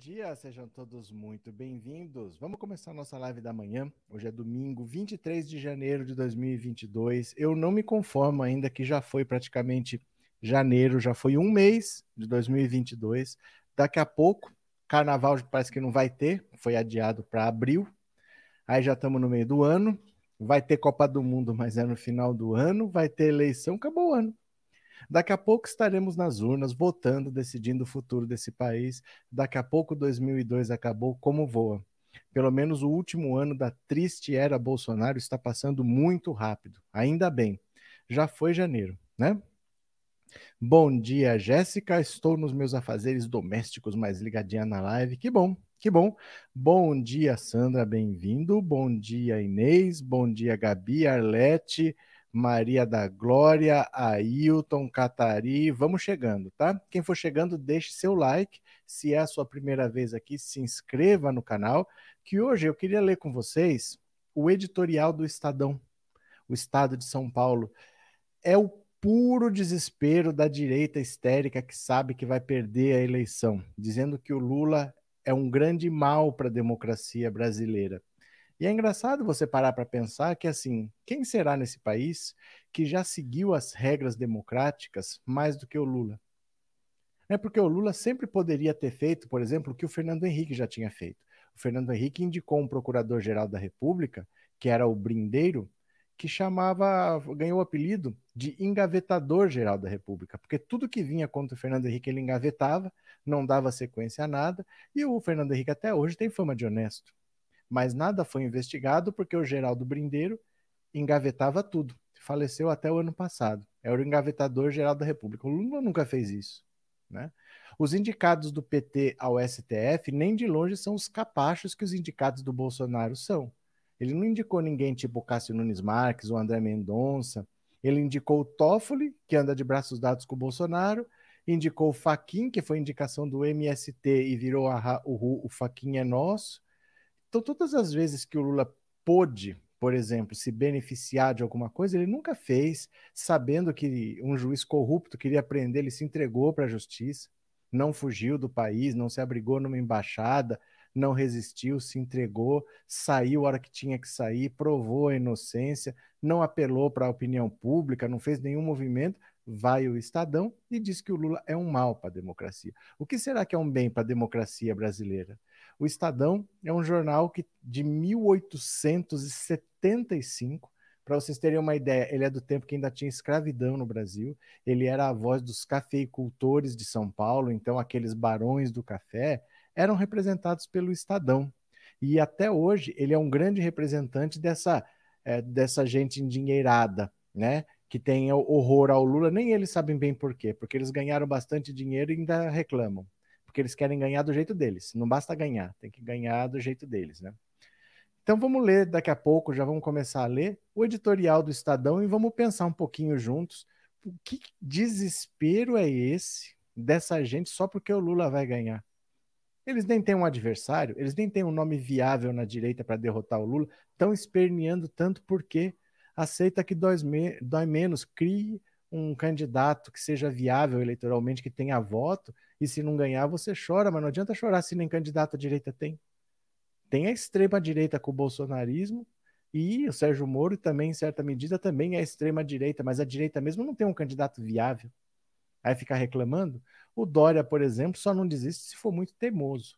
Dia, sejam todos muito bem-vindos. Vamos começar a nossa live da manhã. Hoje é domingo, 23 de janeiro de 2022. Eu não me conformo ainda que já foi praticamente janeiro, já foi um mês de 2022. Daqui a pouco, carnaval parece que não vai ter, foi adiado para abril. Aí já estamos no meio do ano. Vai ter Copa do Mundo, mas é no final do ano. Vai ter eleição, acabou o ano. Daqui a pouco estaremos nas urnas votando, decidindo o futuro desse país. Daqui a pouco 2002 acabou como voa. Pelo menos o último ano da triste era Bolsonaro está passando muito rápido. Ainda bem. Já foi janeiro, né? Bom dia, Jéssica. Estou nos meus afazeres domésticos, mais ligadinha na live. Que bom, que bom. Bom dia, Sandra, bem-vindo. Bom dia, Inês. Bom dia, Gabi, Arlete. Maria da Glória, Ailton, Catari, vamos chegando, tá? Quem for chegando, deixe seu like. Se é a sua primeira vez aqui, se inscreva no canal, que hoje eu queria ler com vocês o editorial do Estadão, o Estado de São Paulo. É o puro desespero da direita histérica que sabe que vai perder a eleição, dizendo que o Lula é um grande mal para a democracia brasileira. E é engraçado você parar para pensar que, assim, quem será nesse país que já seguiu as regras democráticas mais do que o Lula? É porque o Lula sempre poderia ter feito, por exemplo, o que o Fernando Henrique já tinha feito. O Fernando Henrique indicou um procurador-geral da República, que era o Brindeiro, que chamava, ganhou o apelido de engavetador-geral da República, porque tudo que vinha contra o Fernando Henrique ele engavetava, não dava sequência a nada, e o Fernando Henrique até hoje tem fama de honesto mas nada foi investigado porque o Geraldo Brindeiro engavetava tudo. Faleceu até o ano passado. Era o engavetador geral da República. O Lula nunca fez isso. Né? Os indicados do PT ao STF nem de longe são os capachos que os indicados do Bolsonaro são. Ele não indicou ninguém tipo Cássio Nunes Marques ou André Mendonça. Ele indicou o Toffoli, que anda de braços dados com o Bolsonaro, indicou o Faquin, que foi indicação do MST e virou a, o, o Faquin é nosso, então, todas as vezes que o Lula pôde, por exemplo, se beneficiar de alguma coisa, ele nunca fez, sabendo que um juiz corrupto queria prender, ele se entregou para a justiça, não fugiu do país, não se abrigou numa embaixada, não resistiu, se entregou, saiu a hora que tinha que sair, provou a inocência, não apelou para a opinião pública, não fez nenhum movimento. Vai o Estadão e diz que o Lula é um mal para a democracia. O que será que é um bem para a democracia brasileira? O Estadão é um jornal que de 1875, para vocês terem uma ideia, ele é do tempo que ainda tinha escravidão no Brasil. Ele era a voz dos cafeicultores de São Paulo, então aqueles barões do café eram representados pelo Estadão. E até hoje ele é um grande representante dessa, é, dessa gente endinheirada, né? Que tem horror ao Lula. Nem eles sabem bem por quê, porque eles ganharam bastante dinheiro e ainda reclamam porque eles querem ganhar do jeito deles. Não basta ganhar, tem que ganhar do jeito deles, né? Então vamos ler daqui a pouco, já vamos começar a ler o editorial do Estadão e vamos pensar um pouquinho juntos. O que desespero é esse dessa gente só porque o Lula vai ganhar? Eles nem têm um adversário, eles nem têm um nome viável na direita para derrotar o Lula, estão esperneando tanto porque aceita que dói, me dói menos, crie um candidato que seja viável eleitoralmente, que tenha voto, e se não ganhar, você chora, mas não adianta chorar se nem candidato à direita tem. Tem a extrema-direita com o bolsonarismo, e o Sérgio Moro também, em certa medida, também é extrema-direita, mas a direita mesmo não tem um candidato viável. Aí ficar reclamando. O Dória, por exemplo, só não desiste se for muito teimoso.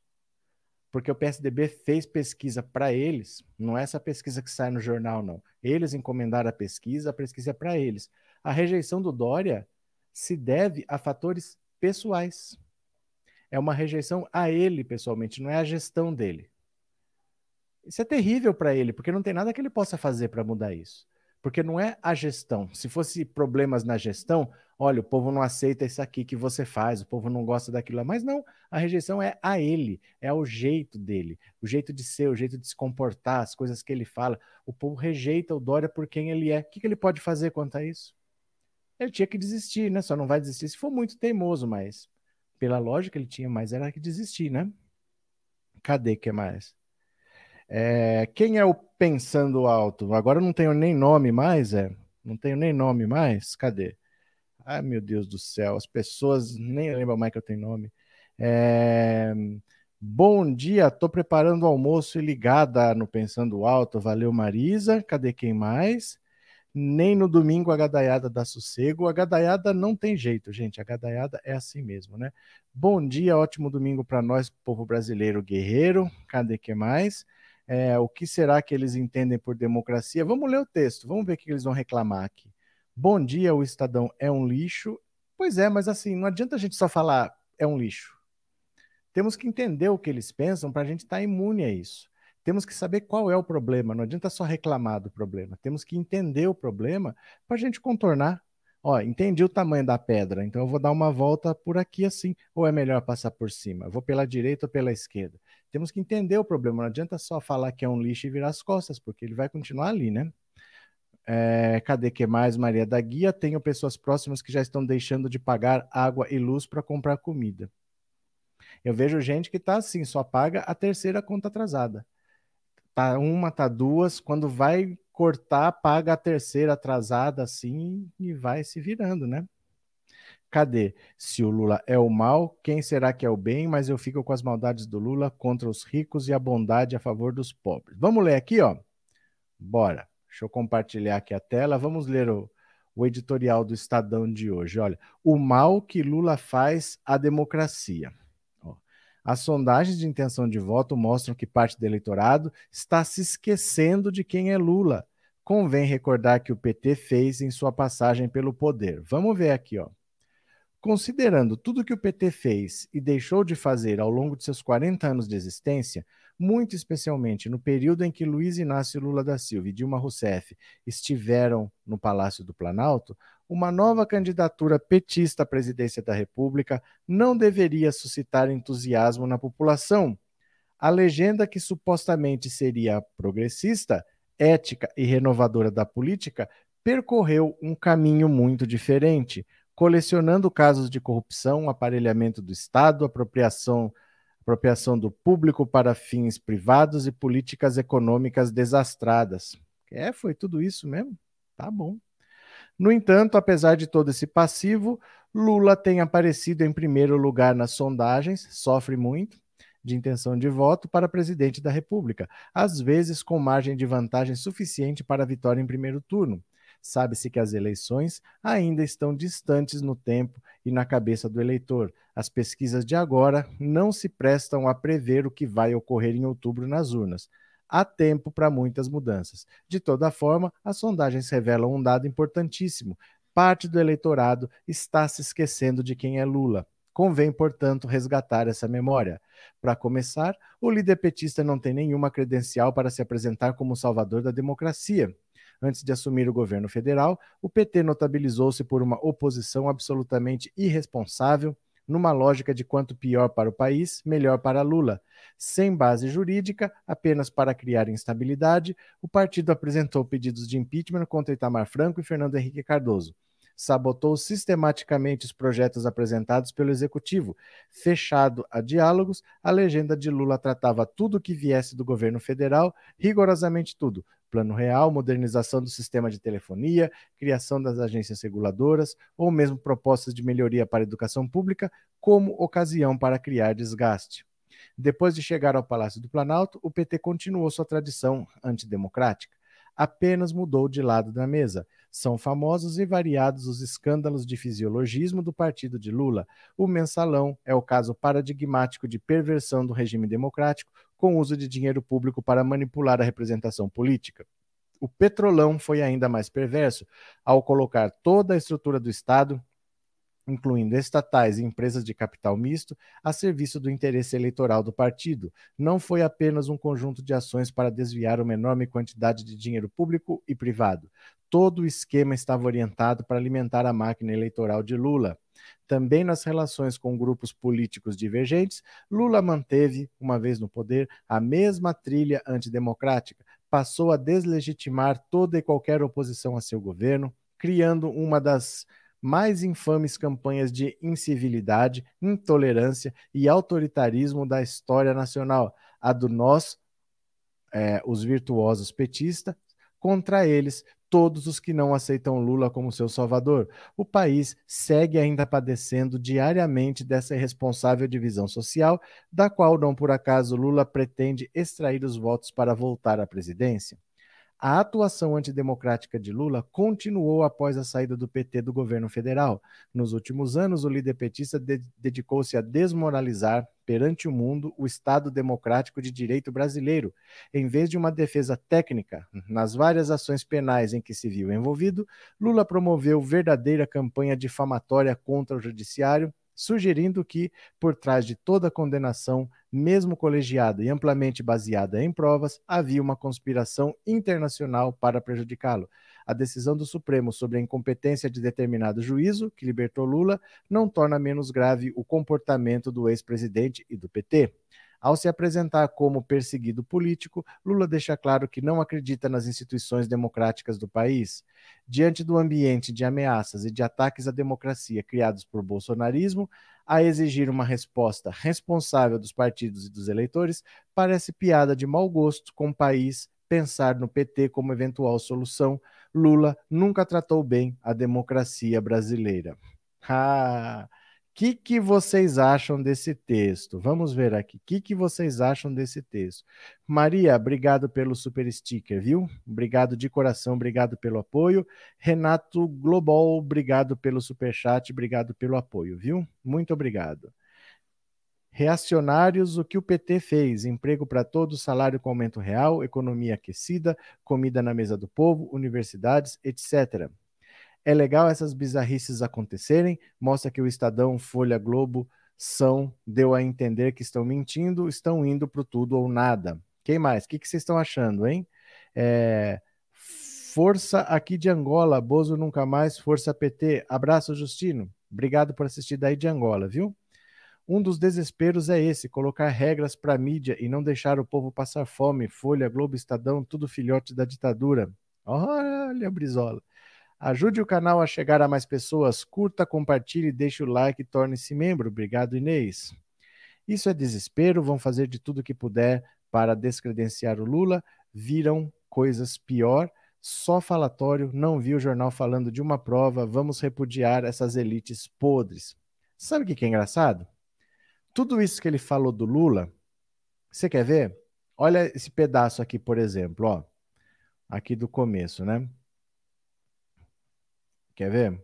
Porque o PSDB fez pesquisa para eles, não é essa pesquisa que sai no jornal, não. Eles encomendaram a pesquisa, a pesquisa é para eles. A rejeição do Dória se deve a fatores pessoais é uma rejeição a ele pessoalmente, não é a gestão dele. Isso é terrível para ele, porque não tem nada que ele possa fazer para mudar isso. Porque não é a gestão. Se fosse problemas na gestão, olha, o povo não aceita isso aqui que você faz, o povo não gosta daquilo lá. Mas não, a rejeição é a ele, é o jeito dele, o jeito de ser, o jeito de se comportar, as coisas que ele fala. O povo rejeita o Dória por quem ele é. O que, que ele pode fazer quanto a isso? Ele tinha que desistir, né? Só não vai desistir se for muito teimoso, mas pela lógica, ele tinha mais era que desistir, né? Cadê que mais? É, quem é o Pensando Alto? Agora eu não tenho nem nome mais, é? Não tenho nem nome mais? Cadê? Ai, meu Deus do céu, as pessoas nem lembram mais que eu tenho nome. É... Bom dia, estou preparando o almoço e ligada no Pensando Alto. Valeu, Marisa. Cadê quem mais? Nem no domingo a gadaiada dá sossego. A gadaiada não tem jeito, gente. A gadaiada é assim mesmo, né? Bom dia, ótimo domingo para nós, povo brasileiro guerreiro. Cadê que mais? É, o que será que eles entendem por democracia? Vamos ler o texto, vamos ver o que eles vão reclamar aqui. Bom dia, o Estadão é um lixo. Pois é, mas assim, não adianta a gente só falar é um lixo. Temos que entender o que eles pensam para a gente estar tá imune a isso. Temos que saber qual é o problema, não adianta só reclamar do problema. Temos que entender o problema para a gente contornar. Ó, entendi o tamanho da pedra, então eu vou dar uma volta por aqui assim, ou é melhor passar por cima? Eu vou pela direita ou pela esquerda? Temos que entender o problema, não adianta só falar que é um lixo e virar as costas, porque ele vai continuar ali, né? É, cadê que mais, Maria da Guia? Tenho pessoas próximas que já estão deixando de pagar água e luz para comprar comida. Eu vejo gente que está assim, só paga a terceira conta atrasada. Tá uma, tá duas, quando vai cortar, paga a terceira atrasada assim e vai se virando, né? Cadê? Se o Lula é o mal, quem será que é o bem? Mas eu fico com as maldades do Lula contra os ricos e a bondade a favor dos pobres. Vamos ler aqui, ó. Bora. Deixa eu compartilhar aqui a tela. Vamos ler o, o editorial do Estadão de hoje. Olha, o mal que Lula faz à democracia. As sondagens de intenção de voto mostram que parte do eleitorado está se esquecendo de quem é Lula. Convém recordar que o PT fez em sua passagem pelo poder. Vamos ver aqui, ó. Considerando tudo que o PT fez e deixou de fazer ao longo de seus 40 anos de existência, muito especialmente no período em que Luiz Inácio Lula da Silva e Dilma Rousseff estiveram no Palácio do Planalto, uma nova candidatura petista à presidência da República não deveria suscitar entusiasmo na população. A legenda que supostamente seria progressista, ética e renovadora da política percorreu um caminho muito diferente, colecionando casos de corrupção, aparelhamento do Estado, apropriação, apropriação do público para fins privados e políticas econômicas desastradas. É, foi tudo isso mesmo? Tá bom. No entanto, apesar de todo esse passivo, Lula tem aparecido em primeiro lugar nas sondagens, sofre muito de intenção de voto para presidente da República, às vezes com margem de vantagem suficiente para a vitória em primeiro turno. Sabe-se que as eleições ainda estão distantes no tempo e na cabeça do eleitor. As pesquisas de agora não se prestam a prever o que vai ocorrer em outubro nas urnas há tempo para muitas mudanças. De toda forma, as sondagens revelam um dado importantíssimo: parte do eleitorado está se esquecendo de quem é Lula. Convém, portanto, resgatar essa memória. Para começar, o líder petista não tem nenhuma credencial para se apresentar como salvador da democracia. Antes de assumir o governo federal, o PT notabilizou-se por uma oposição absolutamente irresponsável, numa lógica de quanto pior para o país, melhor para Lula. Sem base jurídica, apenas para criar instabilidade, o partido apresentou pedidos de impeachment contra Itamar Franco e Fernando Henrique Cardoso. Sabotou sistematicamente os projetos apresentados pelo executivo. Fechado a diálogos, a legenda de Lula tratava tudo que viesse do governo federal, rigorosamente tudo, Plano Real, modernização do sistema de telefonia, criação das agências reguladoras ou mesmo propostas de melhoria para a educação pública como ocasião para criar desgaste. Depois de chegar ao Palácio do Planalto, o PT continuou sua tradição antidemocrática. Apenas mudou de lado da mesa. São famosos e variados os escândalos de fisiologismo do partido de Lula. O mensalão é o caso paradigmático de perversão do regime democrático com uso de dinheiro público para manipular a representação política. O petrolão foi ainda mais perverso ao colocar toda a estrutura do Estado incluindo estatais e empresas de capital misto, a serviço do interesse eleitoral do partido. Não foi apenas um conjunto de ações para desviar uma enorme quantidade de dinheiro público e privado. Todo o esquema estava orientado para alimentar a máquina eleitoral de Lula. Também nas relações com grupos políticos divergentes, Lula manteve, uma vez no poder, a mesma trilha antidemocrática, passou a deslegitimar toda e qualquer oposição a seu governo, criando uma das mais infames campanhas de incivilidade, intolerância e autoritarismo da história nacional, a do nós, é, os virtuosos petistas, contra eles, todos os que não aceitam Lula como seu salvador. O país segue ainda padecendo diariamente dessa irresponsável divisão social, da qual não por acaso Lula pretende extrair os votos para voltar à presidência. A atuação antidemocrática de Lula continuou após a saída do PT do governo federal. Nos últimos anos, o líder petista de dedicou-se a desmoralizar perante o mundo o Estado democrático de direito brasileiro. Em vez de uma defesa técnica nas várias ações penais em que se viu envolvido, Lula promoveu verdadeira campanha difamatória contra o judiciário sugerindo que, por trás de toda condenação, mesmo colegiada e amplamente baseada em provas, havia uma conspiração internacional para prejudicá-lo. A decisão do Supremo sobre a incompetência de determinado juízo, que libertou Lula, não torna menos grave o comportamento do ex-presidente e do PT. Ao se apresentar como perseguido político, Lula deixa claro que não acredita nas instituições democráticas do país. Diante do ambiente de ameaças e de ataques à democracia criados por bolsonarismo, a exigir uma resposta responsável dos partidos e dos eleitores, parece piada de mau gosto com o país pensar no PT como eventual solução. Lula nunca tratou bem a democracia brasileira. Ah! Que, que vocês acham desse texto? Vamos ver aqui. O que, que vocês acham desse texto? Maria, obrigado pelo super sticker, viu? Obrigado de coração, obrigado pelo apoio. Renato Global, obrigado pelo super chat, obrigado pelo apoio, viu? Muito obrigado. Reacionários, o que o PT fez? Emprego para todos, salário com aumento real, economia aquecida, comida na mesa do povo, universidades, etc. É legal essas bizarrices acontecerem, mostra que o Estadão, Folha Globo são, deu a entender que estão mentindo, estão indo para tudo ou nada. Quem mais? O que, vocês estão achando, hein? É, força aqui de Angola, Bozo nunca mais, força PT. Abraço, Justino. Obrigado por assistir daí de Angola, viu? Um dos desesperos é esse, colocar regras para a mídia e não deixar o povo passar fome. Folha, Globo, Estadão, tudo filhote da ditadura. Olha, Brizola. Ajude o canal a chegar a mais pessoas. Curta, compartilhe, deixe o like e torne-se membro. Obrigado, Inês. Isso é desespero. Vão fazer de tudo que puder para descredenciar o Lula. Viram coisas pior. Só falatório. Não vi o jornal falando de uma prova. Vamos repudiar essas elites podres. Sabe o que é engraçado? Tudo isso que ele falou do Lula. Você quer ver? Olha esse pedaço aqui, por exemplo, ó. Aqui do começo, né? Quer ver?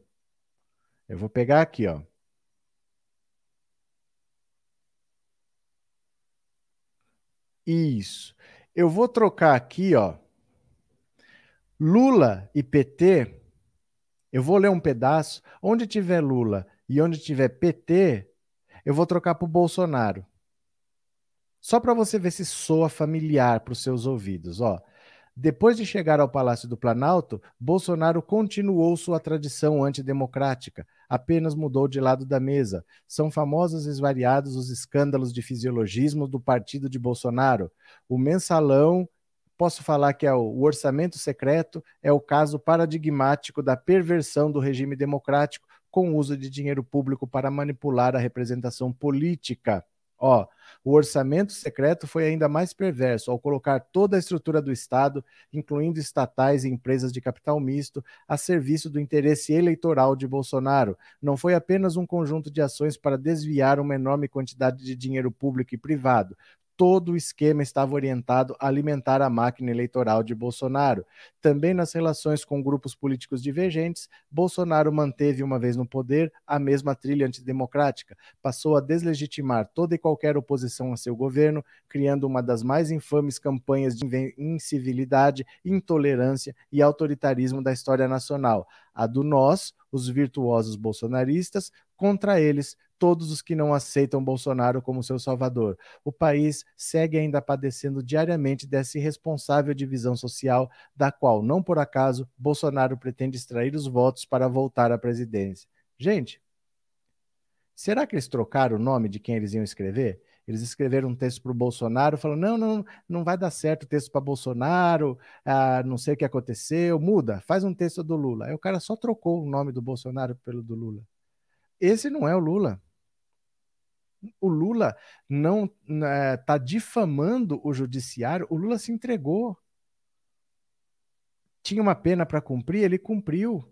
Eu vou pegar aqui, ó. Isso. Eu vou trocar aqui, ó. Lula e PT. Eu vou ler um pedaço. Onde tiver Lula e onde tiver PT, eu vou trocar para o Bolsonaro. Só para você ver se soa familiar para os seus ouvidos, ó. Depois de chegar ao Palácio do Planalto, Bolsonaro continuou sua tradição antidemocrática, apenas mudou de lado da mesa. São famosos e variados os escândalos de fisiologismo do partido de Bolsonaro. O mensalão, posso falar que é o orçamento secreto, é o caso paradigmático da perversão do regime democrático com o uso de dinheiro público para manipular a representação política. Ó, o orçamento secreto foi ainda mais perverso ao colocar toda a estrutura do Estado, incluindo estatais e empresas de capital misto, a serviço do interesse eleitoral de Bolsonaro. Não foi apenas um conjunto de ações para desviar uma enorme quantidade de dinheiro público e privado, todo o esquema estava orientado a alimentar a máquina eleitoral de Bolsonaro. Também nas relações com grupos políticos divergentes, Bolsonaro manteve, uma vez no poder, a mesma trilha antidemocrática. Passou a deslegitimar toda e qualquer oposição a seu governo, criando uma das mais infames campanhas de incivilidade, intolerância e autoritarismo da história nacional. A do nós, os virtuosos bolsonaristas, contra eles, todos os que não aceitam Bolsonaro como seu salvador. O país segue ainda padecendo diariamente dessa irresponsável divisão social, da qual, não por acaso, Bolsonaro pretende extrair os votos para voltar à presidência. Gente, será que eles trocaram o nome de quem eles iam escrever? Eles escreveram um texto para o Bolsonaro, falando: não, não, não vai dar certo o texto para Bolsonaro, ah, não sei o que aconteceu, muda, faz um texto do Lula. Aí o cara só trocou o nome do Bolsonaro pelo do Lula. Esse não é o Lula o Lula não está né, difamando o judiciário, o Lula se entregou. tinha uma pena para cumprir, ele cumpriu.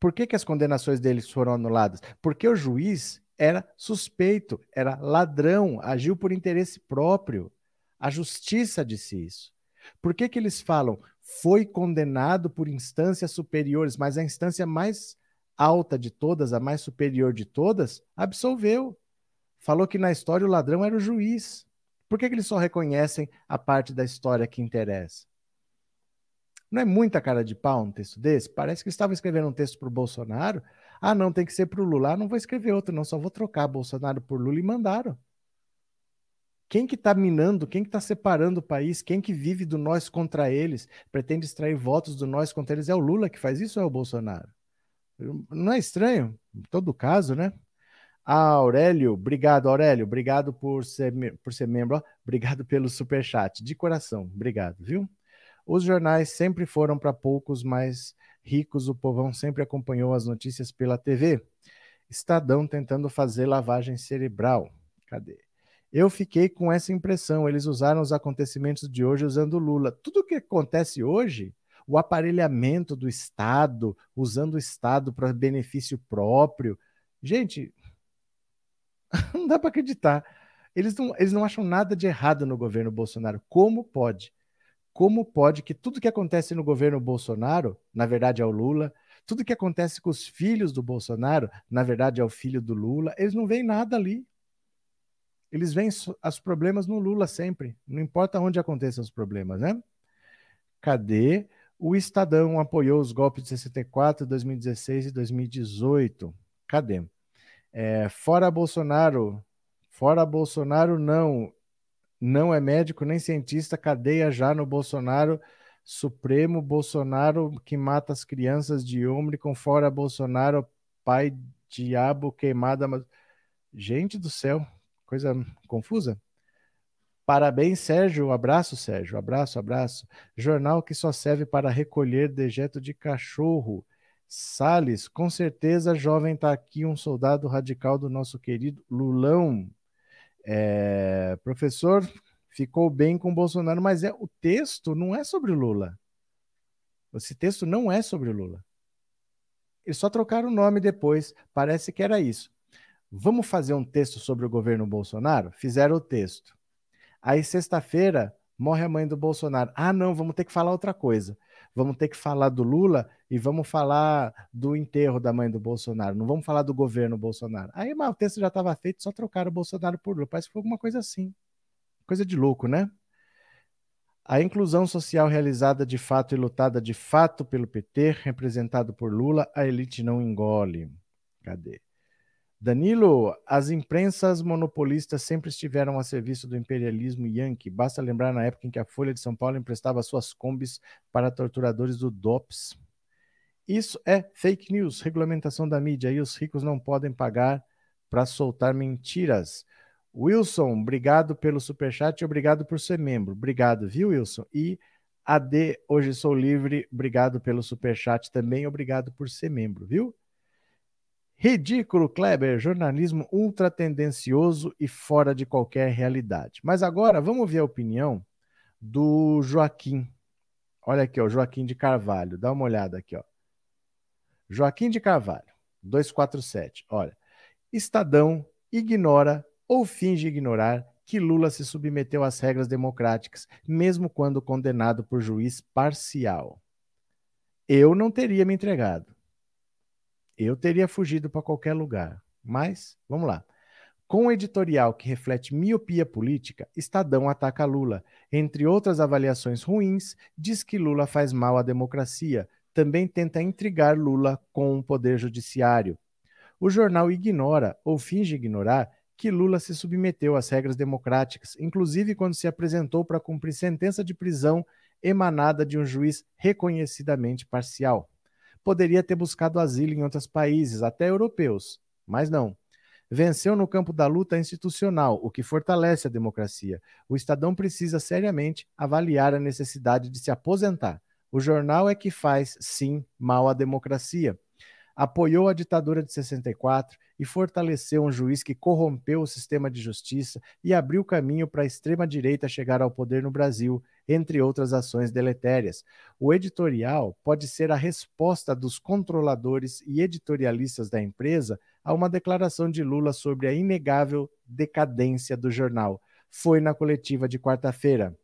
Por que, que as condenações deles foram anuladas? Porque o juiz era suspeito, era ladrão, agiu por interesse próprio. A justiça disse isso. Por que, que eles falam foi condenado por instâncias superiores, mas a instância mais alta de todas, a mais superior de todas, absolveu. Falou que na história o ladrão era o juiz. Por que, que eles só reconhecem a parte da história que interessa? Não é muita cara de pau um texto desse? Parece que estava escrevendo um texto para o Bolsonaro. Ah, não, tem que ser para o Lula. Ah, não vou escrever outro, não, só vou trocar Bolsonaro por Lula e mandaram. Quem que está minando, quem que está separando o país, quem que vive do nós contra eles, pretende extrair votos do nós contra eles, é o Lula que faz isso ou é o Bolsonaro? Não é estranho? Em todo caso, né? Ah, Aurélio, obrigado, Aurélio, obrigado por ser, por ser membro, obrigado pelo superchat, de coração, obrigado, viu? Os jornais sempre foram para poucos mais ricos, o povão sempre acompanhou as notícias pela TV. Estadão tentando fazer lavagem cerebral. Cadê? Eu fiquei com essa impressão. Eles usaram os acontecimentos de hoje usando Lula. Tudo que acontece hoje, o aparelhamento do Estado, usando o Estado para benefício próprio. Gente, não dá para acreditar. Eles não, eles não acham nada de errado no governo Bolsonaro. Como pode? como pode que tudo que acontece no governo Bolsonaro, na verdade é o Lula, tudo que acontece com os filhos do Bolsonaro, na verdade é o filho do Lula, eles não veem nada ali. Eles veem os problemas no Lula sempre, não importa onde aconteçam os problemas, né? Cadê? O Estadão apoiou os golpes de 64, 2016 e 2018. Cadê? É, fora Bolsonaro, fora Bolsonaro não, não é médico nem cientista, cadeia já no Bolsonaro. Supremo Bolsonaro que mata as crianças de com fora Bolsonaro, pai diabo queimada. Mas... Gente do céu, coisa confusa. Parabéns, Sérgio. Abraço, Sérgio. Abraço, abraço. Jornal que só serve para recolher dejeto de cachorro. Sales, com certeza, jovem, está aqui um soldado radical do nosso querido Lulão. É, professor, ficou bem com o Bolsonaro, mas é, o texto não é sobre Lula. Esse texto não é sobre Lula. Eles só trocaram o nome depois, parece que era isso. Vamos fazer um texto sobre o governo Bolsonaro? Fizeram o texto. Aí, sexta-feira, morre a mãe do Bolsonaro. Ah, não, vamos ter que falar outra coisa vamos ter que falar do Lula e vamos falar do enterro da mãe do Bolsonaro, não vamos falar do governo Bolsonaro. Aí mas o texto já estava feito, só trocaram o Bolsonaro por Lula. Parece que foi alguma coisa assim. Coisa de louco, né? A inclusão social realizada de fato e lutada de fato pelo PT, representado por Lula, a elite não engole. Cadê? Danilo, as imprensas monopolistas sempre estiveram a serviço do imperialismo yankee. Basta lembrar na época em que a Folha de São Paulo emprestava suas combis para torturadores do DOPS. Isso é fake news, regulamentação da mídia, e os ricos não podem pagar para soltar mentiras. Wilson, obrigado pelo superchat e obrigado por ser membro. Obrigado, viu, Wilson? E AD, hoje sou livre, obrigado pelo superchat também, obrigado por ser membro, viu? Ridículo, Kleber, jornalismo ultratendencioso e fora de qualquer realidade. Mas agora vamos ver a opinião do Joaquim. Olha aqui, ó, Joaquim de Carvalho. Dá uma olhada aqui, ó. Joaquim de Carvalho, 247. Olha, Estadão ignora ou finge ignorar que Lula se submeteu às regras democráticas, mesmo quando condenado por juiz parcial. Eu não teria me entregado. Eu teria fugido para qualquer lugar. Mas, vamos lá. Com um editorial que reflete miopia política, Estadão ataca Lula. Entre outras avaliações ruins, diz que Lula faz mal à democracia. Também tenta intrigar Lula com o poder judiciário. O jornal ignora, ou finge ignorar, que Lula se submeteu às regras democráticas, inclusive quando se apresentou para cumprir sentença de prisão emanada de um juiz reconhecidamente parcial poderia ter buscado asilo em outros países, até europeus, mas não. Venceu no campo da luta institucional, o que fortalece a democracia. O Estadão precisa seriamente avaliar a necessidade de se aposentar. O jornal é que faz, sim, mal à democracia. Apoiou a ditadura de 64 e fortaleceu um juiz que corrompeu o sistema de justiça e abriu caminho para a extrema-direita chegar ao poder no Brasil, entre outras ações deletérias. O editorial pode ser a resposta dos controladores e editorialistas da empresa a uma declaração de Lula sobre a inegável decadência do jornal. Foi na coletiva de quarta-feira.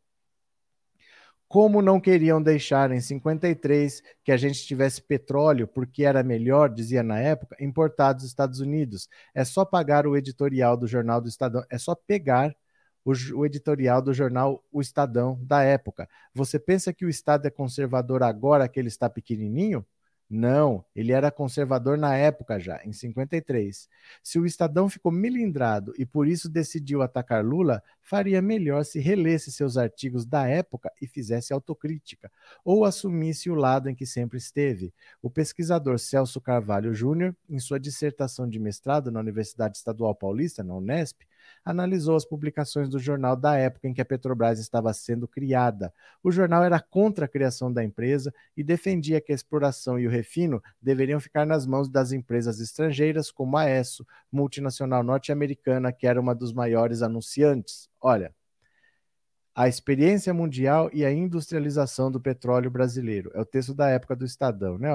Como não queriam deixar em 53 que a gente tivesse petróleo porque era melhor, dizia na época, importar dos Estados Unidos. É só pagar o editorial do jornal do Estadão, é só pegar o, o, editorial do jornal O Estadão da época. Você pensa que o Estado é conservador agora que ele está pequenininho? Não, ele era conservador na época já, em 53. Se o Estadão ficou melindrado e por isso decidiu atacar Lula, faria melhor se relesse seus artigos da época e fizesse autocrítica, ou assumisse o lado em que sempre esteve. O pesquisador Celso Carvalho Júnior, em sua dissertação de mestrado na Universidade Estadual Paulista, na Unesp, analisou as publicações do jornal da época em que a Petrobras estava sendo criada. O jornal era contra a criação da empresa e defendia que a exploração e o refino deveriam ficar nas mãos das empresas estrangeiras, como a ESSO, multinacional norte-americana, que era uma dos maiores anunciantes. Olha, a experiência mundial e a industrialização do petróleo brasileiro. É o texto da época do Estadão, né?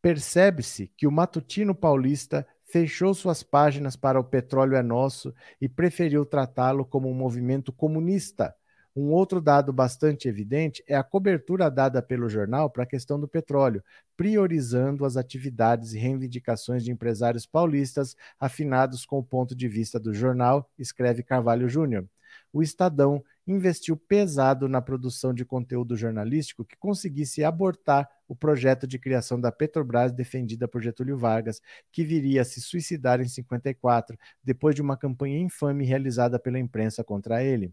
Percebe-se que o matutino paulista fechou suas páginas para o petróleo é nosso e preferiu tratá-lo como um movimento comunista. Um outro dado bastante evidente é a cobertura dada pelo jornal para a questão do petróleo, priorizando as atividades e reivindicações de empresários paulistas afinados com o ponto de vista do jornal, escreve Carvalho Júnior. O Estadão investiu pesado na produção de conteúdo jornalístico que conseguisse abortar o projeto de criação da Petrobras defendida por Getúlio Vargas, que viria a se suicidar em 54, depois de uma campanha infame realizada pela imprensa contra ele.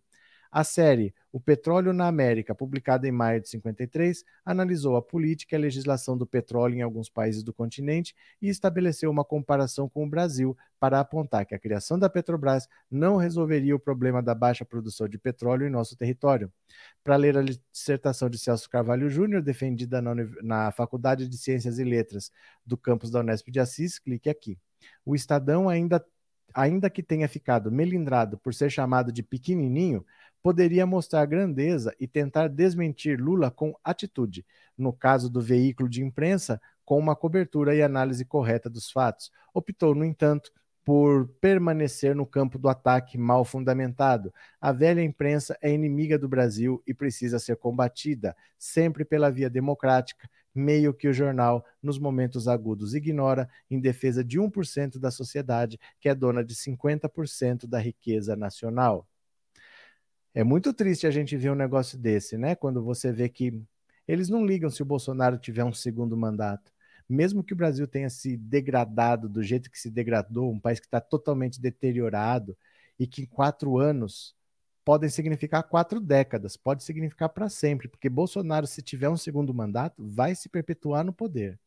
A série O Petróleo na América, publicada em maio de 53, analisou a política e a legislação do petróleo em alguns países do continente e estabeleceu uma comparação com o Brasil para apontar que a criação da Petrobras não resolveria o problema da baixa produção de petróleo em nosso território. Para ler a dissertação de Celso Carvalho Júnior, defendida na, na Faculdade de Ciências e Letras do campus da Unesp de Assis, clique aqui. O Estadão ainda ainda que tenha ficado melindrado por ser chamado de pequenininho, poderia mostrar grandeza e tentar desmentir Lula com atitude. No caso do veículo de imprensa, com uma cobertura e análise correta dos fatos. Optou, no entanto, por permanecer no campo do ataque mal fundamentado. A velha imprensa é inimiga do Brasil e precisa ser combatida, sempre pela via democrática, meio que o jornal, nos momentos agudos, ignora em defesa de 1% da sociedade, que é dona de 50% da riqueza nacional. É muito triste a gente ver um negócio desse, né? Quando você vê que eles não ligam se o Bolsonaro tiver um segundo mandato. Mesmo que o Brasil tenha se degradado do jeito que se degradou, um país que está totalmente deteriorado e que em quatro anos podem significar quatro décadas, pode significar para sempre, porque Bolsonaro, se tiver um segundo mandato, vai se perpetuar no poder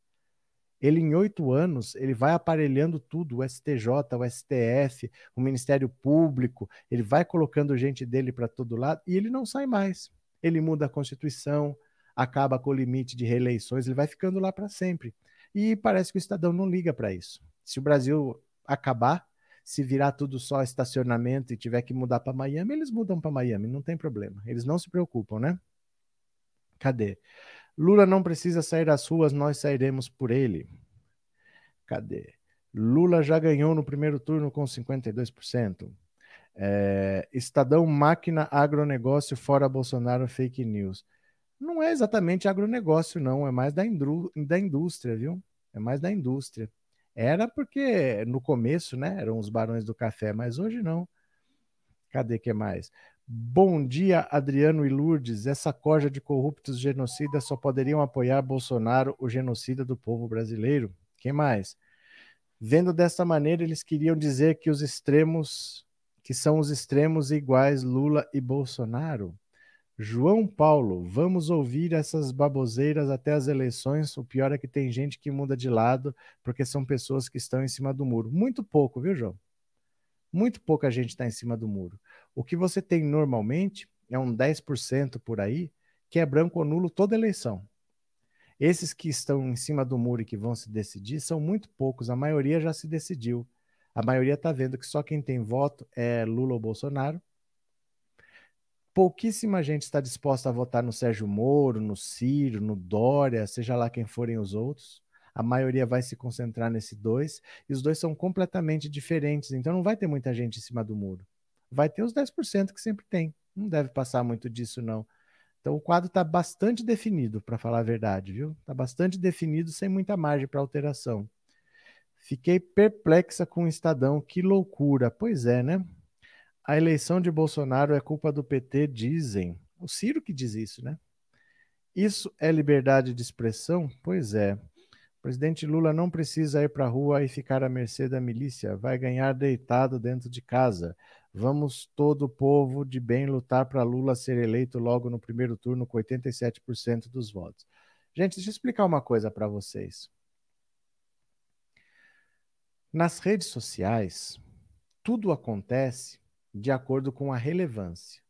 ele em oito anos, ele vai aparelhando tudo, o STJ, o STF, o Ministério Público, ele vai colocando gente dele para todo lado e ele não sai mais. Ele muda a Constituição, acaba com o limite de reeleições, ele vai ficando lá para sempre. E parece que o Estadão não liga para isso. Se o Brasil acabar, se virar tudo só estacionamento e tiver que mudar para Miami, eles mudam para Miami, não tem problema. Eles não se preocupam, né? Cadê? Lula não precisa sair às ruas, nós sairemos por ele. Cadê? Lula já ganhou no primeiro turno com 52%. É, Estadão máquina agronegócio fora Bolsonaro fake news. Não é exatamente agronegócio, não, é mais da, indú da indústria, viu? É mais da indústria. Era porque no começo, né, eram os barões do café, mas hoje não. Cadê que mais? Bom dia, Adriano e Lourdes. Essa corja de corruptos genocidas só poderiam apoiar Bolsonaro, o genocida do povo brasileiro. Quem mais? Vendo desta maneira, eles queriam dizer que os extremos, que são os extremos iguais Lula e Bolsonaro. João Paulo, vamos ouvir essas baboseiras até as eleições. O pior é que tem gente que muda de lado porque são pessoas que estão em cima do muro. Muito pouco, viu, João? Muito pouca gente está em cima do muro. O que você tem normalmente é um 10% por aí que é branco ou nulo toda eleição. Esses que estão em cima do muro e que vão se decidir são muito poucos, a maioria já se decidiu. A maioria está vendo que só quem tem voto é Lula ou Bolsonaro. Pouquíssima gente está disposta a votar no Sérgio Moro, no Ciro, no Dória, seja lá quem forem os outros. A maioria vai se concentrar nesse dois, e os dois são completamente diferentes, então não vai ter muita gente em cima do muro. Vai ter os 10% que sempre tem. Não deve passar muito disso, não. Então o quadro está bastante definido, para falar a verdade, viu? Está bastante definido, sem muita margem para alteração. Fiquei perplexa com o Estadão, que loucura. Pois é, né? A eleição de Bolsonaro é culpa do PT, dizem. O Ciro que diz isso, né? Isso é liberdade de expressão? Pois é. O presidente Lula não precisa ir para a rua e ficar à mercê da milícia. Vai ganhar deitado dentro de casa. Vamos todo o povo de bem lutar para Lula ser eleito logo no primeiro turno com 87% dos votos. Gente, deixa eu explicar uma coisa para vocês. Nas redes sociais, tudo acontece de acordo com a relevância.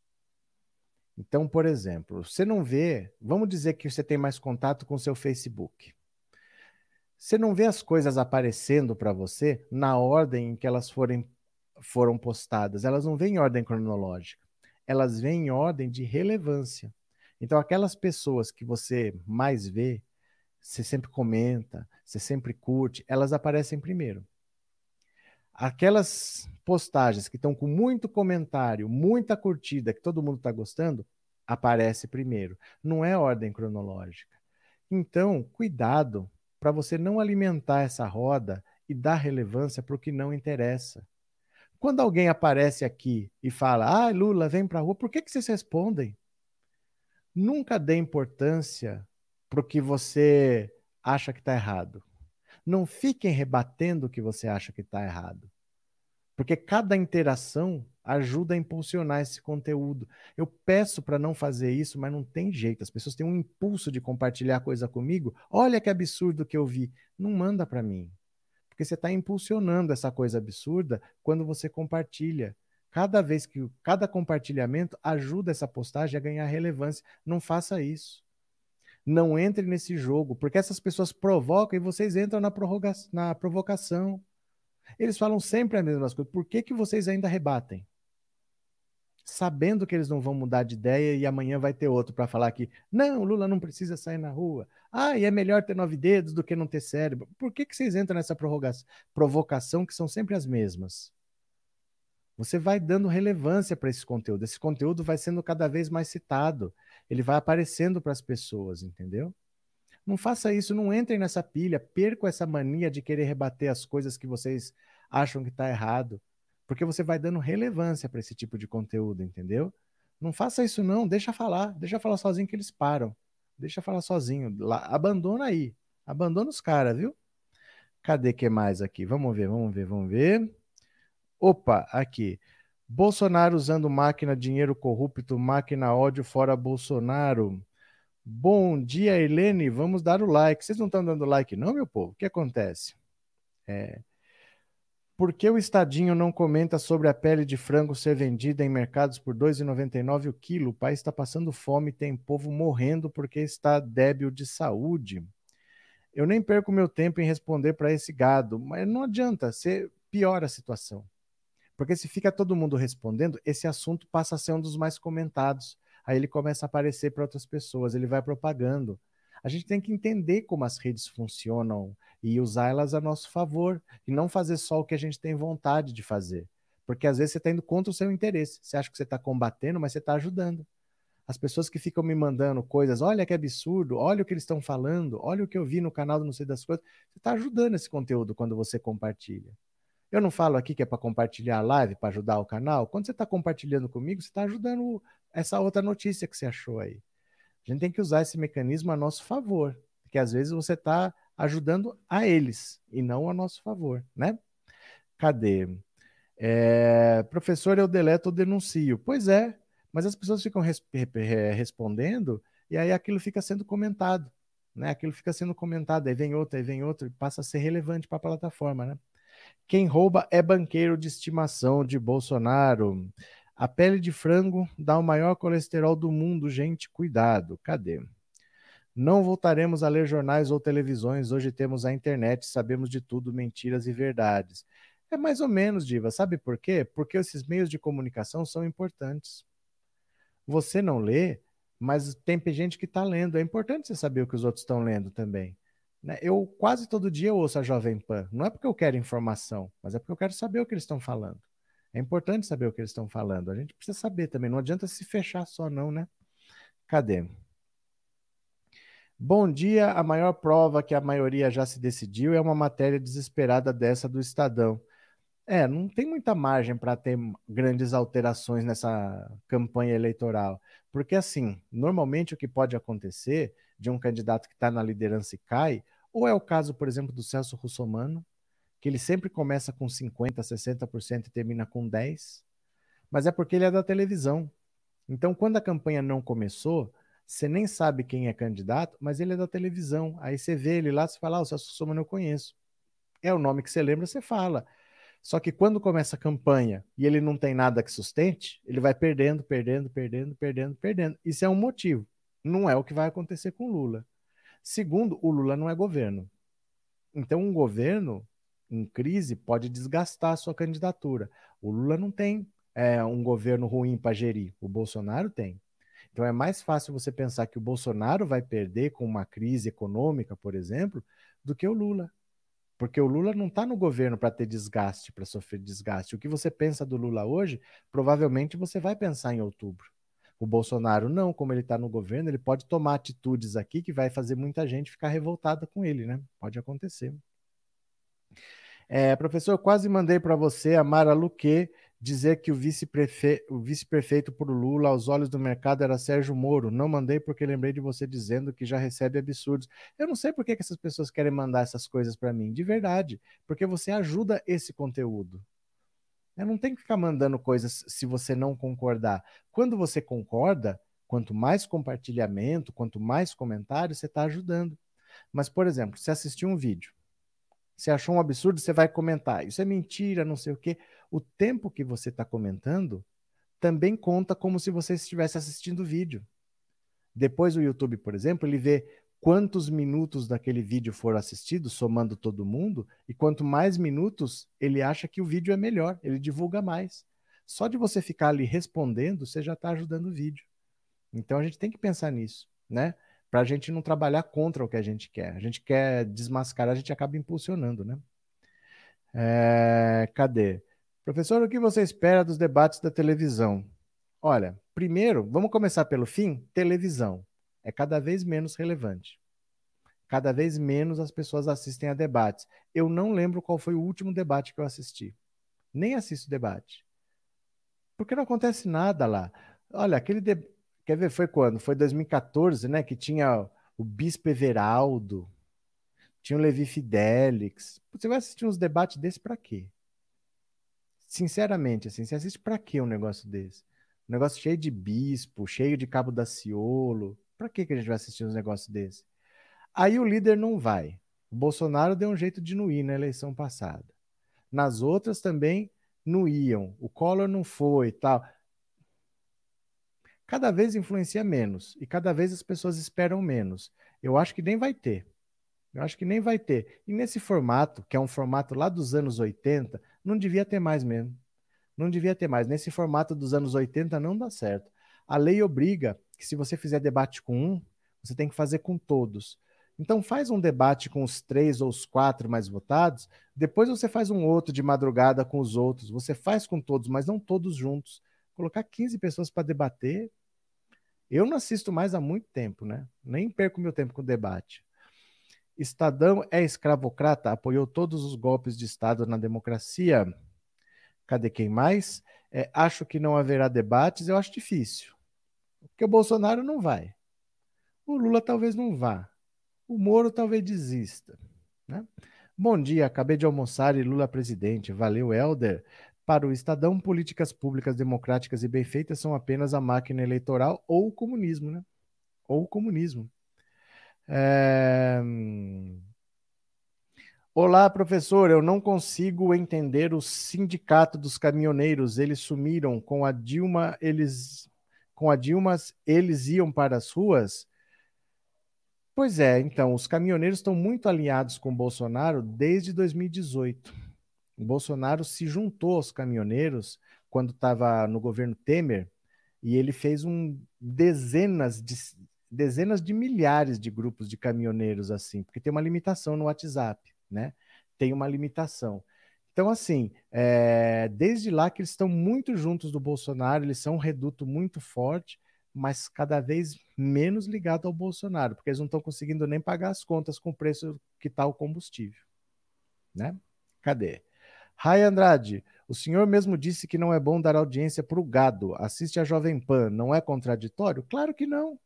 Então, por exemplo, você não vê, vamos dizer que você tem mais contato com seu Facebook. Você não vê as coisas aparecendo para você na ordem em que elas forem foram postadas, elas não vêm em ordem cronológica, elas vêm em ordem de relevância. Então, aquelas pessoas que você mais vê, você sempre comenta, você sempre curte, elas aparecem primeiro. Aquelas postagens que estão com muito comentário, muita curtida, que todo mundo está gostando, aparece primeiro. Não é ordem cronológica. Então, cuidado para você não alimentar essa roda e dar relevância para o que não interessa. Quando alguém aparece aqui e fala, ah, Lula, vem para a rua, por que, que vocês respondem? Nunca dê importância para o que você acha que está errado. Não fiquem rebatendo o que você acha que está errado. Porque cada interação ajuda a impulsionar esse conteúdo. Eu peço para não fazer isso, mas não tem jeito. As pessoas têm um impulso de compartilhar coisa comigo. Olha que absurdo que eu vi. Não manda para mim. Porque você está impulsionando essa coisa absurda quando você compartilha. Cada vez que cada compartilhamento ajuda essa postagem a ganhar relevância. Não faça isso. Não entre nesse jogo, porque essas pessoas provocam e vocês entram na, na provocação. Eles falam sempre as mesmas coisas. Por que, que vocês ainda rebatem? Sabendo que eles não vão mudar de ideia e amanhã vai ter outro para falar que não, Lula não precisa sair na rua. Ah, e é melhor ter nove dedos do que não ter cérebro. Por que, que vocês entram nessa provocação que são sempre as mesmas? Você vai dando relevância para esse conteúdo. Esse conteúdo vai sendo cada vez mais citado. Ele vai aparecendo para as pessoas, entendeu? Não faça isso, não entrem nessa pilha, percam essa mania de querer rebater as coisas que vocês acham que está errado porque você vai dando relevância para esse tipo de conteúdo, entendeu? Não faça isso não, deixa falar, deixa falar sozinho que eles param. Deixa falar sozinho, lá, abandona aí. Abandona os caras, viu? Cadê que mais aqui? Vamos ver, vamos ver, vamos ver. Opa, aqui. Bolsonaro usando máquina, dinheiro corrupto, máquina ódio fora Bolsonaro. Bom dia, Helene. Vamos dar o like. Vocês não estão dando like, não, meu povo? O que acontece? É, por que o Estadinho não comenta sobre a pele de frango ser vendida em mercados por R$ 2,99 o quilo? O país está passando fome, tem povo morrendo porque está débil de saúde. Eu nem perco meu tempo em responder para esse gado, mas não adianta, você piora a situação. Porque se fica todo mundo respondendo, esse assunto passa a ser um dos mais comentados. Aí ele começa a aparecer para outras pessoas, ele vai propagando. A gente tem que entender como as redes funcionam, e usá-las a nosso favor e não fazer só o que a gente tem vontade de fazer. Porque às vezes você está indo contra o seu interesse. Você acha que você está combatendo, mas você está ajudando. As pessoas que ficam me mandando coisas, olha que absurdo, olha o que eles estão falando, olha o que eu vi no canal do Não Sei das Coisas. Você está ajudando esse conteúdo quando você compartilha. Eu não falo aqui que é para compartilhar a live, para ajudar o canal. Quando você está compartilhando comigo, você está ajudando essa outra notícia que você achou aí. A gente tem que usar esse mecanismo a nosso favor, porque às vezes você está ajudando a eles e não a nosso favor, né? Cadê? É, professor, eu deleto ou denuncio. Pois é, mas as pessoas ficam res respondendo e aí aquilo fica sendo comentado, né? Aquilo fica sendo comentado, aí vem outro, aí vem outro e passa a ser relevante para a plataforma, né? Quem rouba é banqueiro de estimação de Bolsonaro. A pele de frango dá o maior colesterol do mundo, gente, cuidado. Cadê? Não voltaremos a ler jornais ou televisões. Hoje temos a internet, sabemos de tudo, mentiras e verdades. É mais ou menos, Diva. Sabe por quê? Porque esses meios de comunicação são importantes. Você não lê, mas tem gente que está lendo. É importante você saber o que os outros estão lendo também. Né? Eu quase todo dia ouço a Jovem Pan. Não é porque eu quero informação, mas é porque eu quero saber o que eles estão falando. É importante saber o que eles estão falando. A gente precisa saber também. Não adianta se fechar só, não, né? Cadê? Bom dia. A maior prova que a maioria já se decidiu é uma matéria desesperada dessa do Estadão. É, não tem muita margem para ter grandes alterações nessa campanha eleitoral. Porque, assim, normalmente o que pode acontecer de um candidato que está na liderança e cai, ou é o caso, por exemplo, do Celso Russomano, que ele sempre começa com 50%, 60% e termina com 10%, mas é porque ele é da televisão. Então, quando a campanha não começou, você nem sabe quem é candidato, mas ele é da televisão. Aí você vê ele lá, você fala, ah, o Celso Russomano eu conheço. É o nome que você lembra, você fala. Só que quando começa a campanha e ele não tem nada que sustente, ele vai perdendo, perdendo, perdendo, perdendo, perdendo. Isso é um motivo. Não é o que vai acontecer com Lula. Segundo, o Lula não é governo. Então, um governo em crise pode desgastar a sua candidatura. O Lula não tem é, um governo ruim para gerir, o Bolsonaro tem. Então é mais fácil você pensar que o Bolsonaro vai perder com uma crise econômica, por exemplo, do que o Lula. Porque o Lula não está no governo para ter desgaste, para sofrer desgaste. O que você pensa do Lula hoje, provavelmente você vai pensar em outubro. O Bolsonaro não, como ele está no governo, ele pode tomar atitudes aqui que vai fazer muita gente ficar revoltada com ele, né? Pode acontecer. É, professor, quase mandei para você, a Mara Luque, dizer que o vice-prefeito vice por Lula, aos olhos do mercado, era Sérgio Moro. Não mandei porque lembrei de você dizendo que já recebe absurdos. Eu não sei por que, essas pessoas querem mandar essas coisas para mim, de verdade, porque você ajuda esse conteúdo. Eu não tem que ficar mandando coisas se você não concordar. Quando você concorda, quanto mais compartilhamento, quanto mais comentários, você está ajudando. Mas, por exemplo, se assistir um vídeo você achou um absurdo, você vai comentar. Isso é mentira, não sei o quê. O tempo que você está comentando também conta como se você estivesse assistindo o vídeo. Depois o YouTube, por exemplo, ele vê quantos minutos daquele vídeo foram assistidos, somando todo mundo, e quanto mais minutos, ele acha que o vídeo é melhor, ele divulga mais. Só de você ficar ali respondendo, você já está ajudando o vídeo. Então a gente tem que pensar nisso, né? Para a gente não trabalhar contra o que a gente quer. A gente quer desmascarar, a gente acaba impulsionando, né? É, cadê? Professor, o que você espera dos debates da televisão? Olha, primeiro, vamos começar pelo fim? Televisão é cada vez menos relevante. Cada vez menos as pessoas assistem a debates. Eu não lembro qual foi o último debate que eu assisti. Nem assisto debate. Porque não acontece nada lá. Olha, aquele debate Quer ver, foi quando? Foi 2014, né? Que tinha o Bispo Everaldo, tinha o Levi Fidelix. Você vai assistir uns debates desse para quê? Sinceramente, assim, você assiste para quê um negócio desse? Um negócio cheio de bispo, cheio de cabo da ciolo. Para que a gente vai assistir uns negócios desse? Aí o líder não vai. O Bolsonaro deu um jeito de não ir na eleição passada. Nas outras também não iam. O Collor não foi e tal cada vez influencia menos e cada vez as pessoas esperam menos. Eu acho que nem vai ter. Eu acho que nem vai ter. E nesse formato, que é um formato lá dos anos 80, não devia ter mais mesmo. Não devia ter mais. Nesse formato dos anos 80 não dá certo. A lei obriga que se você fizer debate com um, você tem que fazer com todos. Então faz um debate com os três ou os quatro mais votados, depois você faz um outro de madrugada com os outros. Você faz com todos, mas não todos juntos. Colocar 15 pessoas para debater eu não assisto mais há muito tempo, né? Nem perco meu tempo com debate. Estadão é escravocrata, apoiou todos os golpes de Estado na democracia. Cadê quem mais? É, acho que não haverá debates, eu acho difícil. Porque o Bolsonaro não vai. O Lula talvez não vá. O Moro talvez desista. Né? Bom dia, acabei de almoçar e Lula presidente. Valeu, Helder. Para o Estadão, políticas públicas democráticas e bem feitas são apenas a máquina eleitoral ou o comunismo, né? Ou o comunismo. É... Olá, professor. Eu não consigo entender o sindicato dos caminhoneiros. Eles sumiram com a Dilma. Eles com a Dilma, eles iam para as ruas. Pois é, então, os caminhoneiros estão muito alinhados com Bolsonaro desde 2018. O Bolsonaro se juntou aos caminhoneiros quando estava no governo Temer e ele fez um dezenas de dezenas de milhares de grupos de caminhoneiros assim, porque tem uma limitação no WhatsApp, né? Tem uma limitação. Então, assim, é, desde lá que eles estão muito juntos do Bolsonaro, eles são um reduto muito forte, mas cada vez menos ligado ao Bolsonaro, porque eles não estão conseguindo nem pagar as contas com o preço que está o combustível. Né? Cadê? Rai Andrade, o senhor mesmo disse que não é bom dar audiência para o gado. Assiste a Jovem Pan, não é contraditório? Claro que não.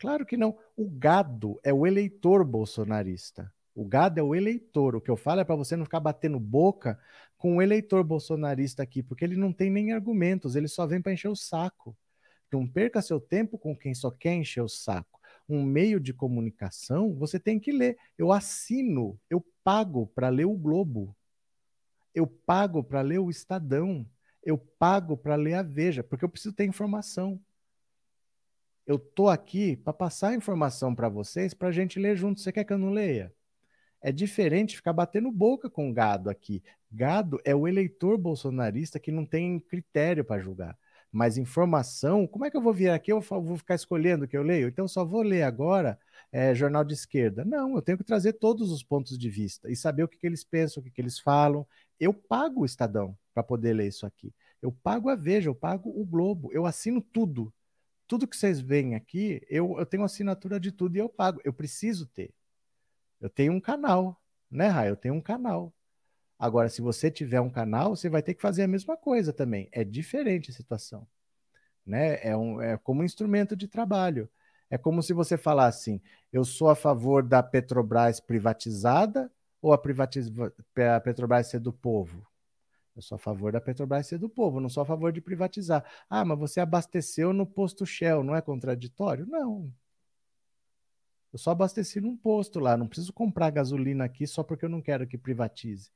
Claro que não. O gado é o eleitor bolsonarista. O gado é o eleitor. O que eu falo é para você não ficar batendo boca com o eleitor bolsonarista aqui, porque ele não tem nem argumentos, ele só vem para encher o saco. Não perca seu tempo com quem só quer encher o saco. Um meio de comunicação, você tem que ler. Eu assino, eu pago para ler o Globo. Eu pago para ler o Estadão. Eu pago para ler a Veja, porque eu preciso ter informação. Eu tô aqui para passar informação para vocês, para a gente ler junto. Você quer que eu não leia? É diferente ficar batendo boca com gado aqui. Gado é o eleitor bolsonarista que não tem critério para julgar. Mas informação, como é que eu vou vir aqui? Eu vou ficar escolhendo o que eu leio? Então só vou ler agora é, jornal de esquerda. Não, eu tenho que trazer todos os pontos de vista e saber o que, que eles pensam, o que, que eles falam. Eu pago o Estadão para poder ler isso aqui. Eu pago a Veja, eu pago o Globo, eu assino tudo. Tudo que vocês veem aqui, eu, eu tenho assinatura de tudo e eu pago. Eu preciso ter. Eu tenho um canal, né, Rai? Eu tenho um canal. Agora, se você tiver um canal, você vai ter que fazer a mesma coisa também. É diferente a situação. Né? É, um, é como um instrumento de trabalho. É como se você falasse assim: eu sou a favor da Petrobras privatizada ou a, a Petrobras ser do povo? Eu sou a favor da Petrobras ser do povo, não sou a favor de privatizar. Ah, mas você abasteceu no posto Shell, não é contraditório? Não. Eu só abasteci num posto lá, não preciso comprar gasolina aqui só porque eu não quero que privatize.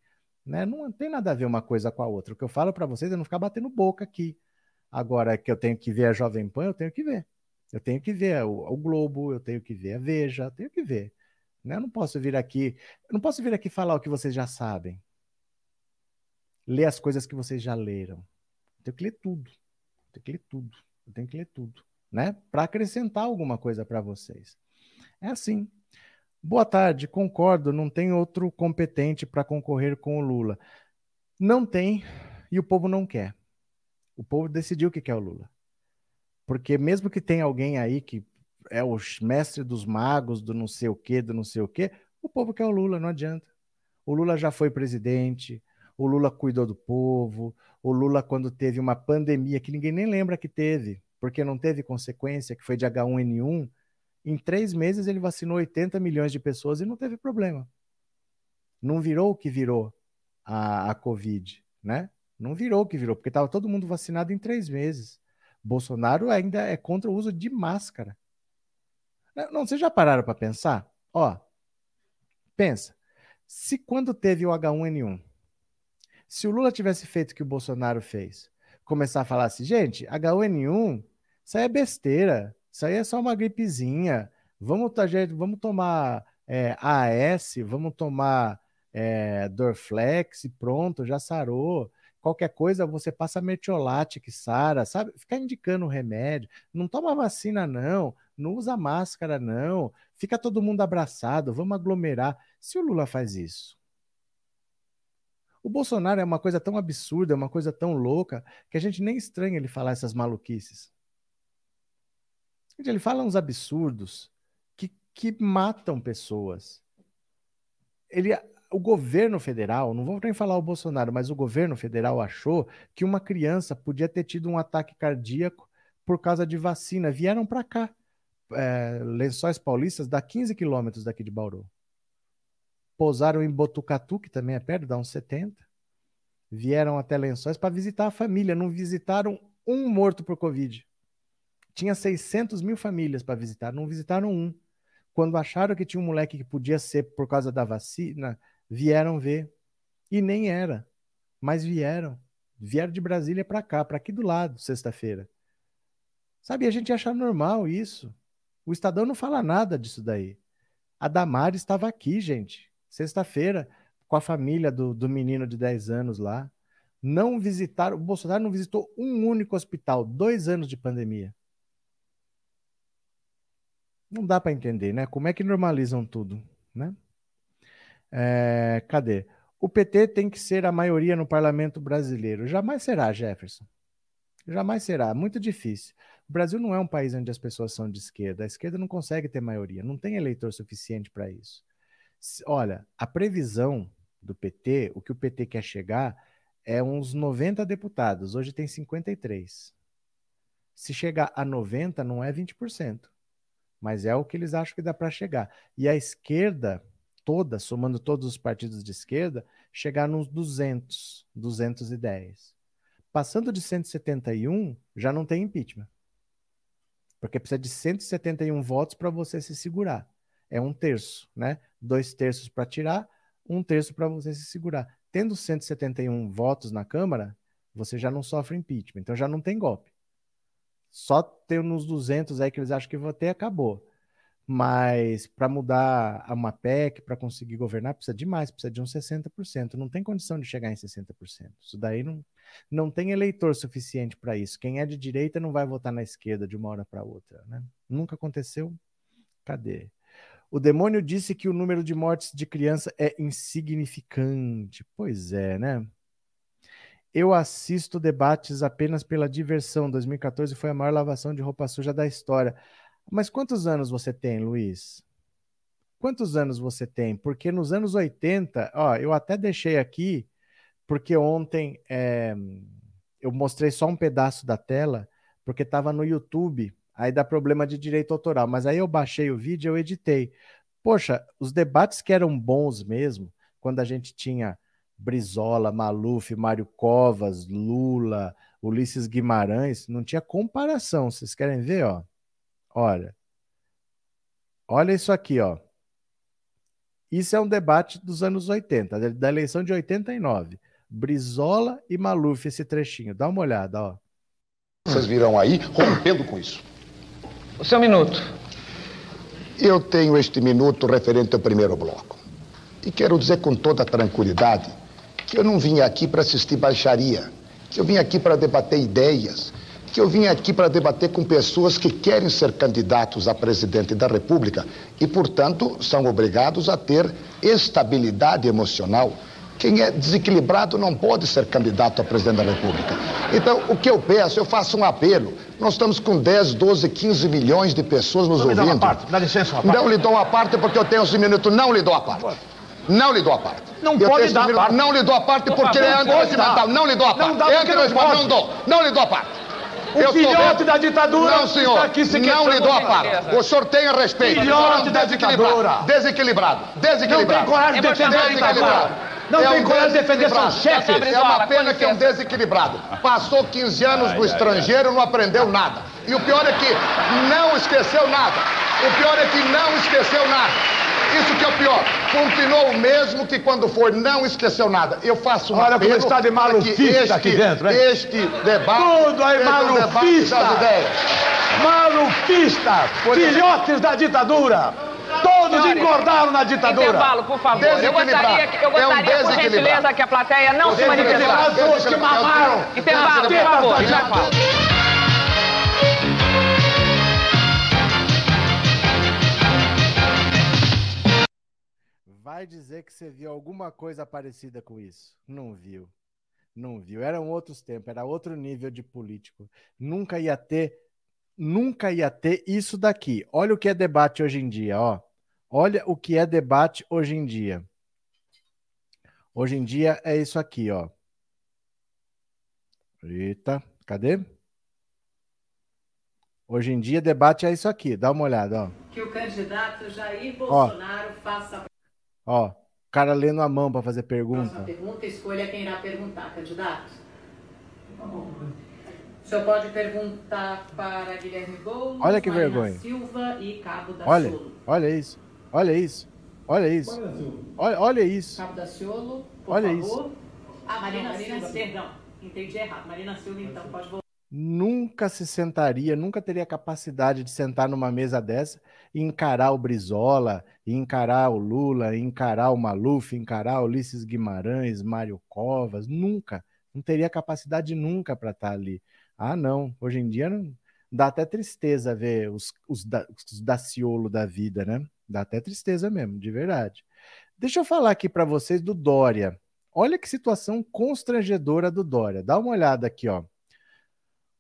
Né? Não tem nada a ver uma coisa com a outra. O que eu falo para vocês é não ficar batendo boca aqui. Agora que eu tenho que ver a Jovem Pan, eu tenho que ver. Eu tenho que ver o, o Globo, eu tenho que ver a Veja, eu tenho que ver. Né? Eu não posso vir aqui, não posso vir aqui falar o que vocês já sabem. Ler as coisas que vocês já leram. Eu tenho que ler tudo. Eu tenho que ler tudo. Eu tenho que ler tudo, né? Para acrescentar alguma coisa para vocês. É assim. Boa tarde, concordo, não tem outro competente para concorrer com o Lula. Não tem e o povo não quer. O povo decidiu que quer o Lula. Porque mesmo que tenha alguém aí que é o mestre dos magos, do não sei o quê, do não sei o quê, o povo quer o Lula, não adianta. O Lula já foi presidente, o Lula cuidou do povo, o Lula, quando teve uma pandemia que ninguém nem lembra que teve, porque não teve consequência, que foi de H1N1, em três meses ele vacinou 80 milhões de pessoas e não teve problema. Não virou o que virou a, a Covid, né? Não virou o que virou, porque estava todo mundo vacinado em três meses. Bolsonaro ainda é contra o uso de máscara. Não, vocês já pararam para pensar? Ó, pensa. Se quando teve o H1N1, se o Lula tivesse feito o que o Bolsonaro fez, começar a falar assim, gente, H1N1, isso aí é besteira. Isso aí é só uma gripezinha. Vamos, vamos tomar é, AS, vamos tomar é, Dorflex pronto, já sarou. Qualquer coisa você passa mertiolate que sara, sabe? Ficar indicando remédio. Não toma vacina, não. Não usa máscara, não. Fica todo mundo abraçado, vamos aglomerar. Se o Lula faz isso, o Bolsonaro é uma coisa tão absurda, é uma coisa tão louca, que a gente nem estranha ele falar essas maluquices. Ele fala uns absurdos que, que matam pessoas. Ele, o governo federal, não vou nem falar o Bolsonaro, mas o governo federal achou que uma criança podia ter tido um ataque cardíaco por causa de vacina. Vieram para cá, é, Lençóis Paulistas, dá 15 quilômetros daqui de Bauru. Pousaram em Botucatu, que também é perto, dá uns 70. Vieram até Lençóis para visitar a família, não visitaram um morto por Covid. Tinha 600 mil famílias para visitar, não visitaram um. Quando acharam que tinha um moleque que podia ser por causa da vacina, vieram ver. E nem era, mas vieram. Vieram de Brasília para cá, para aqui do lado, sexta-feira. Sabe, a gente acha normal isso. O Estadão não fala nada disso daí. A Damares estava aqui, gente, sexta-feira, com a família do, do menino de 10 anos lá. Não visitaram, o Bolsonaro não visitou um único hospital, dois anos de pandemia. Não dá para entender, né? Como é que normalizam tudo, né? É, cadê? O PT tem que ser a maioria no parlamento brasileiro. Jamais será, Jefferson. Jamais será. Muito difícil. O Brasil não é um país onde as pessoas são de esquerda. A esquerda não consegue ter maioria, não tem eleitor suficiente para isso. Olha, a previsão do PT, o que o PT quer chegar é uns 90 deputados. Hoje tem 53. Se chegar a 90, não é 20%, mas é o que eles acham que dá para chegar. E a esquerda toda, somando todos os partidos de esquerda, chegar nos 200, 210. Passando de 171, já não tem impeachment. Porque precisa de 171 votos para você se segurar. É um terço, né? Dois terços para tirar, um terço para você se segurar. Tendo 171 votos na Câmara, você já não sofre impeachment. Então já não tem golpe. Só ter uns 200 aí que eles acham que vão ter, acabou. Mas para mudar uma PEC, para conseguir governar, precisa de mais, precisa de uns 60%. Não tem condição de chegar em 60%. Isso daí não, não tem eleitor suficiente para isso. Quem é de direita não vai votar na esquerda de uma hora para outra. Né? Nunca aconteceu. Cadê? O demônio disse que o número de mortes de criança é insignificante. Pois é, né? Eu assisto debates apenas pela diversão. 2014 foi a maior lavação de roupa suja da história. Mas quantos anos você tem, Luiz? Quantos anos você tem? Porque nos anos 80, ó, eu até deixei aqui porque ontem é, eu mostrei só um pedaço da tela, porque estava no YouTube, aí dá problema de direito autoral, mas aí eu baixei o vídeo e eu editei. Poxa, os debates que eram bons mesmo, quando a gente tinha Brizola, Maluf, Mário Covas, Lula, Ulisses Guimarães, não tinha comparação. Vocês querem ver, ó? Olha. Olha isso aqui, ó. Isso é um debate dos anos 80, da eleição de 89. Brizola e Maluf, esse trechinho. Dá uma olhada, ó. Vocês virão aí rompendo com isso. O seu minuto. Eu tenho este minuto referente ao primeiro bloco. E quero dizer com toda tranquilidade que eu não vim aqui para assistir baixaria, que eu vim aqui para debater ideias, que eu vim aqui para debater com pessoas que querem ser candidatos a presidente da República e, portanto, são obrigados a ter estabilidade emocional quem é desequilibrado não pode ser candidato a presidente da República. Então, o que eu peço, eu faço um apelo. Nós estamos com 10, 12, 15 milhões de pessoas nos não ouvindo. Me dá, uma parte, dá licença, uma parte. Não lhe dou uma parte porque eu tenho os minutos. Não lhe dou a parte. Não lhe dou a parte. Não eu pode dar parte. Não lhe dou a parte porque ele é antirregimental. Não lhe dou a parte. Não dá é antirregimental. Não dou. Não lhe dou a parte. O eu filhote da ditadura não, senhor, aqui se Não lhe dou a parte. O senhor tenha respeito. Filhote da ditadura. Desequilibrado. Desequilibrado. Não tem coragem de defender a ditadura. Não é tem um coragem de defender seus chefes. É uma pena que é um desequilibrado. Passou 15 anos ai, no ai, estrangeiro, ai. não aprendeu nada. E o pior é que não esqueceu nada. O pior é que não esqueceu nada. Isso que é o pior. Continuou o mesmo que quando foi, não esqueceu nada. Eu faço uma Olha como está de malufista este, aqui dentro, hein? Este debate... Tudo aí malufista! Um malufista! Filhotes da ditadura! Todos Senhores, engordaram na ditadura. Intervalo, por favor. Eu gostaria, eu gostaria é um por gentileza, que a plateia não se manifestasse. Pessoas que mamaram. Intervalo, por favor. Intervalo. Vai dizer que você viu alguma coisa parecida com isso. Não viu. Não viu. Eram outros tempos, era outro nível de político. Nunca ia ter, nunca ia ter isso daqui. Olha o que é debate hoje em dia, ó. Olha o que é debate hoje em dia. Hoje em dia é isso aqui, ó. Eita, cadê? Hoje em dia debate é isso aqui, dá uma olhada, ó. Que o candidato Jair Bolsonaro ó, faça. Ó, o cara lendo a mão para fazer pergunta. Faça pergunta, escolha quem irá perguntar, candidato. O senhor pode perguntar para Guilherme Boulos, Olha que Marina vergonha. Silva e Cabo da olha, Solo. Olha isso. Olha isso. Olha isso. Olha, olha isso. Cabo da Ciolo, por olha favor. isso. Ah, Marina, Marina Silva, perdão. Entendi errado. Marina Silva, então, pode voltar. nunca se sentaria, nunca teria capacidade de sentar numa mesa dessa encarar o Brizola, encarar o Lula, encarar o Maluf, encarar Ulisses Guimarães, Mário Covas, nunca. Não teria capacidade nunca para estar tá ali. Ah, não. Hoje em dia não, dá até tristeza ver os, os, da, os Daciolo da vida, né? Dá até tristeza mesmo, de verdade. Deixa eu falar aqui para vocês do Dória. Olha que situação constrangedora do Dória. Dá uma olhada aqui, ó.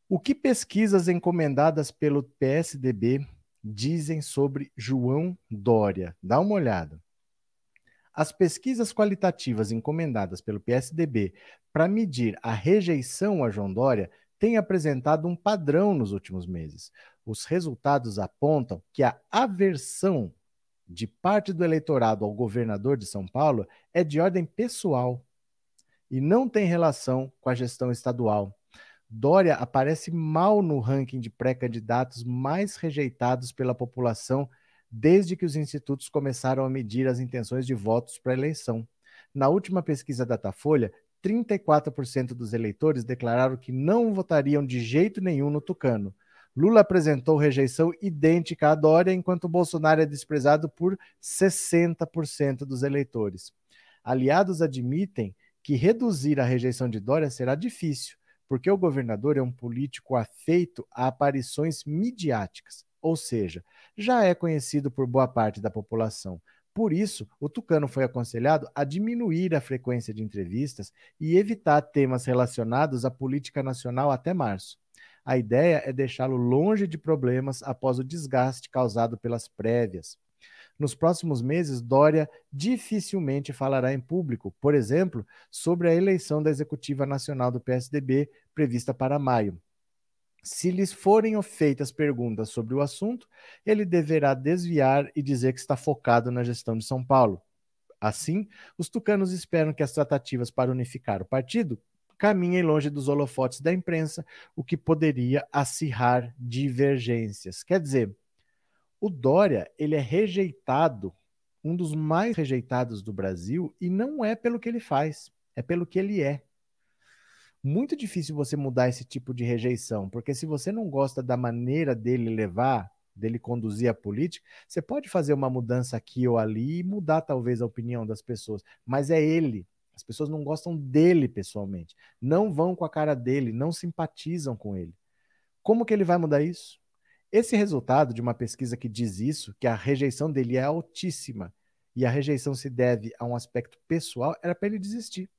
O que pesquisas encomendadas pelo PSDB dizem sobre João Dória? Dá uma olhada. As pesquisas qualitativas encomendadas pelo PSDB para medir a rejeição a João Dória têm apresentado um padrão nos últimos meses. Os resultados apontam que a aversão de parte do eleitorado ao governador de São Paulo é de ordem pessoal e não tem relação com a gestão estadual. Dória aparece mal no ranking de pré-candidatos mais rejeitados pela população desde que os institutos começaram a medir as intenções de votos para a eleição. Na última pesquisa Datafolha, 34% dos eleitores declararam que não votariam de jeito nenhum no Tucano. Lula apresentou rejeição idêntica a Dória, enquanto Bolsonaro é desprezado por 60% dos eleitores. Aliados admitem que reduzir a rejeição de Dória será difícil, porque o governador é um político afeito a aparições midiáticas, ou seja, já é conhecido por boa parte da população. Por isso, o Tucano foi aconselhado a diminuir a frequência de entrevistas e evitar temas relacionados à política nacional até março. A ideia é deixá-lo longe de problemas após o desgaste causado pelas prévias. Nos próximos meses, Dória dificilmente falará em público, por exemplo, sobre a eleição da executiva nacional do PSDB, prevista para maio. Se lhes forem feitas perguntas sobre o assunto, ele deverá desviar e dizer que está focado na gestão de São Paulo. Assim, os tucanos esperam que as tratativas para unificar o partido caminhem longe dos holofotes da imprensa, o que poderia acirrar divergências. Quer dizer, o Dória, ele é rejeitado, um dos mais rejeitados do Brasil, e não é pelo que ele faz, é pelo que ele é. Muito difícil você mudar esse tipo de rejeição, porque se você não gosta da maneira dele levar, dele conduzir a política, você pode fazer uma mudança aqui ou ali e mudar talvez a opinião das pessoas, mas é ele. As pessoas não gostam dele pessoalmente, não vão com a cara dele, não simpatizam com ele. Como que ele vai mudar isso? Esse resultado de uma pesquisa que diz isso, que a rejeição dele é altíssima, e a rejeição se deve a um aspecto pessoal, era para ele desistir.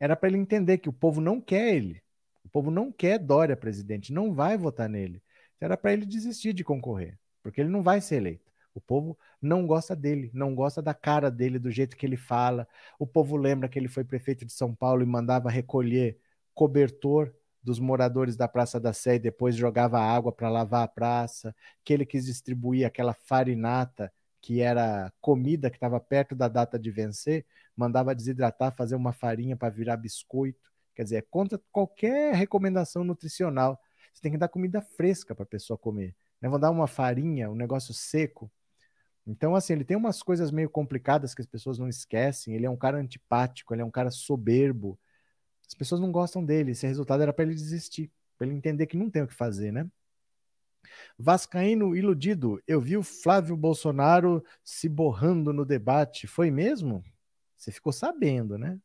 Era para ele entender que o povo não quer ele. O povo não quer Dória presidente, não vai votar nele. Era para ele desistir de concorrer, porque ele não vai ser eleito. O povo não gosta dele, não gosta da cara dele, do jeito que ele fala. O povo lembra que ele foi prefeito de São Paulo e mandava recolher cobertor dos moradores da Praça da Sé e depois jogava água para lavar a praça, que ele quis distribuir aquela farinata que era comida que estava perto da data de vencer, mandava desidratar, fazer uma farinha para virar biscoito. Quer dizer, é contra qualquer recomendação nutricional. Você tem que dar comida fresca para a pessoa comer. Né? Vão dar uma farinha, um negócio seco. Então, assim, ele tem umas coisas meio complicadas que as pessoas não esquecem. Ele é um cara antipático, ele é um cara soberbo, as pessoas não gostam dele. Esse resultado era para ele desistir, para ele entender que não tem o que fazer, né? Vascaíno iludido, eu vi o Flávio Bolsonaro se borrando no debate. Foi mesmo? Você ficou sabendo, né?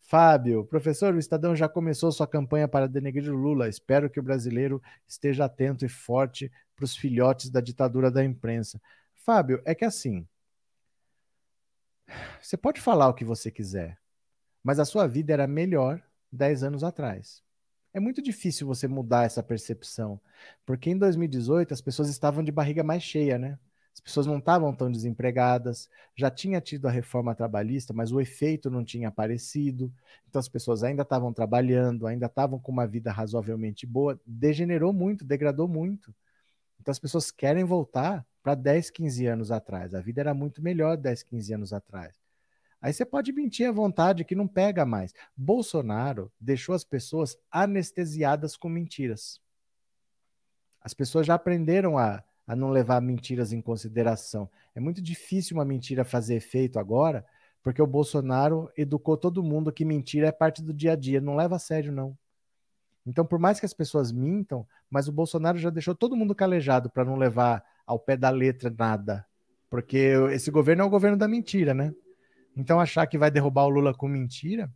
Fábio, professor, o Estadão já começou sua campanha para denegrir Lula. Espero que o brasileiro esteja atento e forte para os filhotes da ditadura da imprensa. Fábio, é que assim, você pode falar o que você quiser, mas a sua vida era melhor 10 anos atrás. É muito difícil você mudar essa percepção, porque em 2018 as pessoas estavam de barriga mais cheia, né? As pessoas não estavam tão desempregadas, já tinha tido a reforma trabalhista, mas o efeito não tinha aparecido. Então as pessoas ainda estavam trabalhando, ainda estavam com uma vida razoavelmente boa, degenerou muito, degradou muito. Então as pessoas querem voltar para 10, 15 anos atrás. A vida era muito melhor 10, 15 anos atrás. Aí você pode mentir à vontade que não pega mais. Bolsonaro deixou as pessoas anestesiadas com mentiras. As pessoas já aprenderam a, a não levar mentiras em consideração. É muito difícil uma mentira fazer efeito agora, porque o Bolsonaro educou todo mundo que mentira é parte do dia a dia, não leva a sério, não. Então, por mais que as pessoas mintam, mas o Bolsonaro já deixou todo mundo calejado para não levar ao pé da letra nada. Porque esse governo é o governo da mentira, né? Então, achar que vai derrubar o Lula com mentira,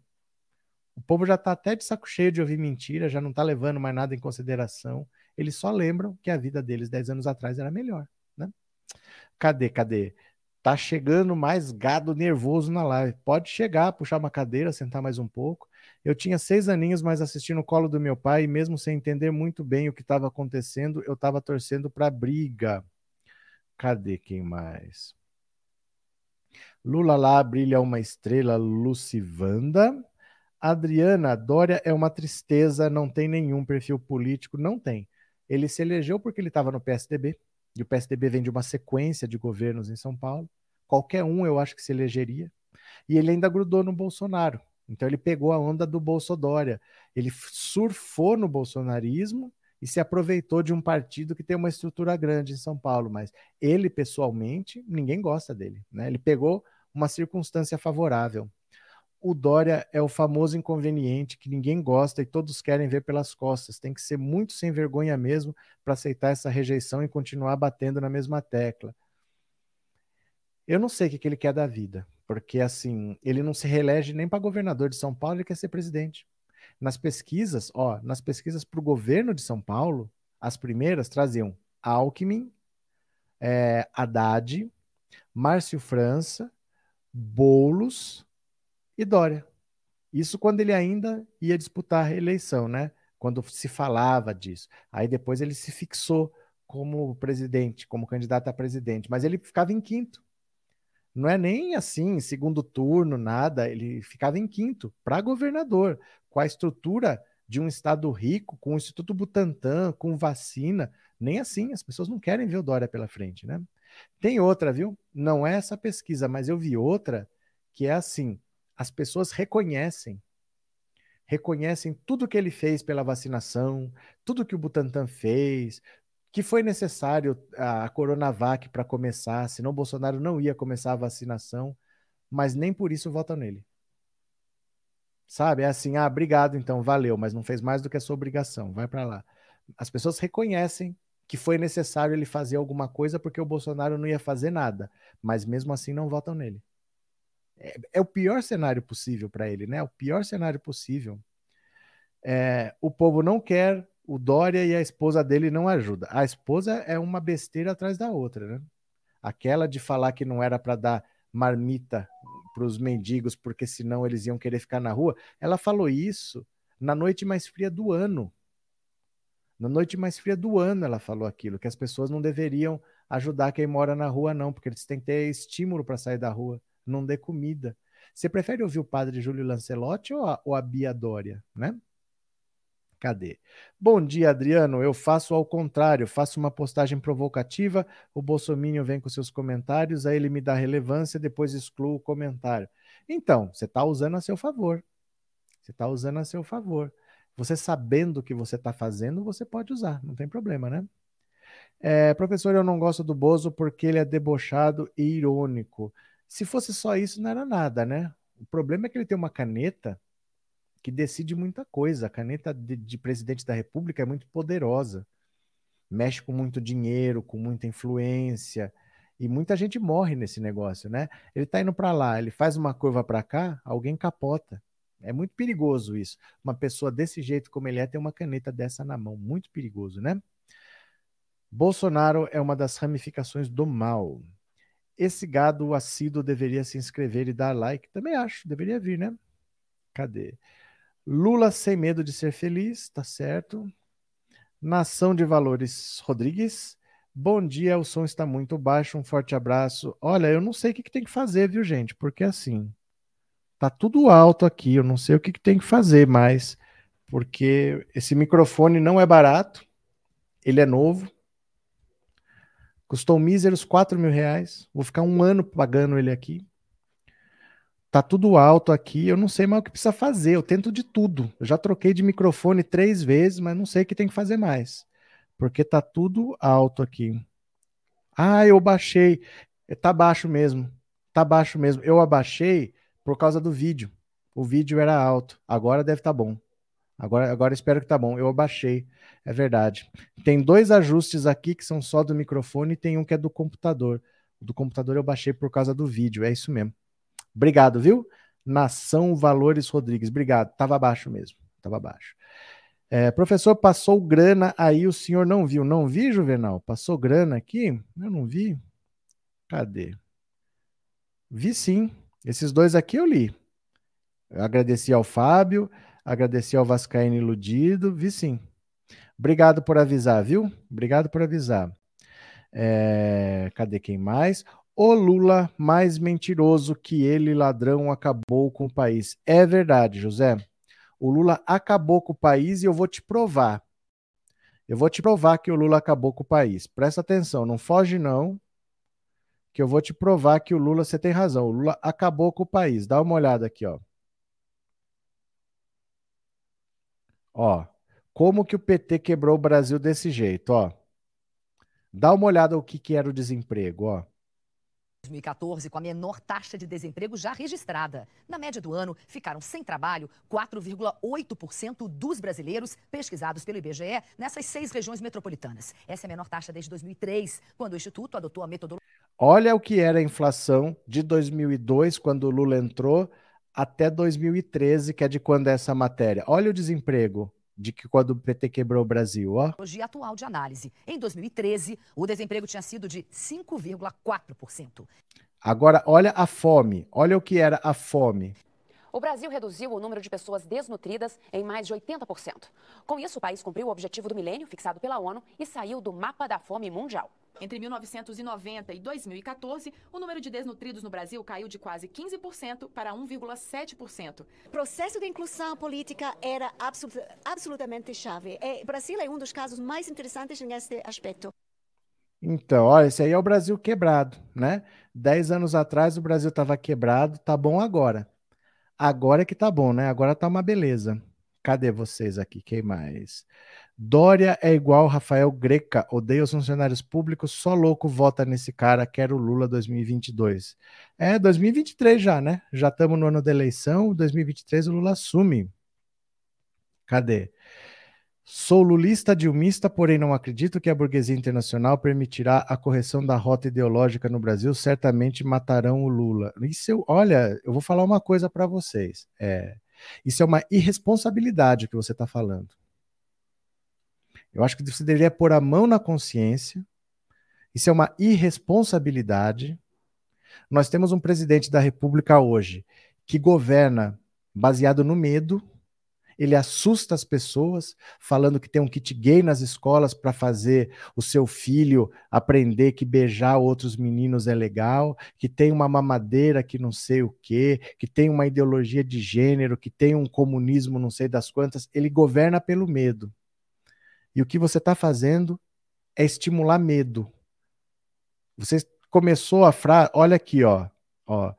o povo já está até de saco cheio de ouvir mentira, já não está levando mais nada em consideração. Eles só lembram que a vida deles 10 anos atrás era melhor, né? Cadê, cadê? Tá chegando mais gado nervoso na live. Pode chegar, puxar uma cadeira, sentar mais um pouco. Eu tinha seis aninhos, mas assisti no colo do meu pai, e mesmo sem entender muito bem o que estava acontecendo, eu estava torcendo para briga. Cadê quem mais? Lula lá brilha uma estrela, Lucivanda. Adriana, Dória é uma tristeza, não tem nenhum perfil político, não tem. Ele se elegeu porque ele estava no PSDB, e o PSDB vem de uma sequência de governos em São Paulo. Qualquer um eu acho que se elegeria. E ele ainda grudou no Bolsonaro. Então ele pegou a onda do Bolsodória. Ele surfou no bolsonarismo e se aproveitou de um partido que tem uma estrutura grande em São Paulo, mas ele pessoalmente, ninguém gosta dele, né? Ele pegou uma circunstância favorável. O Dória é o famoso inconveniente que ninguém gosta e todos querem ver pelas costas. Tem que ser muito sem vergonha mesmo para aceitar essa rejeição e continuar batendo na mesma tecla. Eu não sei o que, ele quer da vida, porque assim, ele não se reelege nem para governador de São Paulo, ele quer ser presidente. Nas pesquisas, ó, nas pesquisas para o governo de São Paulo, as primeiras traziam Alckmin, é, Haddad, Márcio França, Bolos e Dória. Isso quando ele ainda ia disputar a reeleição, né? Quando se falava disso. Aí depois ele se fixou como presidente, como candidato a presidente, mas ele ficava em quinto. Não é nem assim, segundo turno, nada, ele ficava em quinto para governador, com a estrutura de um estado rico, com o Instituto Butantan, com vacina, nem assim, as pessoas não querem ver o Dória pela frente, né? Tem outra, viu? Não é essa pesquisa, mas eu vi outra que é assim: as pessoas reconhecem, reconhecem tudo que ele fez pela vacinação, tudo que o Butantan fez, que foi necessário a Coronavac para começar, senão o Bolsonaro não ia começar a vacinação, mas nem por isso votam nele. Sabe? É assim, ah, obrigado então, valeu, mas não fez mais do que a sua obrigação, vai para lá. As pessoas reconhecem que foi necessário ele fazer alguma coisa porque o Bolsonaro não ia fazer nada, mas mesmo assim não votam nele. É, é o pior cenário possível para ele, né? O pior cenário possível. É, o povo não quer, o Dória e a esposa dele não ajudam. A esposa é uma besteira atrás da outra, né? Aquela de falar que não era para dar marmita para os mendigos porque senão eles iam querer ficar na rua. Ela falou isso na noite mais fria do ano. Na noite mais fria do ano, ela falou aquilo, que as pessoas não deveriam ajudar quem mora na rua, não, porque eles têm que ter estímulo para sair da rua, não dê comida. Você prefere ouvir o padre Júlio Lancelotti ou a, ou a Bia Dória, né? Cadê? Bom dia, Adriano. Eu faço ao contrário, faço uma postagem provocativa, o Bolsonaro vem com seus comentários, aí ele me dá relevância, depois excluo o comentário. Então, você está usando a seu favor. Você está usando a seu favor. Você sabendo o que você está fazendo, você pode usar, não tem problema, né? É, professor, eu não gosto do Bozo porque ele é debochado e irônico. Se fosse só isso, não era nada, né? O problema é que ele tem uma caneta que decide muita coisa. A caneta de, de presidente da República é muito poderosa, mexe com muito dinheiro, com muita influência. E muita gente morre nesse negócio, né? Ele tá indo para lá, ele faz uma curva para cá, alguém capota. É muito perigoso isso. Uma pessoa desse jeito como ele é tem uma caneta dessa na mão. Muito perigoso, né? Bolsonaro é uma das ramificações do mal. Esse gado assíduo deveria se inscrever e dar like. Também acho, deveria vir, né? Cadê? Lula sem medo de ser feliz, tá certo. Nação de Valores Rodrigues. Bom dia, o som está muito baixo. Um forte abraço. Olha, eu não sei o que, que tem que fazer, viu, gente? Porque assim, Tá tudo alto aqui, eu não sei o que, que tem que fazer mais, porque esse microfone não é barato, ele é novo, custou míseros 4 mil reais, vou ficar um ano pagando ele aqui. Tá tudo alto aqui, eu não sei mais o que precisa fazer, eu tento de tudo. Eu já troquei de microfone três vezes, mas não sei o que tem que fazer mais, porque tá tudo alto aqui. Ah, eu baixei, tá baixo mesmo, tá baixo mesmo. Eu abaixei por causa do vídeo. O vídeo era alto, agora deve estar tá bom. Agora, agora espero que tá bom. Eu abaixei, é verdade. Tem dois ajustes aqui que são só do microfone e tem um que é do computador. Do computador eu baixei por causa do vídeo, é isso mesmo. Obrigado, viu? Nação Valores Rodrigues, obrigado. Tava abaixo mesmo, tava abaixo. É, professor, passou grana aí, o senhor não viu. Não vi, Juvenal? Passou grana aqui? Eu não vi. Cadê? Vi sim. Esses dois aqui eu li. Eu agradeci ao Fábio, agradeci ao Vascaíno Iludido, vi sim. Obrigado por avisar, viu? Obrigado por avisar. É, cadê quem mais? O Lula mais mentiroso que ele, ladrão, acabou com o país. É verdade, José. O Lula acabou com o país e eu vou te provar. Eu vou te provar que o Lula acabou com o país. Presta atenção, não foge não, que eu vou te provar que o Lula, você tem razão, o Lula acabou com o país. Dá uma olhada aqui, ó. Ó, como que o PT quebrou o Brasil desse jeito, ó. Dá uma olhada o que, que era o desemprego, ó. 2014, com a menor taxa de desemprego já registrada. Na média do ano, ficaram sem trabalho 4,8% dos brasileiros pesquisados pelo IBGE nessas seis regiões metropolitanas. Essa é a menor taxa desde 2003, quando o Instituto adotou a metodologia. Olha o que era a inflação de 2002, quando o Lula entrou, até 2013, que é de quando é essa matéria. Olha o desemprego de que quando o PT quebrou o Brasil, ó. Hoje atual de análise. Em 2013, o desemprego tinha sido de 5,4%. Agora, olha a fome. Olha o que era a fome. O Brasil reduziu o número de pessoas desnutridas em mais de 80%. Com isso, o país cumpriu o objetivo do milênio fixado pela ONU e saiu do mapa da fome mundial. Entre 1990 e 2014, o número de desnutridos no Brasil caiu de quase 15% para 1,7%. O processo de inclusão política era absolut absolutamente chave. O Brasil é um dos casos mais interessantes nesse aspecto. Então, olha, esse aí é o Brasil quebrado, né? Dez anos atrás o Brasil estava quebrado, tá bom agora. Agora é que tá bom, né? Agora tá uma beleza. Cadê vocês aqui? Quem mais? Dória é igual Rafael Greca, odeia os funcionários públicos, só louco vota nesse cara, quero Lula 2022. É, 2023 já, né? Já estamos no ano da eleição, 2023 o Lula assume. Cadê? Sou lulista dilmista, porém não acredito que a burguesia internacional permitirá a correção da rota ideológica no Brasil. Certamente matarão o Lula. Isso eu, olha, eu vou falar uma coisa para vocês. É, isso é uma irresponsabilidade que você está falando. Eu acho que você deveria pôr a mão na consciência. Isso é uma irresponsabilidade. Nós temos um presidente da República hoje que governa baseado no medo. Ele assusta as pessoas, falando que tem um kit gay nas escolas para fazer o seu filho aprender que beijar outros meninos é legal, que tem uma mamadeira que não sei o quê, que tem uma ideologia de gênero, que tem um comunismo não sei das quantas. Ele governa pelo medo. E o que você está fazendo é estimular medo. Você começou a frase, olha aqui, ó, ó,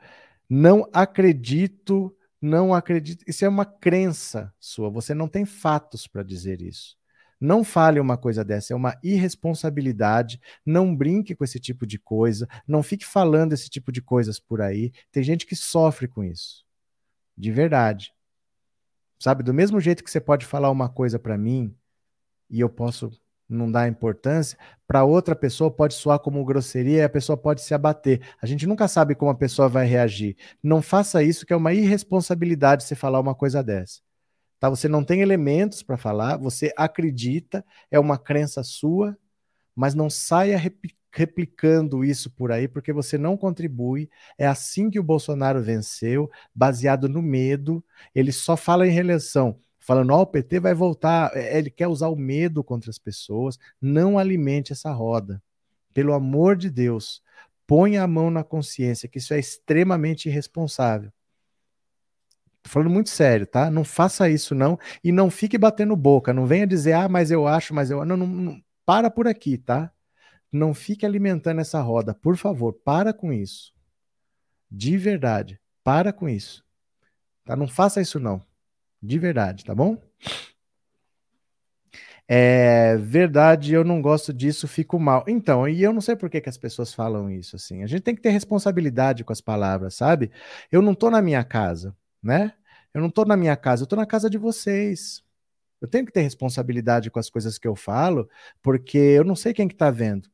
não acredito, não acredito. Isso é uma crença sua. Você não tem fatos para dizer isso. Não fale uma coisa dessa, é uma irresponsabilidade. Não brinque com esse tipo de coisa, não fique falando esse tipo de coisas por aí. Tem gente que sofre com isso. De verdade. Sabe, do mesmo jeito que você pode falar uma coisa para mim e eu posso não dar importância, para outra pessoa pode soar como grosseria e a pessoa pode se abater. A gente nunca sabe como a pessoa vai reagir. Não faça isso, que é uma irresponsabilidade você falar uma coisa dessa. Tá? Você não tem elementos para falar, você acredita, é uma crença sua, mas não saia replicando isso por aí, porque você não contribui. É assim que o Bolsonaro venceu, baseado no medo. Ele só fala em reeleição falando, ó, oh, o PT vai voltar, é, ele quer usar o medo contra as pessoas, não alimente essa roda. Pelo amor de Deus, ponha a mão na consciência, que isso é extremamente irresponsável. Tô falando muito sério, tá? Não faça isso não e não fique batendo boca, não venha dizer, ah, mas eu acho, mas eu... Não, não, não. para por aqui, tá? Não fique alimentando essa roda, por favor, para com isso. De verdade, para com isso. Tá? Não faça isso não. De verdade, tá bom? É verdade, eu não gosto disso, fico mal. Então, e eu não sei por que, que as pessoas falam isso assim. A gente tem que ter responsabilidade com as palavras, sabe? Eu não tô na minha casa, né? Eu não tô na minha casa, eu tô na casa de vocês. Eu tenho que ter responsabilidade com as coisas que eu falo, porque eu não sei quem que tá vendo.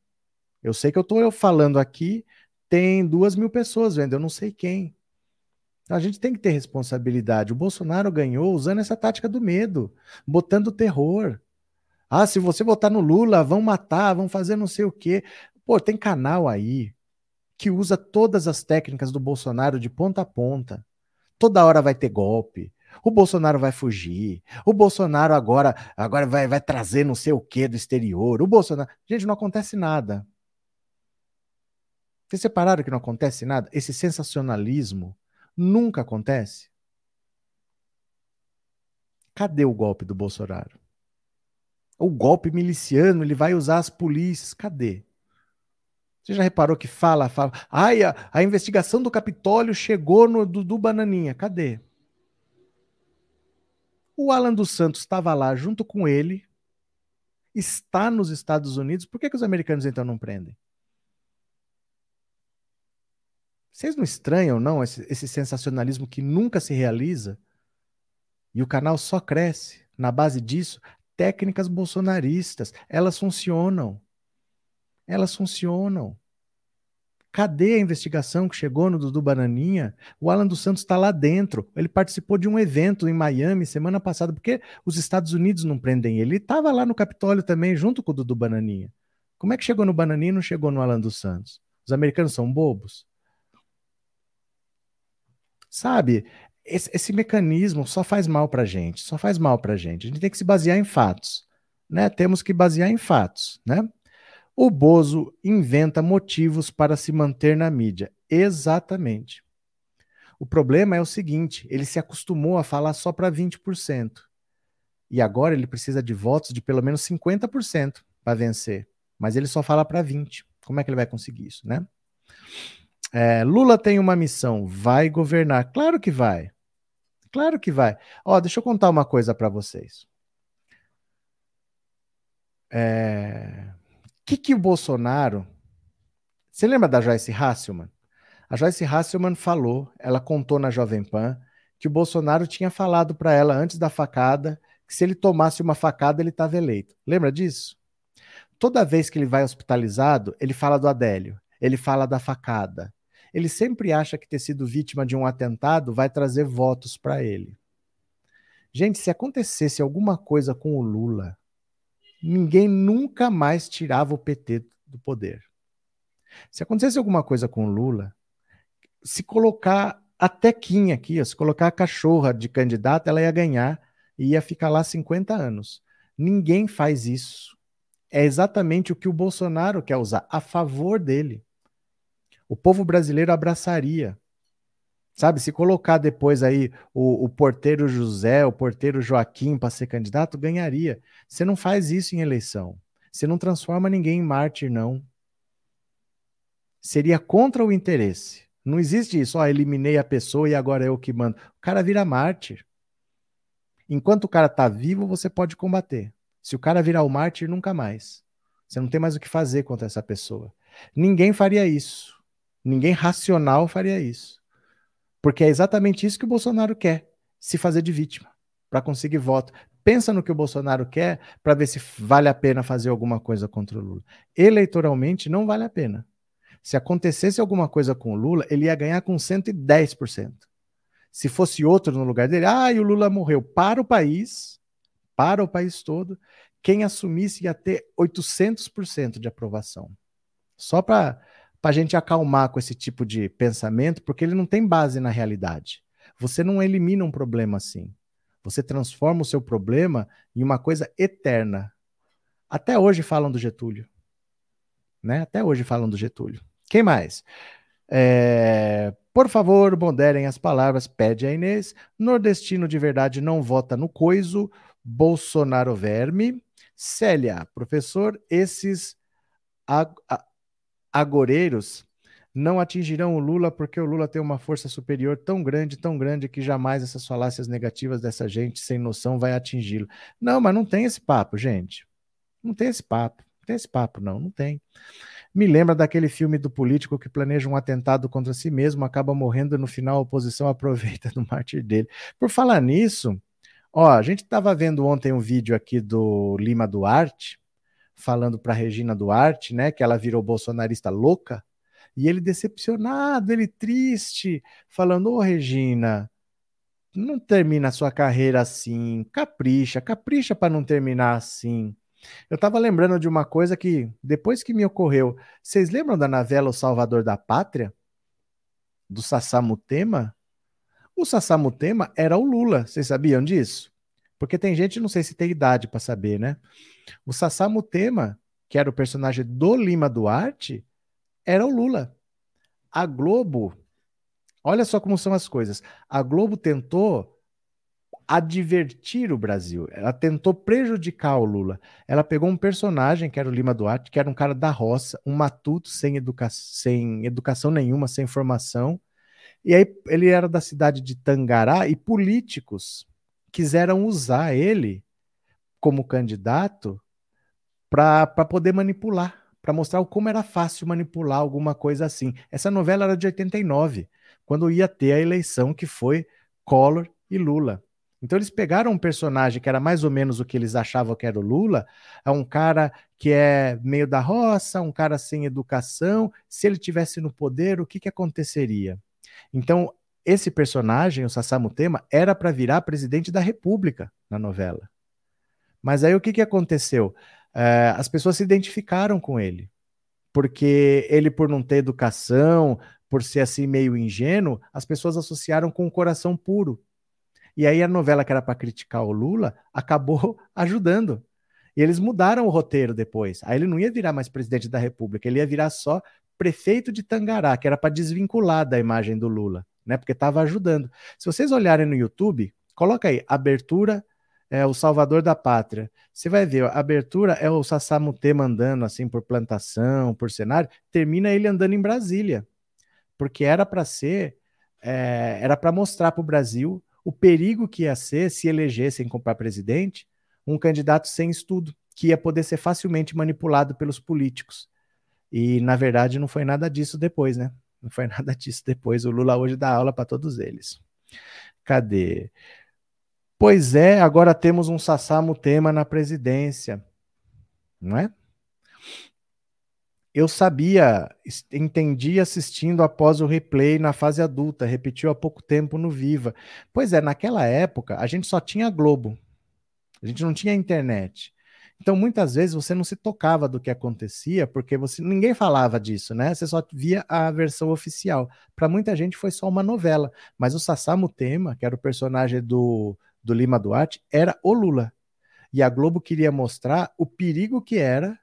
Eu sei que eu tô eu falando aqui, tem duas mil pessoas vendo, eu não sei quem. A gente tem que ter responsabilidade. O Bolsonaro ganhou usando essa tática do medo, botando terror. Ah, se você votar no Lula, vão matar, vão fazer não sei o quê. Pô, tem canal aí que usa todas as técnicas do Bolsonaro de ponta a ponta. Toda hora vai ter golpe. O Bolsonaro vai fugir. O Bolsonaro agora, agora vai, vai trazer não sei o que do exterior. O Bolsonaro. Gente, não acontece nada. Vocês separaram que não acontece nada? Esse sensacionalismo nunca acontece? Cadê o golpe do Bolsonaro? O golpe miliciano, ele vai usar as polícias. Cadê? Você já reparou que fala, fala. Ai, a, a investigação do Capitólio chegou no Dudu Bananinha. Cadê? O Alan dos Santos estava lá junto com ele, está nos Estados Unidos. Por que, que os americanos então não prendem? Vocês não estranham, não, esse, esse sensacionalismo que nunca se realiza? E o canal só cresce na base disso. Técnicas bolsonaristas, elas funcionam. Elas funcionam. Cadê a investigação que chegou no Dudu Bananinha? O Alan dos Santos está lá dentro. Ele participou de um evento em Miami semana passada. Por que os Estados Unidos não prendem ele? Ele estava lá no Capitólio também, junto com o Dudu Bananinha. Como é que chegou no Bananinha e não chegou no Alan dos Santos? Os americanos são bobos? Sabe? Esse, esse mecanismo só faz mal para gente, só faz mal para gente. A gente tem que se basear em fatos, né? Temos que basear em fatos, né? O Bozo inventa motivos para se manter na mídia. Exatamente. O problema é o seguinte: ele se acostumou a falar só para 20%. E agora ele precisa de votos de pelo menos 50% para vencer. Mas ele só fala para 20%. Como é que ele vai conseguir isso, né? É, Lula tem uma missão, vai governar. Claro que vai. Claro que vai. Ó, deixa eu contar uma coisa para vocês. É que, que o Bolsonaro. Você lembra da Joyce Hasselman? A Joyce Hasselman falou, ela contou na Jovem Pan, que o Bolsonaro tinha falado para ela antes da facada que se ele tomasse uma facada ele estava eleito. Lembra disso? Toda vez que ele vai hospitalizado, ele fala do Adélio, ele fala da facada. Ele sempre acha que ter sido vítima de um atentado vai trazer votos para ele. Gente, se acontecesse alguma coisa com o Lula, ninguém nunca mais tirava o PT do poder. Se acontecesse alguma coisa com o Lula, se colocar a Tequinha aqui, se colocar a cachorra de candidata, ela ia ganhar e ia ficar lá 50 anos. Ninguém faz isso. É exatamente o que o Bolsonaro quer usar a favor dele. O povo brasileiro abraçaria. Sabe, se colocar depois aí o, o porteiro José, o porteiro Joaquim para ser candidato, ganharia. Você não faz isso em eleição. Você não transforma ninguém em mártir, não. Seria contra o interesse. Não existe isso, ó, eliminei a pessoa e agora é eu que mando. O cara vira mártir. Enquanto o cara tá vivo, você pode combater. Se o cara virar o mártir, nunca mais. Você não tem mais o que fazer contra essa pessoa. Ninguém faria isso. Ninguém racional faria isso. Porque é exatamente isso que o Bolsonaro quer: se fazer de vítima, para conseguir voto. Pensa no que o Bolsonaro quer para ver se vale a pena fazer alguma coisa contra o Lula. Eleitoralmente, não vale a pena. Se acontecesse alguma coisa com o Lula, ele ia ganhar com 110%. Se fosse outro no lugar dele, ah, e o Lula morreu. Para o país, para o país todo, quem assumisse ia ter 800% de aprovação. Só para para a gente acalmar com esse tipo de pensamento, porque ele não tem base na realidade. Você não elimina um problema assim. Você transforma o seu problema em uma coisa eterna. Até hoje falam do Getúlio. Né? Até hoje falam do Getúlio. Quem mais? É, por favor, moderem as palavras, pede a Inês. Nordestino de verdade não vota no coiso. Bolsonaro verme. Célia, professor, esses agoreiros não atingirão o Lula porque o Lula tem uma força superior tão grande, tão grande que jamais essas falácias negativas dessa gente sem noção vai atingi-lo. Não, mas não tem esse papo, gente. Não tem esse papo. Não tem esse papo, não. Não tem. Me lembra daquele filme do político que planeja um atentado contra si mesmo, acaba morrendo no final a oposição aproveita do mártir dele. Por falar nisso, Ó, a gente estava vendo ontem um vídeo aqui do Lima Duarte, falando para Regina Duarte, né, que ela virou bolsonarista louca, e ele decepcionado, ele triste, falando: Ô Regina, não termina a sua carreira assim, capricha, capricha para não terminar assim. Eu estava lembrando de uma coisa que, depois que me ocorreu, vocês lembram da novela O Salvador da Pátria? Do Sassamutema? O Sassamutema era o Lula, vocês sabiam disso? Porque tem gente, não sei se tem idade para saber, né? O Sassamutema, que era o personagem do Lima Duarte, era o Lula. A Globo, olha só como são as coisas. A Globo tentou advertir o Brasil. Ela tentou prejudicar o Lula. Ela pegou um personagem, que era o Lima Duarte, que era um cara da roça, um matuto sem, educa sem educação nenhuma, sem formação. E aí ele era da cidade de Tangará e políticos quiseram usar ele como candidato para poder manipular para mostrar como era fácil manipular alguma coisa assim. Essa novela era de 89, quando ia ter a eleição que foi Collor e Lula. Então eles pegaram um personagem que era mais ou menos o que eles achavam que era o Lula, é um cara que é meio da roça, um cara sem educação. Se ele tivesse no poder, o que, que aconteceria? Então esse personagem, o Sassamutema, era para virar presidente da República na novela. Mas aí o que, que aconteceu? é, as pessoas se identificaram com ele. Porque ele, por não ter educação, por ser assim meio ingênuo, as pessoas associaram com o coração puro. E aí a novela que era para criticar o Lula acabou ajudando. E eles mudaram o roteiro depois. Aí ele não ia virar mais presidente da República, ele ia virar só prefeito de Tangará, que era para desvincular da imagem do Lula, né? Porque estava ajudando. Se vocês olharem no YouTube, coloca aí abertura é o Salvador da Pátria. Você vai ver, a abertura é o Sassamutê mandando assim por plantação, por cenário, termina ele andando em Brasília, porque era para ser, é, era para mostrar para o Brasil o perigo que ia ser se elegessem para presidente um candidato sem estudo, que ia poder ser facilmente manipulado pelos políticos. E na verdade não foi nada disso depois, né? Não foi nada disso depois. O Lula hoje dá aula para todos eles. Cadê? Pois é, agora temos um Sassamo tema na presidência, não é? Eu sabia, entendi assistindo após o replay na fase adulta, repetiu há pouco tempo no Viva. Pois é, naquela época a gente só tinha Globo, a gente não tinha internet. Então, muitas vezes você não se tocava do que acontecia, porque você ninguém falava disso, né? Você só via a versão oficial. Para muita gente foi só uma novela, mas o Sassamo Tema, que era o personagem do do Lima Duarte era o Lula. E a Globo queria mostrar o perigo que era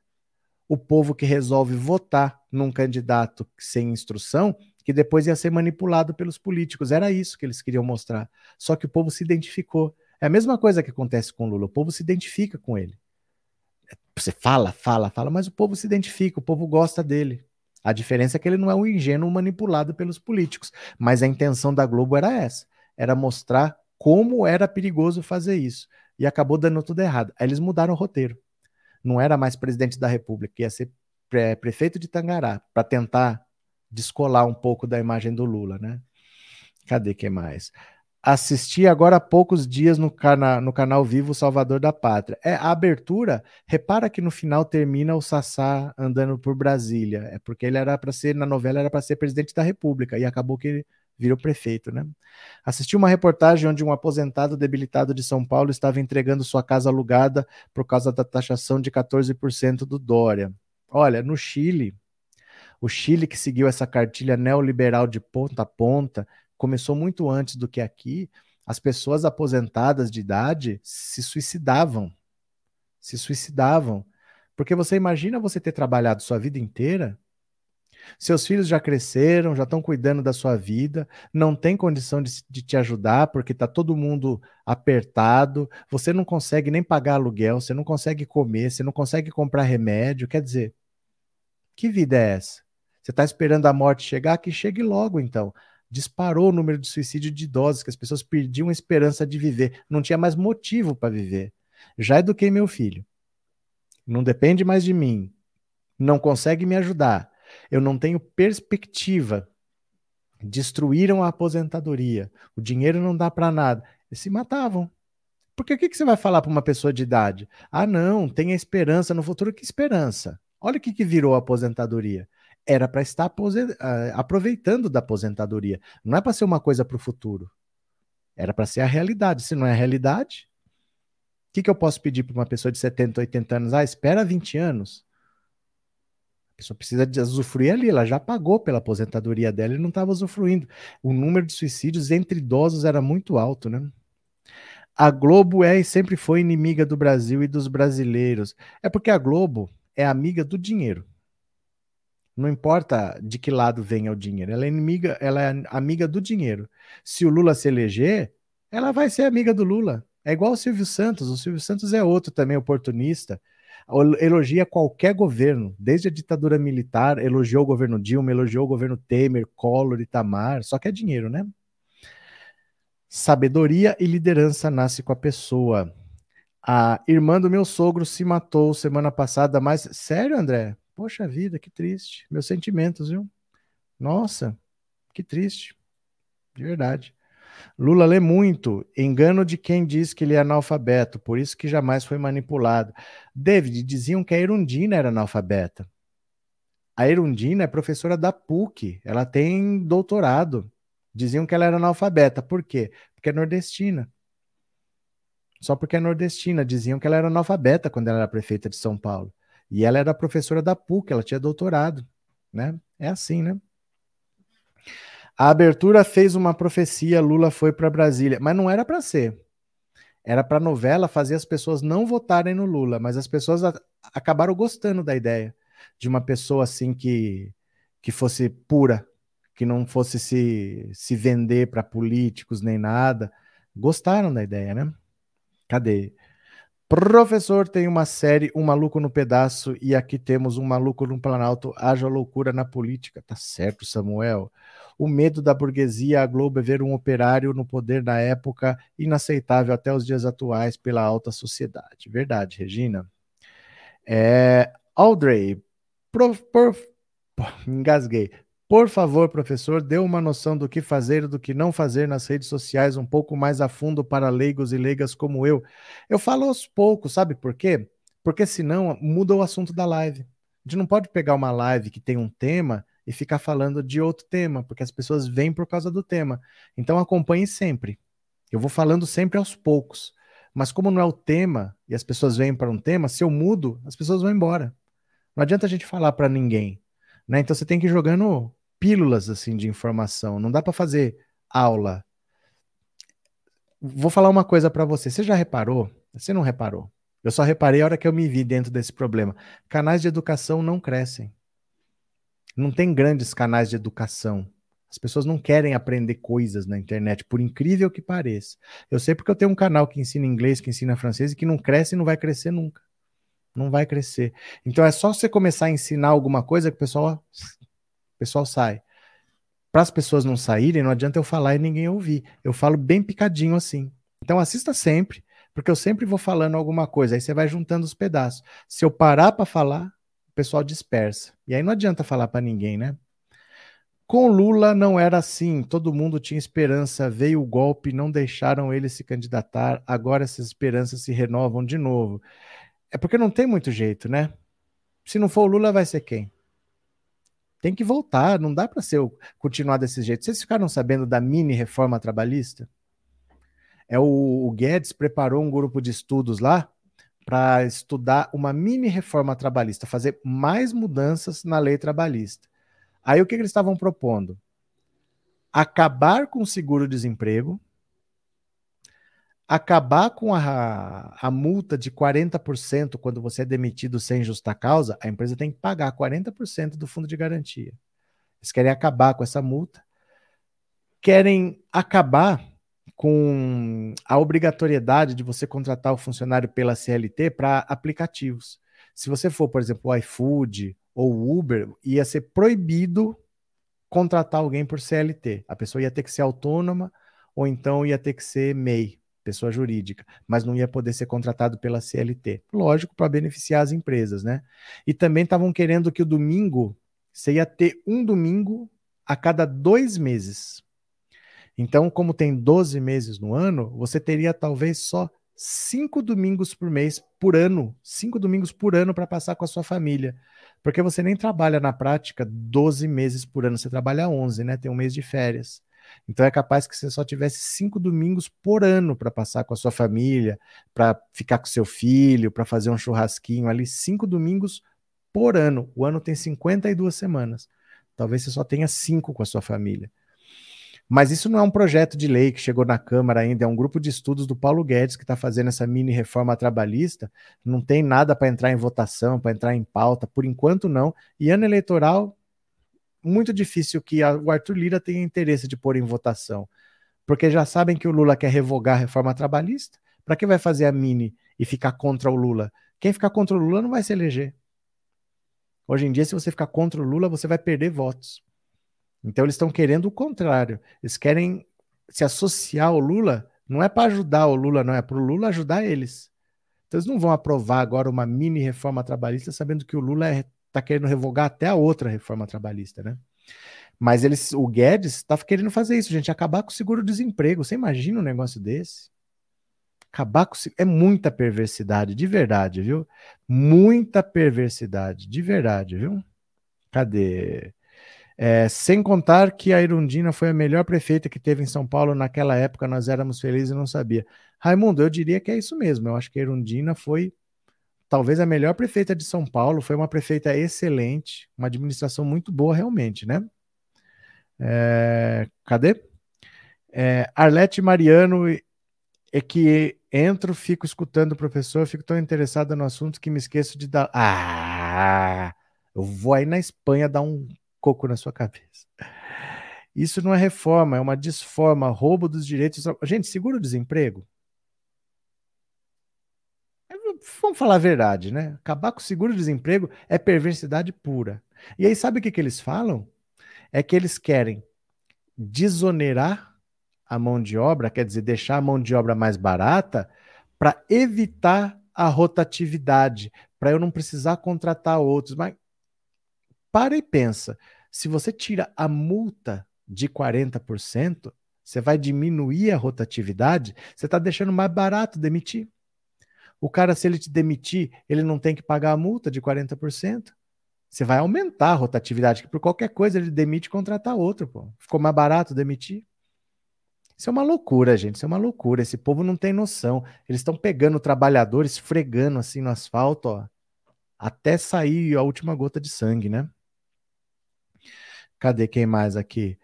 o povo que resolve votar num candidato sem instrução, que depois ia ser manipulado pelos políticos. Era isso que eles queriam mostrar. Só que o povo se identificou. É a mesma coisa que acontece com o Lula. O povo se identifica com ele. Você fala, fala, fala, mas o povo se identifica, o povo gosta dele. A diferença é que ele não é um ingênuo manipulado pelos políticos. Mas a intenção da Globo era essa: era mostrar como era perigoso fazer isso. E acabou dando tudo errado. Aí eles mudaram o roteiro. Não era mais presidente da República, ia ser pre prefeito de Tangará, para tentar descolar um pouco da imagem do Lula, né? Cadê que mais? Assisti agora há poucos dias no, cana no canal Vivo Salvador da Pátria. É a abertura, repara que no final termina o Sassá andando por Brasília. É porque ele era para ser, na novela, era para ser presidente da República, e acabou que virou prefeito, né? Assisti uma reportagem onde um aposentado debilitado de São Paulo estava entregando sua casa alugada por causa da taxação de 14% do Dória. Olha, no Chile, o Chile que seguiu essa cartilha neoliberal de ponta a ponta, começou muito antes do que aqui, as pessoas aposentadas de idade se suicidavam. Se suicidavam. Porque você imagina você ter trabalhado sua vida inteira seus filhos já cresceram, já estão cuidando da sua vida, não tem condição de, de te ajudar porque está todo mundo apertado, você não consegue nem pagar aluguel, você não consegue comer, você não consegue comprar remédio. Quer dizer, que vida é essa? Você está esperando a morte chegar? Que chegue logo, então. Disparou o número de suicídio de idosos, que as pessoas perdiam a esperança de viver, não tinha mais motivo para viver. Já eduquei meu filho. Não depende mais de mim. Não consegue me ajudar eu não tenho perspectiva. Destruíram a aposentadoria, o dinheiro não dá para nada. Eles se matavam. Porque o que, que você vai falar para uma pessoa de idade? Ah, não, tenha esperança no futuro. Que esperança? Olha o que, que virou a aposentadoria. Era para estar uh, aproveitando da aposentadoria. Não é para ser uma coisa para o futuro. Era para ser a realidade. Se não é a realidade, o que, que eu posso pedir para uma pessoa de 70, 80 anos? Ah, espera 20 anos. A pessoa precisa de usufruir ali, ela já pagou pela aposentadoria dela e não estava usufruindo. O número de suicídios entre idosos era muito alto, né? A Globo é e sempre foi inimiga do Brasil e dos brasileiros. É porque a Globo é amiga do dinheiro. Não importa de que lado venha o dinheiro, ela é inimiga, ela é amiga do dinheiro. Se o Lula se eleger, ela vai ser amiga do Lula. É igual o Silvio Santos. O Silvio Santos é outro também oportunista. Elogia qualquer governo, desde a ditadura militar, elogiou o governo Dilma, elogiou o governo Temer, Collor, Itamar, só que é dinheiro, né? Sabedoria e liderança nasce com a pessoa. A irmã do meu sogro se matou semana passada, mas sério, André? Poxa vida, que triste. Meus sentimentos, viu? Nossa, que triste. De verdade. Lula lê muito. Engano de quem diz que ele é analfabeto, por isso que jamais foi manipulado. David, diziam que a Erundina era analfabeta. A Erundina é professora da PUC, ela tem doutorado. Diziam que ela era analfabeta. Por quê? Porque é nordestina. Só porque é nordestina. Diziam que ela era analfabeta quando ela era prefeita de São Paulo. E ela era professora da PUC, ela tinha doutorado. Né? É assim, né? A abertura fez uma profecia, Lula foi para Brasília, mas não era para ser. Era para novela fazer as pessoas não votarem no Lula, mas as pessoas acabaram gostando da ideia de uma pessoa assim que, que fosse pura, que não fosse se, se vender para políticos nem nada. Gostaram da ideia, né? Cadê? Professor, tem uma série Um Maluco no Pedaço e aqui temos Um Maluco no Planalto. Haja loucura na política. Tá certo, Samuel. O medo da burguesia, a Globo é ver um operário no poder na época, inaceitável até os dias atuais pela alta sociedade. Verdade, Regina. É, Audrey, prof, prof, engasguei. Por favor, professor, dê uma noção do que fazer e do que não fazer nas redes sociais um pouco mais a fundo para leigos e leigas como eu. Eu falo aos poucos, sabe por quê? Porque senão muda o assunto da live. A gente não pode pegar uma live que tem um tema e ficar falando de outro tema, porque as pessoas vêm por causa do tema. Então acompanhe sempre. Eu vou falando sempre aos poucos. Mas como não é o tema e as pessoas vêm para um tema, se eu mudo, as pessoas vão embora. Não adianta a gente falar para ninguém. Né? Então você tem que ir jogando pílulas assim de informação. Não dá para fazer aula. Vou falar uma coisa para você. Você já reparou? Você não reparou? Eu só reparei a hora que eu me vi dentro desse problema. Canais de educação não crescem. Não tem grandes canais de educação. As pessoas não querem aprender coisas na internet, por incrível que pareça. Eu sei porque eu tenho um canal que ensina inglês, que ensina francês e que não cresce e não vai crescer nunca. Não vai crescer. Então é só você começar a ensinar alguma coisa que o pessoal pessoal sai. Para as pessoas não saírem, não adianta eu falar e ninguém ouvir. Eu falo bem picadinho assim. Então assista sempre, porque eu sempre vou falando alguma coisa. Aí você vai juntando os pedaços. Se eu parar para falar, o pessoal dispersa. E aí não adianta falar para ninguém, né? Com Lula não era assim, todo mundo tinha esperança, veio o golpe, não deixaram ele se candidatar, agora essas esperanças se renovam de novo. É porque não tem muito jeito, né? Se não for o Lula, vai ser quem? Tem que voltar, não dá para ser continuar desse jeito. Vocês ficaram sabendo da mini reforma trabalhista? É o, o Guedes preparou um grupo de estudos lá para estudar uma mini reforma trabalhista, fazer mais mudanças na lei trabalhista. Aí o que, que eles estavam propondo? Acabar com o seguro-desemprego, acabar com a, a multa de 40% quando você é demitido sem justa causa, a empresa tem que pagar 40% do fundo de garantia. Eles querem acabar com essa multa, querem acabar com a obrigatoriedade de você contratar o funcionário pela CLT para aplicativos. Se você for, por exemplo, o iFood ou o Uber, ia ser proibido contratar alguém por CLT. A pessoa ia ter que ser autônoma ou então ia ter que ser MEI, pessoa jurídica, mas não ia poder ser contratado pela CLT. Lógico, para beneficiar as empresas, né? E também estavam querendo que o domingo, você ia ter um domingo a cada dois meses. Então, como tem 12 meses no ano, você teria talvez só cinco domingos por mês, por ano, cinco domingos por ano para passar com a sua família. Porque você nem trabalha na prática 12 meses por ano, você trabalha 11, né? Tem um mês de férias. Então é capaz que você só tivesse cinco domingos por ano para passar com a sua família, para ficar com seu filho, para fazer um churrasquinho ali, cinco domingos por ano. O ano tem 52 semanas. Talvez você só tenha cinco com a sua família. Mas isso não é um projeto de lei que chegou na Câmara ainda, é um grupo de estudos do Paulo Guedes que está fazendo essa mini reforma trabalhista. Não tem nada para entrar em votação, para entrar em pauta, por enquanto não. E ano eleitoral, muito difícil que a, o Arthur Lira tenha interesse de pôr em votação, porque já sabem que o Lula quer revogar a reforma trabalhista. Para que vai fazer a mini e ficar contra o Lula? Quem ficar contra o Lula não vai se eleger. Hoje em dia, se você ficar contra o Lula, você vai perder votos. Então, eles estão querendo o contrário. Eles querem se associar ao Lula, não é para ajudar o Lula, não é para o Lula ajudar eles. Então, eles não vão aprovar agora uma mini reforma trabalhista, sabendo que o Lula é está querendo revogar até a outra reforma trabalhista, né? Mas eles, o Guedes está querendo fazer isso, gente, acabar com o seguro-desemprego. Você imagina um negócio desse? Acabar com é muita perversidade, de verdade, viu? Muita perversidade, de verdade, viu? Cadê? É, sem contar que a Irundina foi a melhor prefeita que teve em São Paulo naquela época, nós éramos felizes e não sabia. Raimundo, eu diria que é isso mesmo. Eu acho que a Irundina foi talvez a melhor prefeita de São Paulo, foi uma prefeita excelente, uma administração muito boa realmente, né? É, cadê? É, Arlete Mariano é que entro, fico escutando o professor, fico tão interessado no assunto que me esqueço de dar. Ah! Eu vou aí na Espanha dar um coco na sua cabeça. Isso não é reforma, é uma desforma, roubo dos direitos. Gente, seguro-desemprego vamos falar a verdade, né? Acabar com o seguro-desemprego é perversidade pura. E aí, sabe o que, que eles falam? É que eles querem desonerar a mão de obra, quer dizer, deixar a mão de obra mais barata, para evitar a rotatividade, para eu não precisar contratar outros. Mas para e pensa: se você tira a multa de 40%, você vai diminuir a rotatividade, você está deixando mais barato demitir. O cara, se ele te demitir, ele não tem que pagar a multa de 40%. Você vai aumentar a rotatividade, que por qualquer coisa ele demite e contratar outro, pô. Ficou mais barato demitir. Isso é uma loucura, gente. Isso é uma loucura. Esse povo não tem noção. Eles estão pegando trabalhadores, esfregando assim no asfalto, ó, até sair a última gota de sangue, né? Cadê quem mais aqui?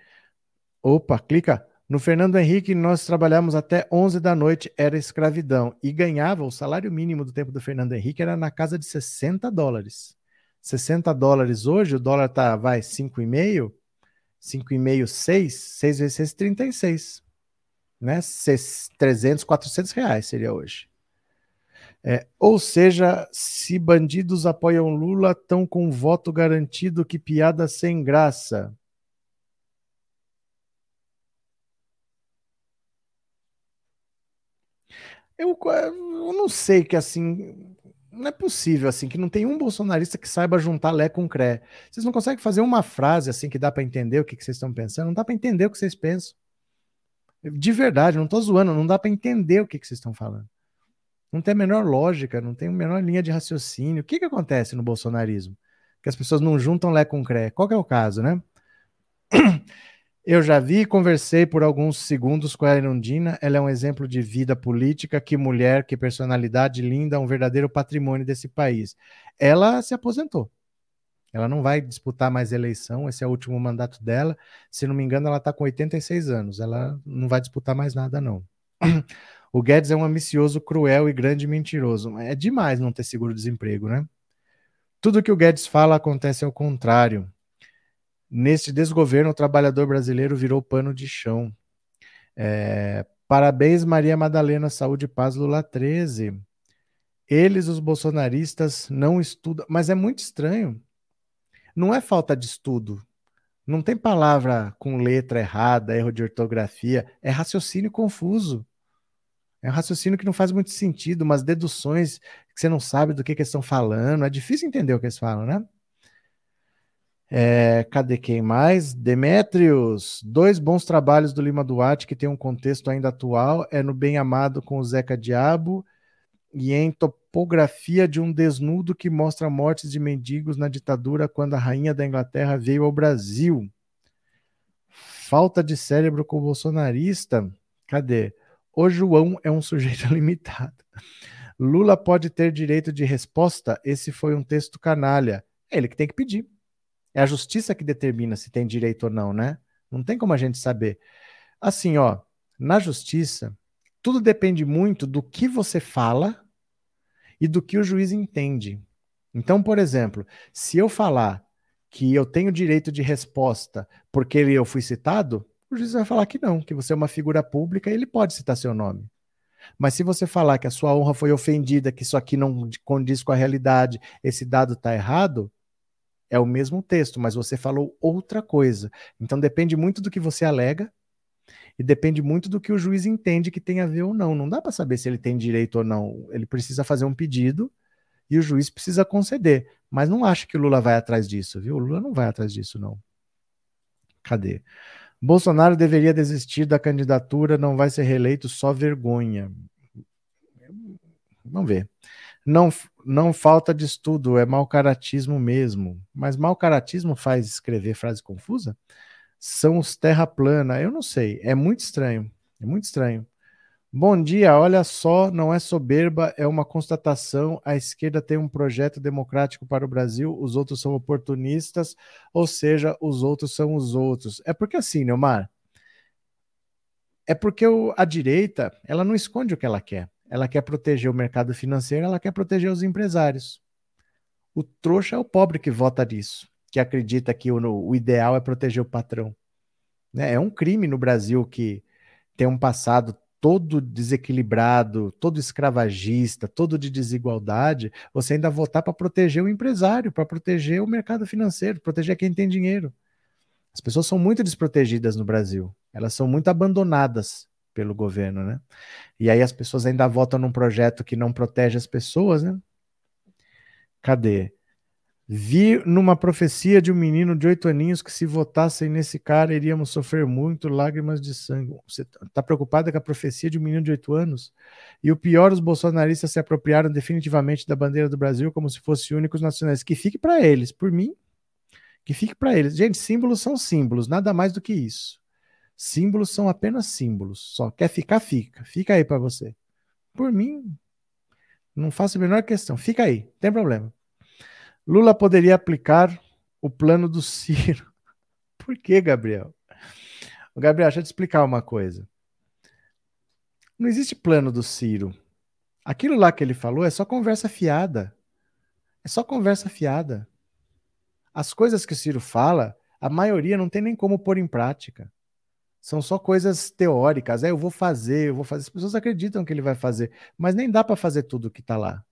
Opa, clica. No Fernando Henrique, nós trabalhamos até 11 da noite, era escravidão. E ganhava, o salário mínimo do tempo do Fernando Henrique era na casa de 60 dólares. 60 dólares hoje, o dólar tá, vai, 5,5, 5,5, 6, 6 vezes 6, 36. Né? 300, 400 reais seria hoje. É, ou seja, se bandidos apoiam Lula, estão com voto garantido, que piada sem graça. Eu, eu não sei que assim. Não é possível assim que não tem um bolsonarista que saiba juntar Lé com Cré. Vocês não conseguem fazer uma frase assim que dá para entender o que, que vocês estão pensando? Não dá para entender o que vocês pensam. De verdade, não estou zoando, não dá para entender o que, que vocês estão falando. Não tem a menor lógica, não tem a menor linha de raciocínio. O que, que acontece no bolsonarismo? Que as pessoas não juntam Lé com Cré. Qual é o caso, né? Eu já vi e conversei por alguns segundos com a Erundina. Ela é um exemplo de vida política, que mulher, que personalidade linda, um verdadeiro patrimônio desse país. Ela se aposentou. Ela não vai disputar mais eleição, esse é o último mandato dela. Se não me engano, ela está com 86 anos. Ela não vai disputar mais nada, não. O Guedes é um ambicioso, cruel e grande mentiroso. É demais não ter seguro-desemprego, né? Tudo que o Guedes fala acontece ao contrário. Neste desgoverno, o trabalhador brasileiro virou pano de chão. É, parabéns, Maria Madalena, saúde e paz, Lula 13. Eles, os bolsonaristas, não estudam. Mas é muito estranho. Não é falta de estudo. Não tem palavra com letra errada, erro de ortografia. É raciocínio confuso. É um raciocínio que não faz muito sentido, umas deduções que você não sabe do que, que eles estão falando. É difícil entender o que eles falam, né? É, cadê quem mais? Demétrios, dois bons trabalhos do Lima Duarte que tem um contexto ainda atual, é no Bem Amado com o Zeca Diabo e em Topografia de um Desnudo que mostra mortes de mendigos na ditadura quando a rainha da Inglaterra veio ao Brasil. Falta de cérebro com o bolsonarista? Cadê? O João é um sujeito limitado. Lula pode ter direito de resposta? Esse foi um texto canalha. É ele que tem que pedir. É a justiça que determina se tem direito ou não, né? Não tem como a gente saber. Assim, ó, na justiça, tudo depende muito do que você fala e do que o juiz entende. Então, por exemplo, se eu falar que eu tenho direito de resposta porque eu fui citado, o juiz vai falar que não, que você é uma figura pública e ele pode citar seu nome. Mas se você falar que a sua honra foi ofendida, que isso aqui não condiz com a realidade, esse dado está errado, é o mesmo texto, mas você falou outra coisa. Então depende muito do que você alega e depende muito do que o juiz entende que tem a ver ou não. Não dá para saber se ele tem direito ou não. Ele precisa fazer um pedido e o juiz precisa conceder. Mas não acho que o Lula vai atrás disso, viu? O Lula não vai atrás disso, não. Cadê? Bolsonaro deveria desistir da candidatura, não vai ser reeleito, só vergonha. Vamos ver. Não, não falta de estudo, é mau caratismo mesmo. Mas mau caratismo faz escrever frase confusa? São os terra plana. Eu não sei. É muito estranho. É muito estranho. Bom dia, olha só, não é soberba, é uma constatação. A esquerda tem um projeto democrático para o Brasil, os outros são oportunistas, ou seja, os outros são os outros. É porque assim, Neomar, é porque a direita, ela não esconde o que ela quer ela quer proteger o mercado financeiro, ela quer proteger os empresários. O trouxa é o pobre que vota nisso, que acredita que o, o ideal é proteger o patrão. Né? É um crime no Brasil que tem um passado todo desequilibrado, todo escravagista, todo de desigualdade, você ainda votar para proteger o empresário, para proteger o mercado financeiro, proteger quem tem dinheiro. As pessoas são muito desprotegidas no Brasil, elas são muito abandonadas pelo governo, né? E aí as pessoas ainda votam num projeto que não protege as pessoas, né? Cadê? Vi numa profecia de um menino de oito aninhos que se votassem nesse cara iríamos sofrer muito lágrimas de sangue. Você está preocupado com a profecia de um menino de oito anos? E o pior, os bolsonaristas se apropriaram definitivamente da bandeira do Brasil como se fossem únicos nacionais. Que fique para eles, por mim, que fique para eles. Gente, símbolos são símbolos, nada mais do que isso. Símbolos são apenas símbolos. Só quer ficar, fica. Fica aí para você. Por mim, não faço a menor questão. Fica aí, não tem problema. Lula poderia aplicar o plano do Ciro. Por que, Gabriel? Gabriel, deixa eu te explicar uma coisa. Não existe plano do Ciro. Aquilo lá que ele falou é só conversa fiada. É só conversa fiada. As coisas que o Ciro fala, a maioria não tem nem como pôr em prática. São só coisas teóricas. É, eu vou fazer, eu vou fazer. As pessoas acreditam que ele vai fazer, mas nem dá para fazer tudo o que está lá.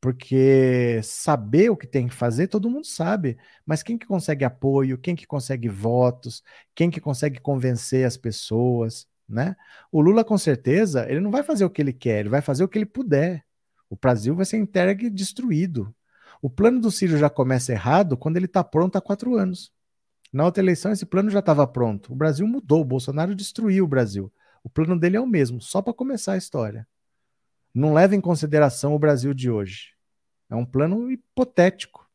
Porque saber o que tem que fazer, todo mundo sabe. Mas quem que consegue apoio, quem que consegue votos, quem que consegue convencer as pessoas, né? O Lula, com certeza, ele não vai fazer o que ele quer, ele vai fazer o que ele puder. O Brasil vai ser entregue destruído. O plano do Ciro já começa errado quando ele está pronto há quatro anos. Na outra eleição, esse plano já estava pronto. O Brasil mudou, o Bolsonaro destruiu o Brasil. O plano dele é o mesmo, só para começar a história. Não leva em consideração o Brasil de hoje. É um plano hipotético,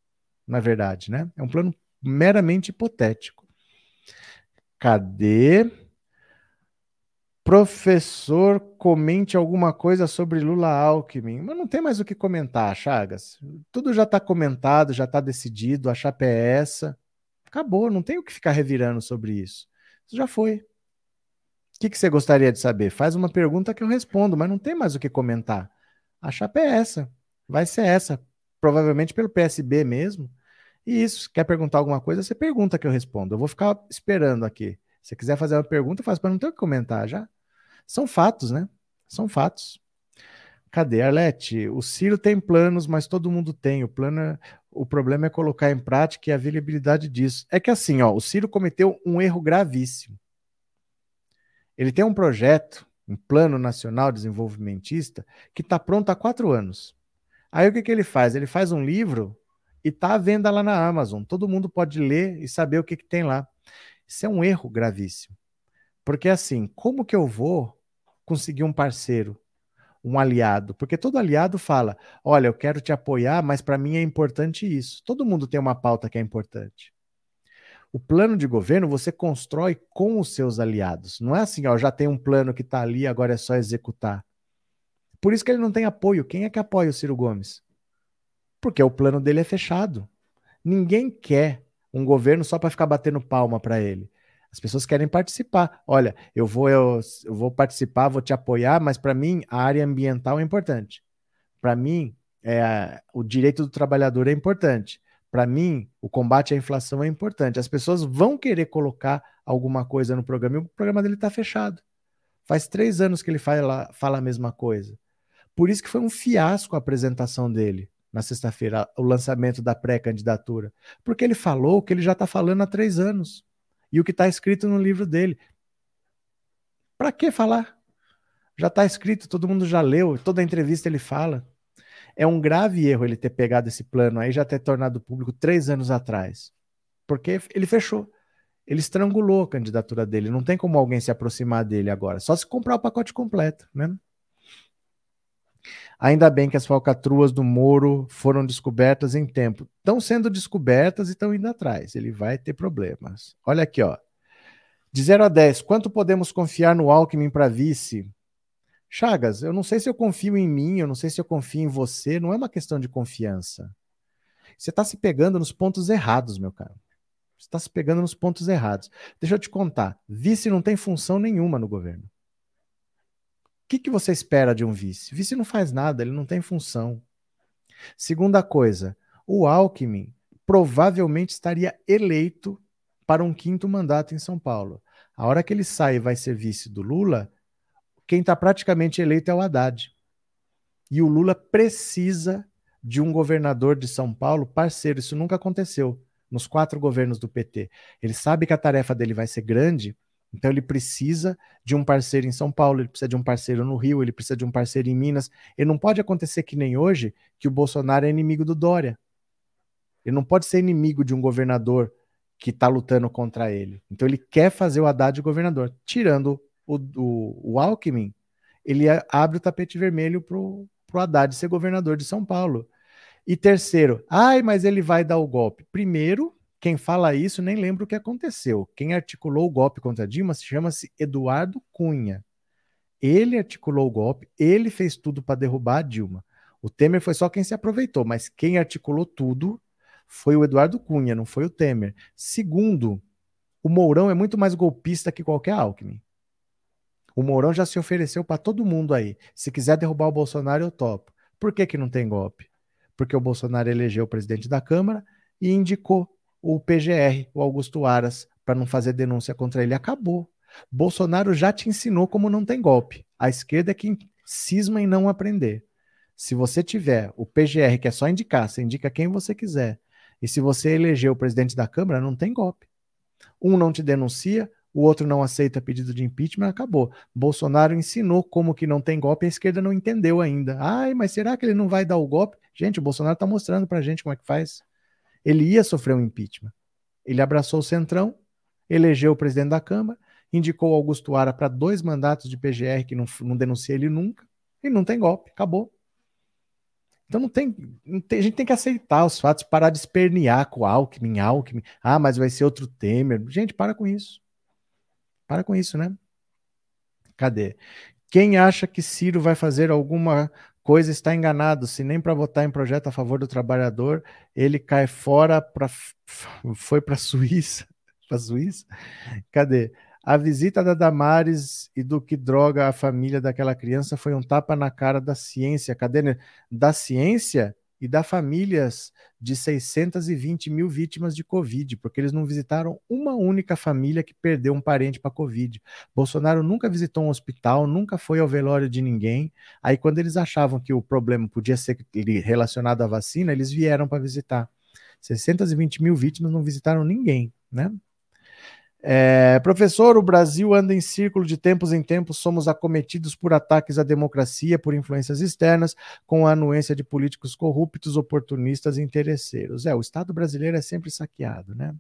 na verdade, né? É um plano meramente hipotético. Cadê? Professor, comente alguma coisa sobre Lula Alckmin. Mas não tem mais o que comentar, Chagas. Tudo já está comentado, já está decidido, a chapa é essa. Acabou, não tem o que ficar revirando sobre isso. Isso já foi. O que, que você gostaria de saber? Faz uma pergunta que eu respondo, mas não tem mais o que comentar. A chapa é essa. Vai ser essa. Provavelmente pelo PSB mesmo. E isso, quer perguntar alguma coisa, você pergunta que eu respondo. Eu vou ficar esperando aqui. Se quiser fazer uma pergunta, faz para não ter o que comentar já. São fatos, né? São fatos. Cadê, Arlete? O Ciro tem planos, mas todo mundo tem. O plano é... O problema é colocar em prática e a viabilidade disso. É que assim, ó, o Ciro cometeu um erro gravíssimo. Ele tem um projeto, um plano nacional desenvolvimentista, que está pronto há quatro anos. Aí o que, que ele faz? Ele faz um livro E tá à venda lá na Amazon. Todo mundo pode ler e saber o que, que tem lá. Isso é um erro gravíssimo. Porque assim, como que eu vou conseguir um parceiro, um aliado? Porque todo aliado fala: olha, eu quero te apoiar, mas para mim é importante isso. Todo mundo tem uma pauta que é importante. O plano de governo você constrói com os seus aliados. Não é assim, ó, já tem um plano que está ali, agora é só executar. Por isso que ele não tem apoio. Quem é que apoia o Ciro Gomes? Porque o plano dele é fechado. Ninguém quer um governo só para ficar batendo palma para ele. As pessoas querem participar. Olha, eu vou, eu, eu vou participar, vou te apoiar, mas para mim a área ambiental é importante. Para mim, é, o direito do trabalhador é importante. Para mim, o combate à inflação é importante. As pessoas vão querer colocar alguma coisa no programa e o programa dele está fechado. Faz três anos que ele fala, fala a mesma coisa. Por isso que foi um fiasco a apresentação dele na sexta-feira, o lançamento da pré-candidatura. Porque ele falou o que ele já está falando há três anos. E o que está escrito no livro dele. Para que falar? Já está escrito, todo mundo já leu, toda entrevista ele fala. É um grave erro ele ter pegado esse plano aí, já ter tornado público três anos atrás. Porque ele fechou. Ele estrangulou a candidatura dele. Não tem como alguém se aproximar dele agora. Só se comprar o pacote completo, né? Ainda bem que as falcatruas do Moro foram descobertas em tempo. Estão sendo descobertas e estão indo atrás. Ele vai ter problemas. Olha aqui, ó. De 0 a 10, quanto podemos confiar no Alckmin para vice? Chagas, eu não sei se eu confio em mim, eu não sei se eu confio em você, não é uma questão de confiança. Você está se pegando nos pontos errados, meu caro. Você está se pegando nos pontos errados. Deixa eu te contar: vice não tem função nenhuma no governo. O que, que você espera de um vice? Vice não faz nada, ele não tem função. Segunda coisa, o Alckmin provavelmente estaria eleito para um quinto mandato em São Paulo. A hora que ele sai e vai ser vice do Lula, quem está praticamente eleito é o Haddad. E o Lula precisa de um governador de São Paulo parceiro. Isso nunca aconteceu nos quatro governos do PT. Ele sabe que a tarefa dele vai ser grande, então ele precisa de um parceiro em São Paulo, ele precisa de um parceiro no Rio, ele precisa de um parceiro em Minas. Ele não pode acontecer que nem hoje, que o Bolsonaro é inimigo do Dória. Ele não pode ser inimigo de um governador que está lutando contra ele. Então ele quer fazer o Haddad governador, tirando o, o, o Alckmin, ele abre o tapete vermelho para o Haddad ser governador de São Paulo. E terceiro, ai, mas ele vai dar o golpe. Primeiro, quem fala isso nem lembra o que aconteceu. Quem articulou o golpe contra Dilma chama-se Eduardo Cunha. Ele articulou o golpe, ele fez tudo para derrubar a Dilma. O Temer foi só quem se aproveitou, mas quem articulou tudo foi o Eduardo Cunha, não foi o Temer. Segundo, o Mourão é muito mais golpista que qualquer Alckmin. O Mourão já se ofereceu para todo mundo aí. Se quiser derrubar o Bolsonaro, eu topo. Por que, que não tem golpe? Porque o Bolsonaro elegeu o presidente da Câmara e indicou o PGR, o Augusto Aras, para não fazer denúncia contra ele. Acabou. Bolsonaro já te ensinou como não tem golpe. A esquerda é quem cisma em não aprender. Se você tiver o PGR, que é só indicar, você indica quem você quiser. E se você eleger o presidente da Câmara, não tem golpe. Um não te denuncia, o outro não aceita pedido de impeachment, acabou. Bolsonaro ensinou como que não tem golpe, a esquerda não entendeu ainda. Ai, mas será que ele não vai dar o golpe? Gente, o Bolsonaro está mostrando para gente como é que faz. Ele ia sofrer um impeachment. Ele abraçou o Centrão, elegeu o presidente da Câmara, indicou Augusto Ara para dois mandatos de PGR que não, não denuncia ele nunca, e não tem golpe, acabou. Então não tem, não tem, a gente tem que aceitar os fatos, parar de espernear com Alckmin, Alckmin. Ah, mas vai ser outro Temer. Gente, para com isso. Para com isso, né? Cadê? Quem acha que Ciro vai fazer alguma coisa está enganado. Se nem para votar em projeto a favor do trabalhador, ele cai fora para foi para Suíça. Para Suíça? Cadê? A visita da Damares e do que droga a família daquela criança foi um tapa na cara da ciência. Cadê? Da ciência e da famílias de 620 mil vítimas de Covid, porque eles não visitaram uma única família que perdeu um parente para Covid. Bolsonaro nunca visitou um hospital, nunca foi ao velório de ninguém. Aí, quando eles achavam que o problema podia ser relacionado à vacina, eles vieram para visitar. 620 mil vítimas não visitaram ninguém, né? É, professor, o Brasil anda em círculo de tempos em tempos, somos acometidos por ataques à democracia, por influências externas, com a anuência de políticos corruptos, oportunistas e interesseiros. É, o Estado brasileiro é sempre saqueado, né?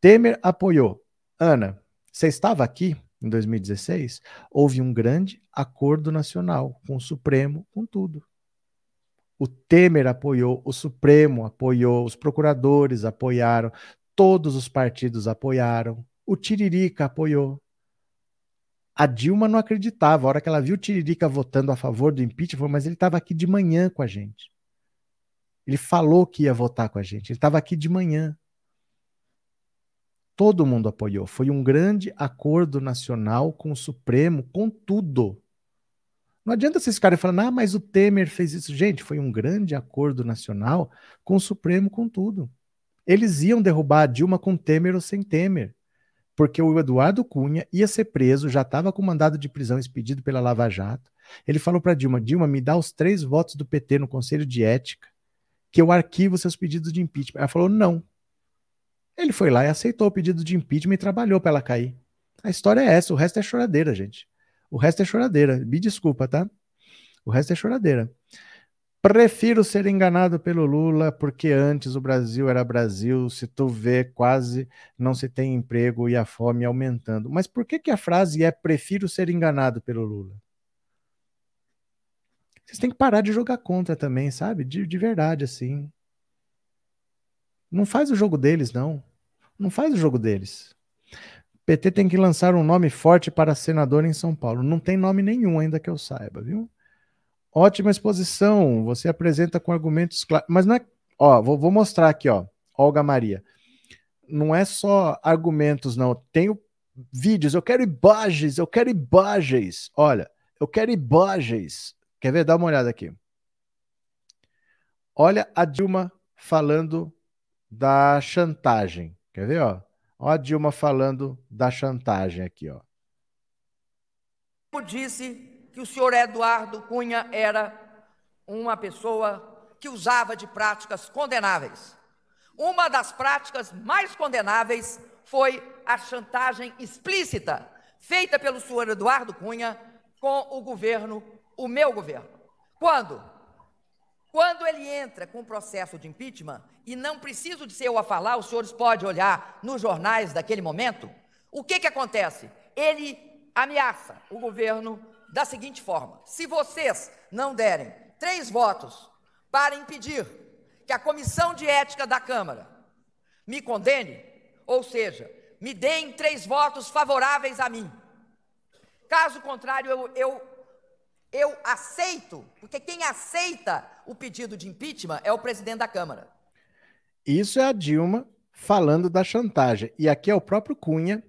Temer apoiou. Ana, você estava aqui em 2016? Houve um grande acordo nacional com o Supremo, com tudo. O Temer apoiou, o Supremo apoiou, os procuradores apoiaram, Todos os partidos apoiaram. O Tiririca apoiou. A Dilma não acreditava. A hora que ela viu o Tiririca votando a favor do impeachment, falou, mas ele estava aqui de manhã com a gente. Ele falou que ia votar com a gente. Ele estava aqui de manhã. Todo mundo apoiou. Foi um grande acordo nacional com o Supremo, com tudo. Não adianta vocês ficarem falando, ah, mas o Temer fez isso. Gente, foi um grande acordo nacional com o Supremo, com tudo. Eles iam derrubar a Dilma com Temer ou sem Temer, porque o Eduardo Cunha ia ser preso, já estava com mandado de prisão expedido pela Lava Jato. Ele falou para Dilma: Dilma, me dá os três votos do PT no Conselho de Ética, que eu arquivo seus pedidos de impeachment. Ela falou: não. Ele foi lá e aceitou o pedido de impeachment e trabalhou para ela cair. A história é essa, o resto é choradeira, gente. O resto é choradeira. Me desculpa, tá? O resto é choradeira. Prefiro ser enganado pelo Lula, porque antes o Brasil era Brasil, se tu vê, quase não se tem emprego e a fome aumentando. Mas por que, que a frase é prefiro ser enganado pelo Lula? Vocês têm que parar de jogar contra também, sabe? De, de verdade, assim. Não faz o jogo deles, não. Não faz o jogo deles. PT tem que lançar um nome forte para senador em São Paulo. Não tem nome nenhum ainda que eu saiba, viu? Ótima exposição. Você apresenta com argumentos claros. Mas não é. Ó, vou, vou, mostrar aqui, ó. Olga Maria. Não é só argumentos, não. Tenho vídeos. Eu quero imagens. Eu quero imagens. Olha, eu quero imagens. Quer ver? Dá uma olhada aqui. Olha a Dilma falando da chantagem. Quer ver, ó? Olha a Dilma falando da chantagem aqui, ó. Disse que o senhor Eduardo Cunha era uma pessoa que usava de práticas condenáveis. Uma das práticas mais condenáveis foi a chantagem explícita feita pelo senhor Eduardo Cunha com o governo, o meu governo. Quando? Quando ele entra com o processo de impeachment, e não preciso de ser eu a falar, os senhores podem olhar nos jornais daquele momento, o que, que acontece? Ele ameaça o governo da seguinte forma: se vocês não derem três votos para impedir que a comissão de ética da Câmara me condene, ou seja, me deem três votos favoráveis a mim. Caso contrário, eu, eu, eu aceito, porque quem aceita o pedido de impeachment é o presidente da Câmara. Isso é a Dilma falando da chantagem. E aqui é o próprio Cunha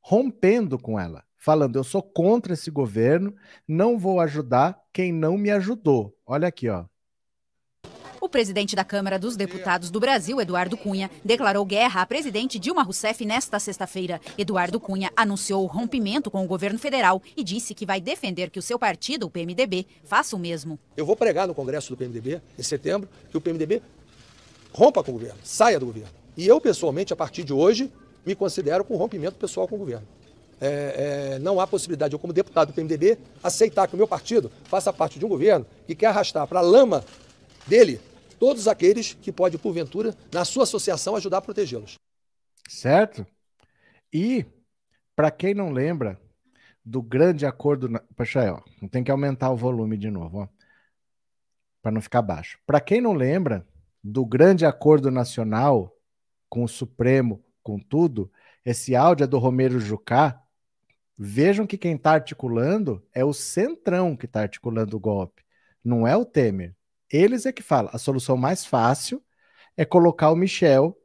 rompendo com ela falando: eu sou contra esse governo, não vou ajudar quem não me ajudou. Olha aqui, ó. O presidente da Câmara dos Deputados do Brasil, Eduardo Cunha, declarou guerra à presidente Dilma Rousseff nesta sexta-feira. Eduardo Cunha anunciou o rompimento com o governo federal e disse que vai defender que o seu partido, o PMDB, faça o mesmo. Eu vou pregar no Congresso do PMDB, em setembro, que o PMDB rompa com o governo, saia do governo. E eu, pessoalmente, a partir de hoje, me considero com rompimento pessoal com o governo é, é, não há possibilidade, eu como deputado do PMDB, aceitar que o meu partido faça parte de um governo que quer arrastar para a lama dele todos aqueles que pode, porventura, na sua associação, ajudar a protegê-los. Certo? E, para quem não lembra do grande acordo. Na... Poxa, aí, ó, tem que aumentar o volume de novo, para não ficar baixo. Para quem não lembra do grande acordo nacional com o Supremo, com tudo, esse áudio é do Romero Jucá, Vejam que quem está articulando é o Centrão que está articulando o golpe, não é o Temer. Eles é que falam. A solução mais fácil é colocar o Michel,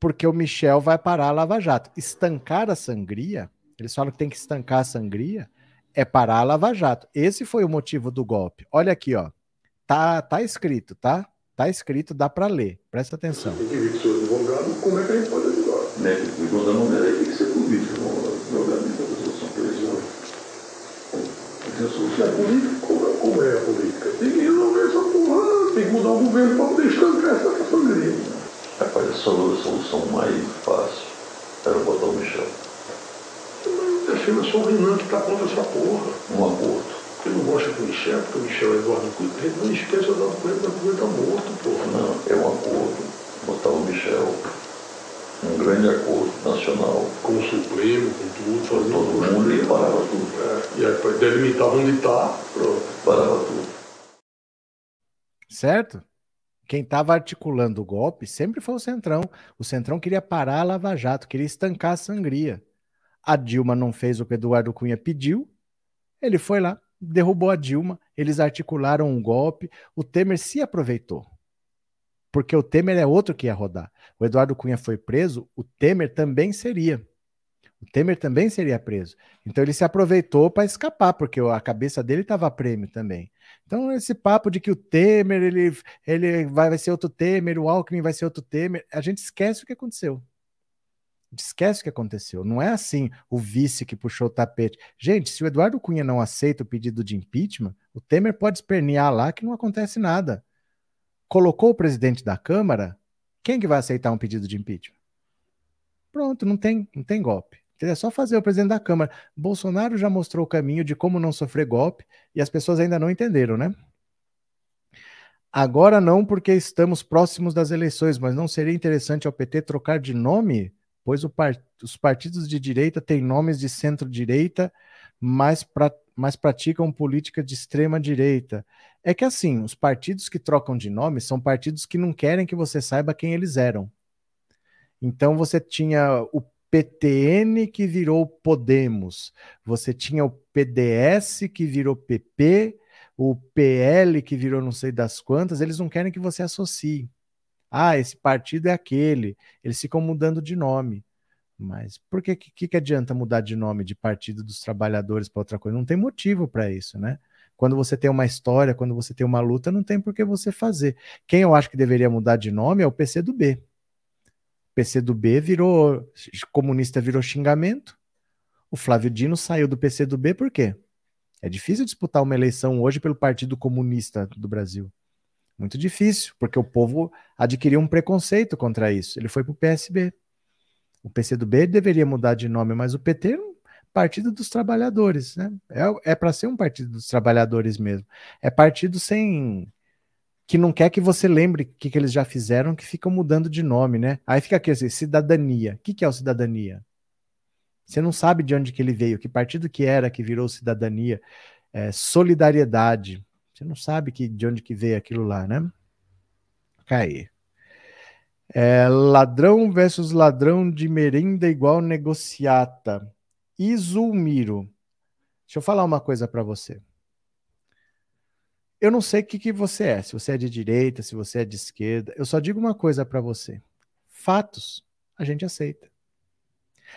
porque o Michel vai parar a Lava Jato. Estancar a sangria, eles falam que tem que estancar a sangria, é parar a Lava Jato. Esse foi o motivo do golpe. Olha aqui, ó. Tá, tá escrito, tá? Tá escrito, dá para ler. Presta atenção. Tem que ver que o advogado, como é que a gente pode ajudar? Né? O advogado tem que ser político, advogado a política, como, como é a política? Tem que resolver essa porra, tem que mudar o governo para poder estancar essa sangria. Rapaz, a solução mais fácil era botar o Michel. filho é só o Renan que tá contra essa porra. Um acordo. Ele não gosta do Michel, porque o Michel é Eduardo Cunha. Não esquece o Eduardo Cunha, o Eduardo Cunha tá morto, porra. Não, é um acordo. Botar o Michel um grande acordo nacional. Com o Supremo, com tudo, com todo mundo e parava tudo. É, e aí delimitar onde está. Parava tudo. Certo? Quem estava articulando o golpe sempre foi o Centrão. O Centrão queria parar a Lava Jato, queria estancar a sangria. A Dilma não fez o que o Eduardo Cunha pediu, ele foi lá, derrubou a Dilma, eles articularam um golpe, o Temer se aproveitou porque o Temer é outro que ia rodar. O Eduardo Cunha foi preso, o Temer também seria. O Temer também seria preso. Então ele se aproveitou para escapar, porque a cabeça dele estava prêmio também. Então esse papo de que o Temer ele, ele vai, ser outro Temer, o Alckmin vai ser outro Temer, a gente esquece o que aconteceu. Esquece o que aconteceu. Não é assim o vice que puxou o tapete. Gente, se o Eduardo Cunha não aceita o pedido de impeachment, o Temer pode espernear lá que não acontece nada colocou o presidente da Câmara, quem que vai aceitar um pedido de impeachment? Pronto, não tem, não tem golpe. É só fazer o presidente da Câmara. Bolsonaro já mostrou o caminho de como não sofrer golpe e as pessoas ainda não entenderam, né? Agora não, porque estamos próximos das eleições, mas não seria interessante ao PT trocar de nome? Pois part... os partidos de direita têm nomes de centro-direita, mas, pra... mas praticam política de extrema-direita. É que assim, os partidos que trocam de nome são partidos que não querem que você saiba quem eles eram. Então você tinha o PTN que virou Podemos, você tinha o PDS que virou PP, o PL que virou não sei das quantas, eles não querem que você associe. Ah, esse partido é aquele. Eles ficam mudando de nome. Mas por que, que, que adianta mudar de nome de Partido dos Trabalhadores para outra coisa? Não tem motivo para isso, né? Quando você tem uma história, quando você tem uma luta, não tem por que você fazer. Quem eu acho que deveria mudar de nome é o PC do B. PC do B virou comunista virou xingamento. O Flávio Dino saiu do PC do B por quê? É difícil disputar uma eleição hoje pelo Partido Comunista do Brasil. Muito difícil, porque o povo adquiriu um preconceito contra isso. Ele foi para o PSB. O PCdoB deveria mudar de nome, mas o PT não Partido dos Trabalhadores, né? É, é para ser um Partido dos Trabalhadores mesmo. É partido sem que não quer que você lembre o que, que eles já fizeram, que ficam mudando de nome, né? Aí fica aqui assim, cidadania. O que, que é o cidadania? Você não sabe de onde que ele veio, que partido que era que virou cidadania, é, solidariedade. Você não sabe que, de onde que veio aquilo lá, né? Cair. É, ladrão versus ladrão de merenda igual negociata. Izulmiro. Deixa eu falar uma coisa para você. Eu não sei o que, que você é, se você é de direita, se você é de esquerda. Eu só digo uma coisa para você. Fatos a gente aceita.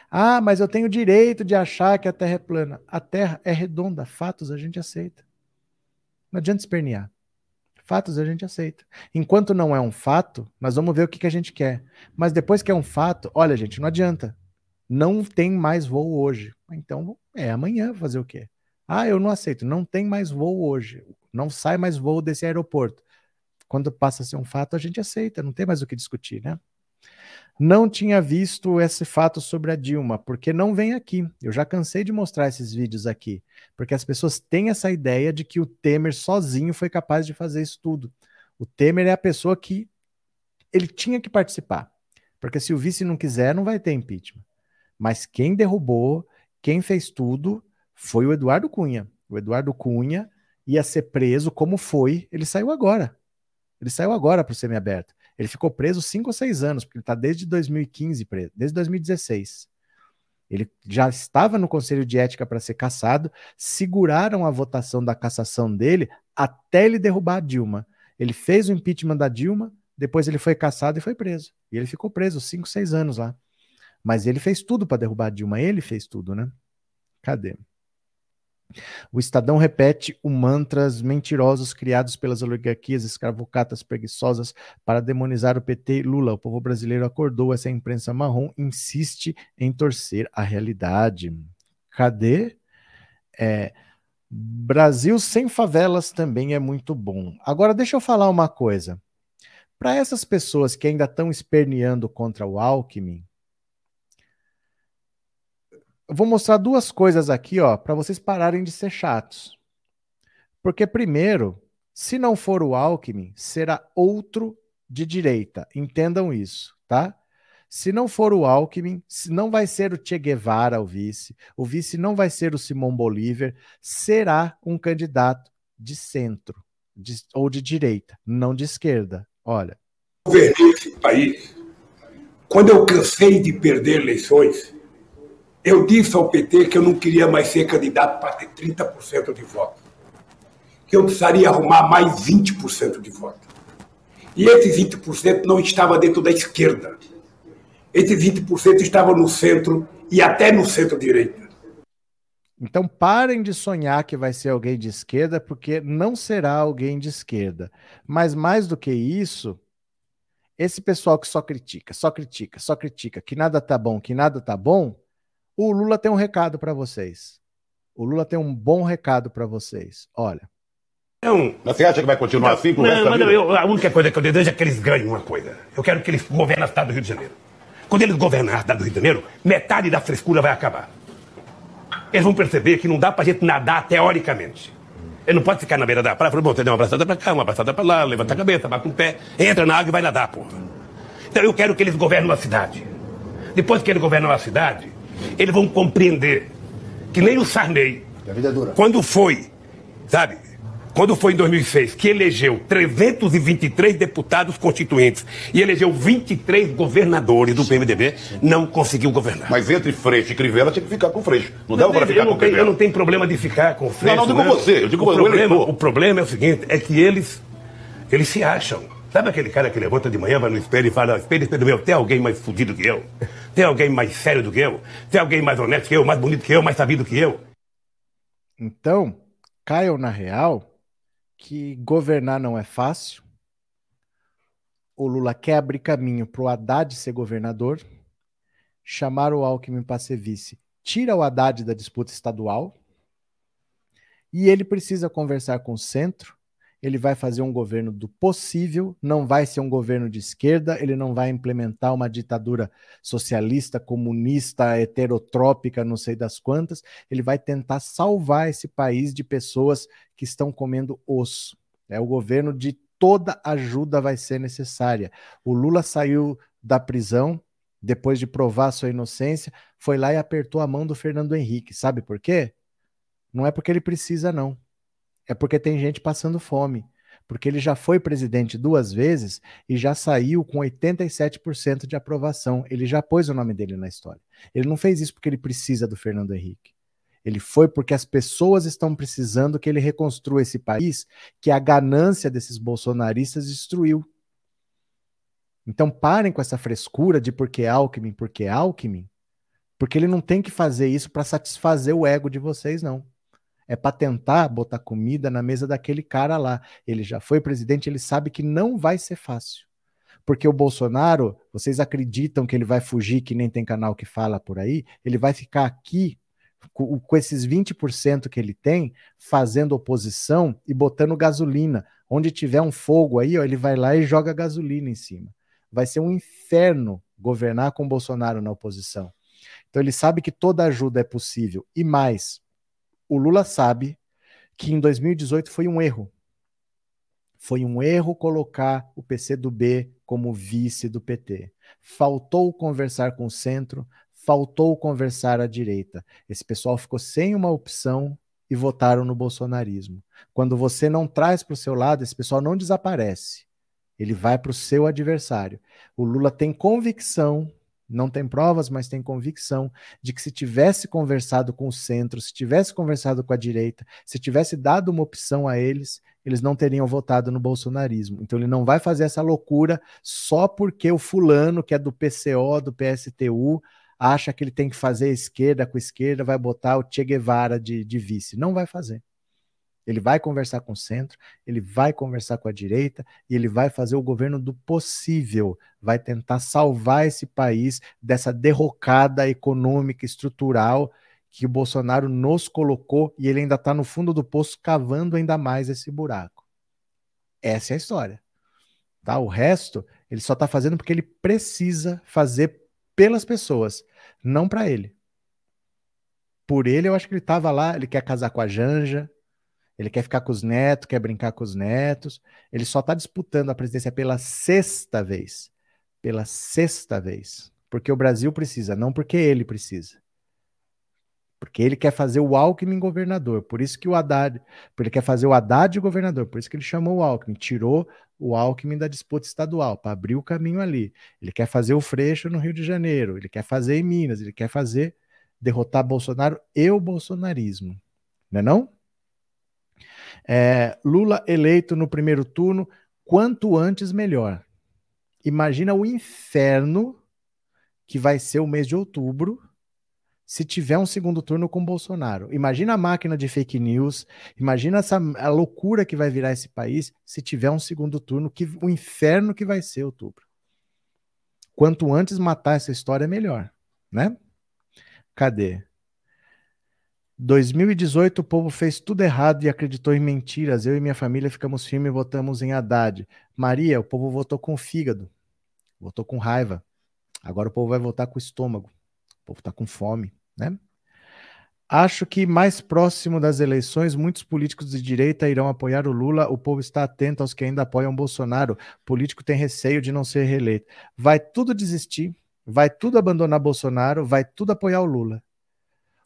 Ah, mas eu tenho direito de achar que a Terra é plana. A Terra é redonda. Fatos a gente aceita. Não adianta espernear. Fatos a gente aceita. Enquanto não é um fato, nós vamos ver o que, que a gente quer. Mas depois que é um fato, olha, gente, não adianta. Não tem mais voo hoje. Então é amanhã fazer o quê? Ah, eu não aceito. Não tem mais voo hoje. Não sai mais voo desse aeroporto. Quando passa a ser um fato, a gente aceita. Não tem mais o que discutir, né? Não tinha visto esse fato sobre a Dilma, porque não vem aqui. Eu já cansei de mostrar esses vídeos aqui, porque as pessoas têm essa ideia de que o Temer sozinho foi capaz de fazer isso tudo. O Temer é a pessoa que ele tinha que participar, porque se o vice não quiser, não vai ter impeachment. Mas quem derrubou, quem fez tudo, foi o Eduardo Cunha. O Eduardo Cunha ia ser preso, como foi, ele saiu agora. Ele saiu agora para o semiaberto. Ele ficou preso cinco ou seis anos, porque ele está desde 2015 preso, desde 2016. Ele já estava no Conselho de Ética para ser cassado, seguraram a votação da cassação dele até ele derrubar a Dilma. Ele fez o impeachment da Dilma, depois ele foi cassado e foi preso. E ele ficou preso cinco, seis anos lá. Mas ele fez tudo para derrubar Dilma, ele fez tudo, né? Cadê? O Estadão repete o mantras mentirosos criados pelas oligarquias escravocatas preguiçosas para demonizar o PT e Lula. O povo brasileiro acordou, essa imprensa marrom insiste em torcer a realidade. Cadê? É, Brasil sem favelas também é muito bom. Agora deixa eu falar uma coisa. Para essas pessoas que ainda estão esperneando contra o Alckmin, eu vou mostrar duas coisas aqui, ó, para vocês pararem de ser chatos. Porque primeiro, se não for o Alckmin, será outro de direita. Entendam isso, tá? Se não for o Alckmin, não vai ser o Che Guevara o vice, o vice não vai ser o Simão Bolívar, será um candidato de centro de, ou de direita, não de esquerda. Olha. Governei esse país. Quando eu cansei de perder eleições, eu disse ao PT que eu não queria mais ser candidato para ter 30% de voto. Que eu precisaria arrumar mais 20% de voto. E esse 20% não estava dentro da esquerda esse 20% estava no centro e até no centro-direita. Então parem de sonhar que vai ser alguém de esquerda, porque não será alguém de esquerda. Mas mais do que isso, esse pessoal que só critica, só critica, só critica, que nada tá bom, que nada tá bom, o Lula tem um recado para vocês. O Lula tem um bom recado para vocês. Olha. Não. Você acha que vai continuar assim pro não, mas eu, a única coisa que eu desejo é que eles ganhem uma coisa. Eu quero que eles governem o estado do Rio de Janeiro. Quando eles governarem a cidade do Rio de Janeiro, metade da frescura vai acabar. Eles vão perceber que não dá pra gente nadar teoricamente. Ele não pode ficar na beira da praia e falar, bom, você deu uma abraçada pra cá, uma abraçada pra lá, levanta a cabeça, bate um pé, entra na água e vai nadar, porra. Então eu quero que eles governem a cidade. Depois que eles governam a cidade, eles vão compreender que nem o Sarney, é quando foi, sabe, quando foi em 2006, que elegeu 323 deputados constituintes e elegeu 23 governadores do PMDB, não conseguiu governar. Mas entre Freixo e Crivella tinha que ficar com Freixo. Não dava para ficar com tenho, Eu não tenho problema de ficar com Freixo. Não, não digo não. você, eu digo o problema, o problema é o seguinte, é que eles, eles se acham. Sabe aquele cara que levanta de manhã, vai no espelho e fala, espelho, espelho meu, tem alguém mais fudido que eu? Tem alguém mais sério do que eu? Tem alguém mais honesto que eu, mais bonito que eu, mais sabido que eu? Então, caiam na real que governar não é fácil. O Lula quer abrir caminho para o Haddad ser governador, chamar o Alckmin para ser vice, tira o Haddad da disputa estadual, e ele precisa conversar com o centro ele vai fazer um governo do possível, não vai ser um governo de esquerda, ele não vai implementar uma ditadura socialista, comunista, heterotrópica, não sei das quantas, ele vai tentar salvar esse país de pessoas que estão comendo osso. É o governo de toda ajuda vai ser necessária. O Lula saiu da prisão depois de provar sua inocência, foi lá e apertou a mão do Fernando Henrique. Sabe por quê? Não é porque ele precisa, não é porque tem gente passando fome. Porque ele já foi presidente duas vezes e já saiu com 87% de aprovação. Ele já pôs o nome dele na história. Ele não fez isso porque ele precisa do Fernando Henrique. Ele foi porque as pessoas estão precisando que ele reconstrua esse país que a ganância desses bolsonaristas destruiu. Então parem com essa frescura de porque Alckmin, porque Alckmin, porque ele não tem que fazer isso para satisfazer o ego de vocês, não é para tentar botar comida na mesa daquele cara lá. Ele já foi presidente, ele sabe que não vai ser fácil. Porque o Bolsonaro, vocês acreditam que ele vai fugir, que nem tem canal que fala por aí? Ele vai ficar aqui com, com esses 20% que ele tem, fazendo oposição e botando gasolina. Onde tiver um fogo aí, ó, ele vai lá e joga gasolina em cima. Vai ser um inferno governar com Bolsonaro na oposição. Então ele sabe que toda ajuda é possível. E mais, o Lula sabe que em 2018 foi um erro. Foi um erro colocar o PCdoB como vice do PT. Faltou conversar com o centro, faltou conversar à direita. Esse pessoal ficou sem uma opção e votaram no bolsonarismo. Quando você não traz para o seu lado, esse pessoal não desaparece. Ele vai para o seu adversário. O Lula tem convicção não tem provas, mas tem convicção de que se tivesse conversado com o centro, se tivesse conversado com a direita, se tivesse dado uma opção a eles, eles não teriam votado no bolsonarismo. Então ele não vai fazer essa loucura só porque o fulano que é do PCO, do PSTU, acha que ele tem que fazer esquerda com esquerda, vai botar o Che Guevara de, de vice. Não vai fazer. Ele vai conversar com o centro, ele vai conversar com a direita e ele vai fazer o governo do possível, vai tentar salvar esse país dessa derrocada econômica estrutural que o Bolsonaro nos colocou e ele ainda está no fundo do poço cavando ainda mais esse buraco. Essa é a história. Tá? O resto ele só está fazendo porque ele precisa fazer pelas pessoas, não para ele. Por ele, eu acho que ele estava lá, ele quer casar com a Janja, ele quer ficar com os netos, quer brincar com os netos. Ele só está disputando a presidência pela sexta vez. Pela sexta vez. Porque o Brasil precisa, não porque ele precisa. Porque ele quer fazer o Alckmin governador. Por isso que o Haddad. Ele quer fazer o Haddad governador. Por isso que ele chamou o Alckmin. Tirou o Alckmin da disputa estadual, para abrir o caminho ali. Ele quer fazer o Freixo no Rio de Janeiro. Ele quer fazer em Minas. Ele quer fazer. Derrotar Bolsonaro e o bolsonarismo. Não é não? É, Lula eleito no primeiro turno, quanto antes melhor. Imagina o inferno que vai ser o mês de outubro se tiver um segundo turno com Bolsonaro. Imagina a máquina de fake news, imagina essa a loucura que vai virar esse país se tiver um segundo turno, que o inferno que vai ser outubro. Quanto antes matar essa história, melhor, né? Cadê? 2018 o povo fez tudo errado e acreditou em mentiras. Eu e minha família ficamos firmes e votamos em Haddad. Maria, o povo votou com fígado, votou com raiva. Agora o povo vai votar com estômago. O povo está com fome né? Acho que mais próximo das eleições, muitos políticos de direita irão apoiar o Lula. O povo está atento aos que ainda apoiam Bolsonaro. Político tem receio de não ser reeleito. Vai tudo desistir, vai tudo abandonar Bolsonaro, vai tudo apoiar o Lula.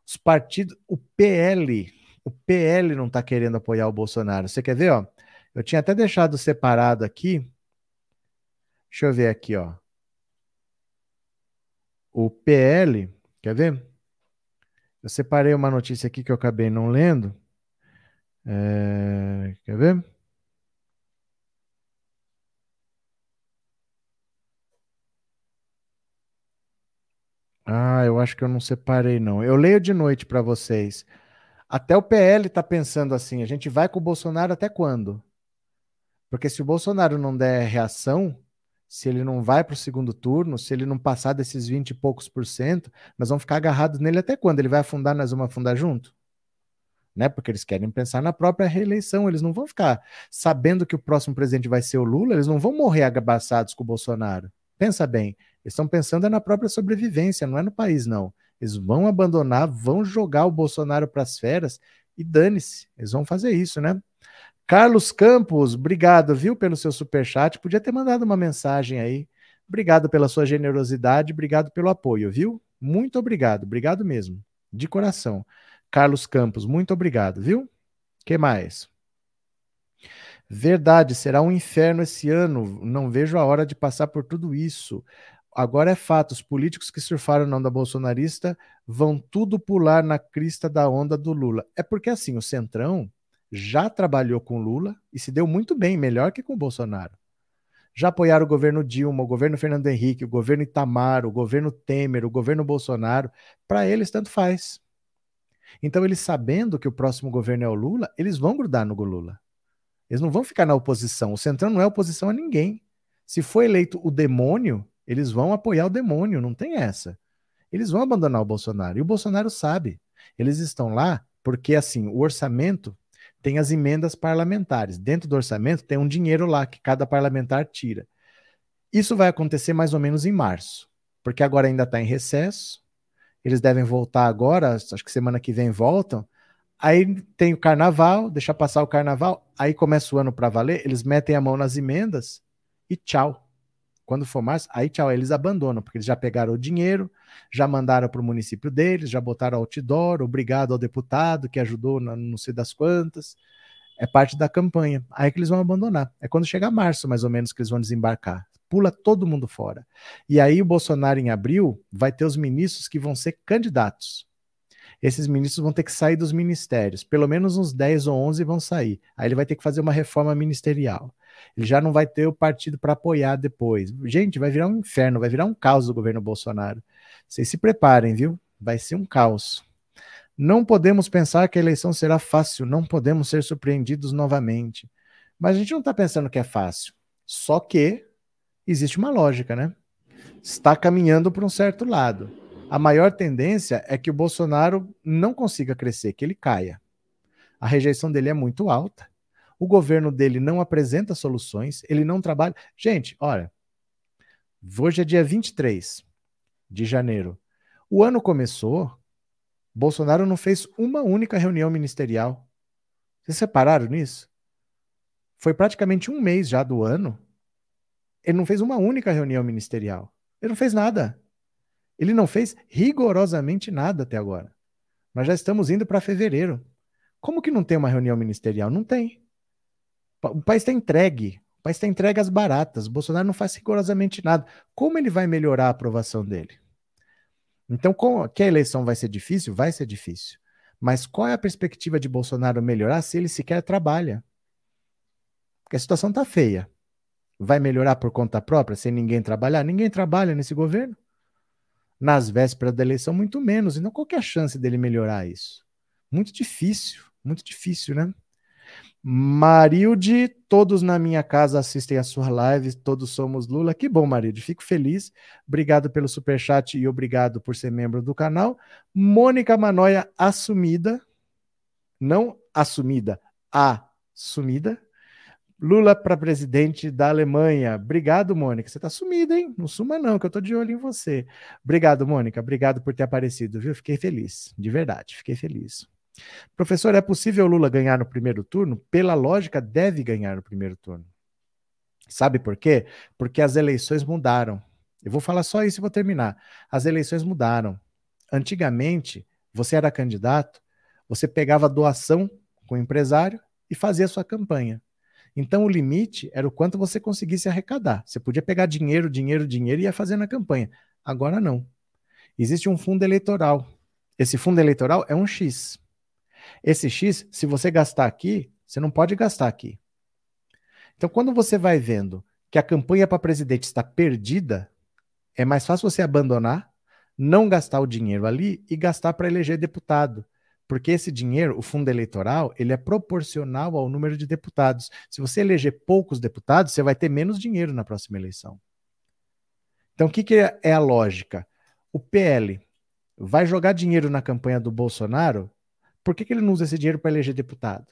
Os partidos, o PL, o PL não está querendo apoiar o Bolsonaro. Você quer ver, ó? Eu tinha até deixado separado aqui. Deixa eu ver aqui, ó. O PL, quer ver? Eu separei uma notícia aqui que eu acabei não lendo. É, quer ver? Ah, eu acho que eu não separei, não. Eu leio de noite para vocês. Até o PL está pensando assim: a gente vai com o Bolsonaro até quando? Porque se o Bolsonaro não der reação, se ele não vai para o segundo turno, se ele não passar desses 20 e poucos por cento, nós vamos ficar agarrados nele até quando? Ele vai afundar, nós vamos afundar junto? Né? Porque eles querem pensar na própria reeleição, eles não vão ficar sabendo que o próximo presidente vai ser o Lula, eles não vão morrer agabaçados com o Bolsonaro. Pensa bem, eles estão pensando é na própria sobrevivência, não é no país, não. Eles vão abandonar, vão jogar o Bolsonaro para as feras e dane-se, eles vão fazer isso, né? Carlos Campos, obrigado, viu, pelo seu super chat. Podia ter mandado uma mensagem aí. Obrigado pela sua generosidade, obrigado pelo apoio, viu? Muito obrigado, obrigado mesmo, de coração. Carlos Campos, muito obrigado, viu? Que mais? Verdade, será um inferno esse ano. Não vejo a hora de passar por tudo isso. Agora é fato, os políticos que surfaram na onda bolsonarista vão tudo pular na crista da onda do Lula. É porque assim, o Centrão já trabalhou com Lula e se deu muito bem, melhor que com Bolsonaro. Já apoiaram o governo Dilma, o governo Fernando Henrique, o governo Itamar, o governo Temer, o governo Bolsonaro. Para eles, tanto faz. Então, eles sabendo que o próximo governo é o Lula, eles vão grudar no Lula. Eles não vão ficar na oposição. O Centrão não é oposição a ninguém. Se for eleito o demônio, eles vão apoiar o demônio, não tem essa. Eles vão abandonar o Bolsonaro. E o Bolsonaro sabe. Eles estão lá porque, assim, o orçamento tem as emendas parlamentares. Dentro do orçamento tem um dinheiro lá que cada parlamentar tira. Isso vai acontecer mais ou menos em março, porque agora ainda está em recesso. Eles devem voltar agora, acho que semana que vem voltam. Aí tem o carnaval, deixa passar o carnaval, aí começa o ano para valer, eles metem a mão nas emendas e tchau. Quando for março, aí tchau, eles abandonam, porque eles já pegaram o dinheiro, já mandaram para o município deles, já botaram outdoor, obrigado ao deputado que ajudou na, não sei das quantas. É parte da campanha. Aí que eles vão abandonar. É quando chegar março, mais ou menos, que eles vão desembarcar. Pula todo mundo fora. E aí o Bolsonaro, em abril, vai ter os ministros que vão ser candidatos. Esses ministros vão ter que sair dos ministérios. Pelo menos uns 10 ou 11 vão sair. Aí ele vai ter que fazer uma reforma ministerial. Ele já não vai ter o partido para apoiar depois. Gente, vai virar um inferno, vai virar um caos o governo Bolsonaro. Vocês se preparem, viu? Vai ser um caos. Não podemos pensar que a eleição será fácil, não podemos ser surpreendidos novamente. Mas a gente não está pensando que é fácil. Só que existe uma lógica, né? Está caminhando para um certo lado. A maior tendência é que o Bolsonaro não consiga crescer, que ele caia. A rejeição dele é muito alta. O governo dele não apresenta soluções, ele não trabalha. Gente, olha, hoje é dia 23 de janeiro. O ano começou Bolsonaro não fez uma única reunião ministerial. Vocês separaram nisso? Foi praticamente um mês já do ano. Ele não fez uma única reunião ministerial. Ele não fez nada. Ele não fez rigorosamente nada até agora. Nós já estamos indo para fevereiro. Como que não tem uma reunião ministerial? Não tem. O país está entregue. O país está entregue às baratas. O Bolsonaro não faz rigorosamente nada. Como ele vai melhorar a aprovação dele? Então, que a eleição vai ser difícil? Vai ser difícil. Mas qual é a perspectiva de Bolsonaro melhorar se ele sequer trabalha? Porque a situação está feia. Vai melhorar por conta própria, sem ninguém trabalhar? Ninguém trabalha nesse governo. Nas vésperas da eleição, muito menos. Então, qual é a chance dele melhorar isso? Muito difícil, muito difícil, né? Marilde, todos na minha casa assistem a sua live, todos somos Lula. Que bom, Marilde, fico feliz. Obrigado pelo super chat e obrigado por ser membro do canal. Mônica Manoia assumida, não assumida, assumida. Lula para presidente da Alemanha. Obrigado, Mônica. Você está sumida, hein? Não suma não, que eu estou de olho em você. Obrigado, Mônica. Obrigado por ter aparecido, viu? Fiquei feliz, de verdade, fiquei feliz. Professor, é possível Lula ganhar no primeiro turno? Pela lógica, deve ganhar no primeiro turno. Sabe por quê? Porque as eleições mudaram. Eu vou falar só isso e vou terminar. As eleições mudaram. Antigamente, você era candidato, você pegava doação com o empresário e fazia sua campanha. Então o limite era o quanto você conseguisse arrecadar. Você podia pegar dinheiro, dinheiro, dinheiro e ia fazendo a campanha. Agora não. Existe um fundo eleitoral. Esse fundo eleitoral é um X. Esse X, se você gastar aqui, você não pode gastar aqui. Então, quando você vai vendo que a campanha para presidente está perdida, é mais fácil você abandonar, não gastar o dinheiro ali e gastar para eleger deputado. Porque esse dinheiro, o fundo eleitoral, ele é proporcional ao número de deputados. Se você eleger poucos deputados, você vai ter menos dinheiro na próxima eleição. Então, o que, que é a lógica? O PL vai jogar dinheiro na campanha do Bolsonaro por que, que ele não usa esse dinheiro para eleger deputado?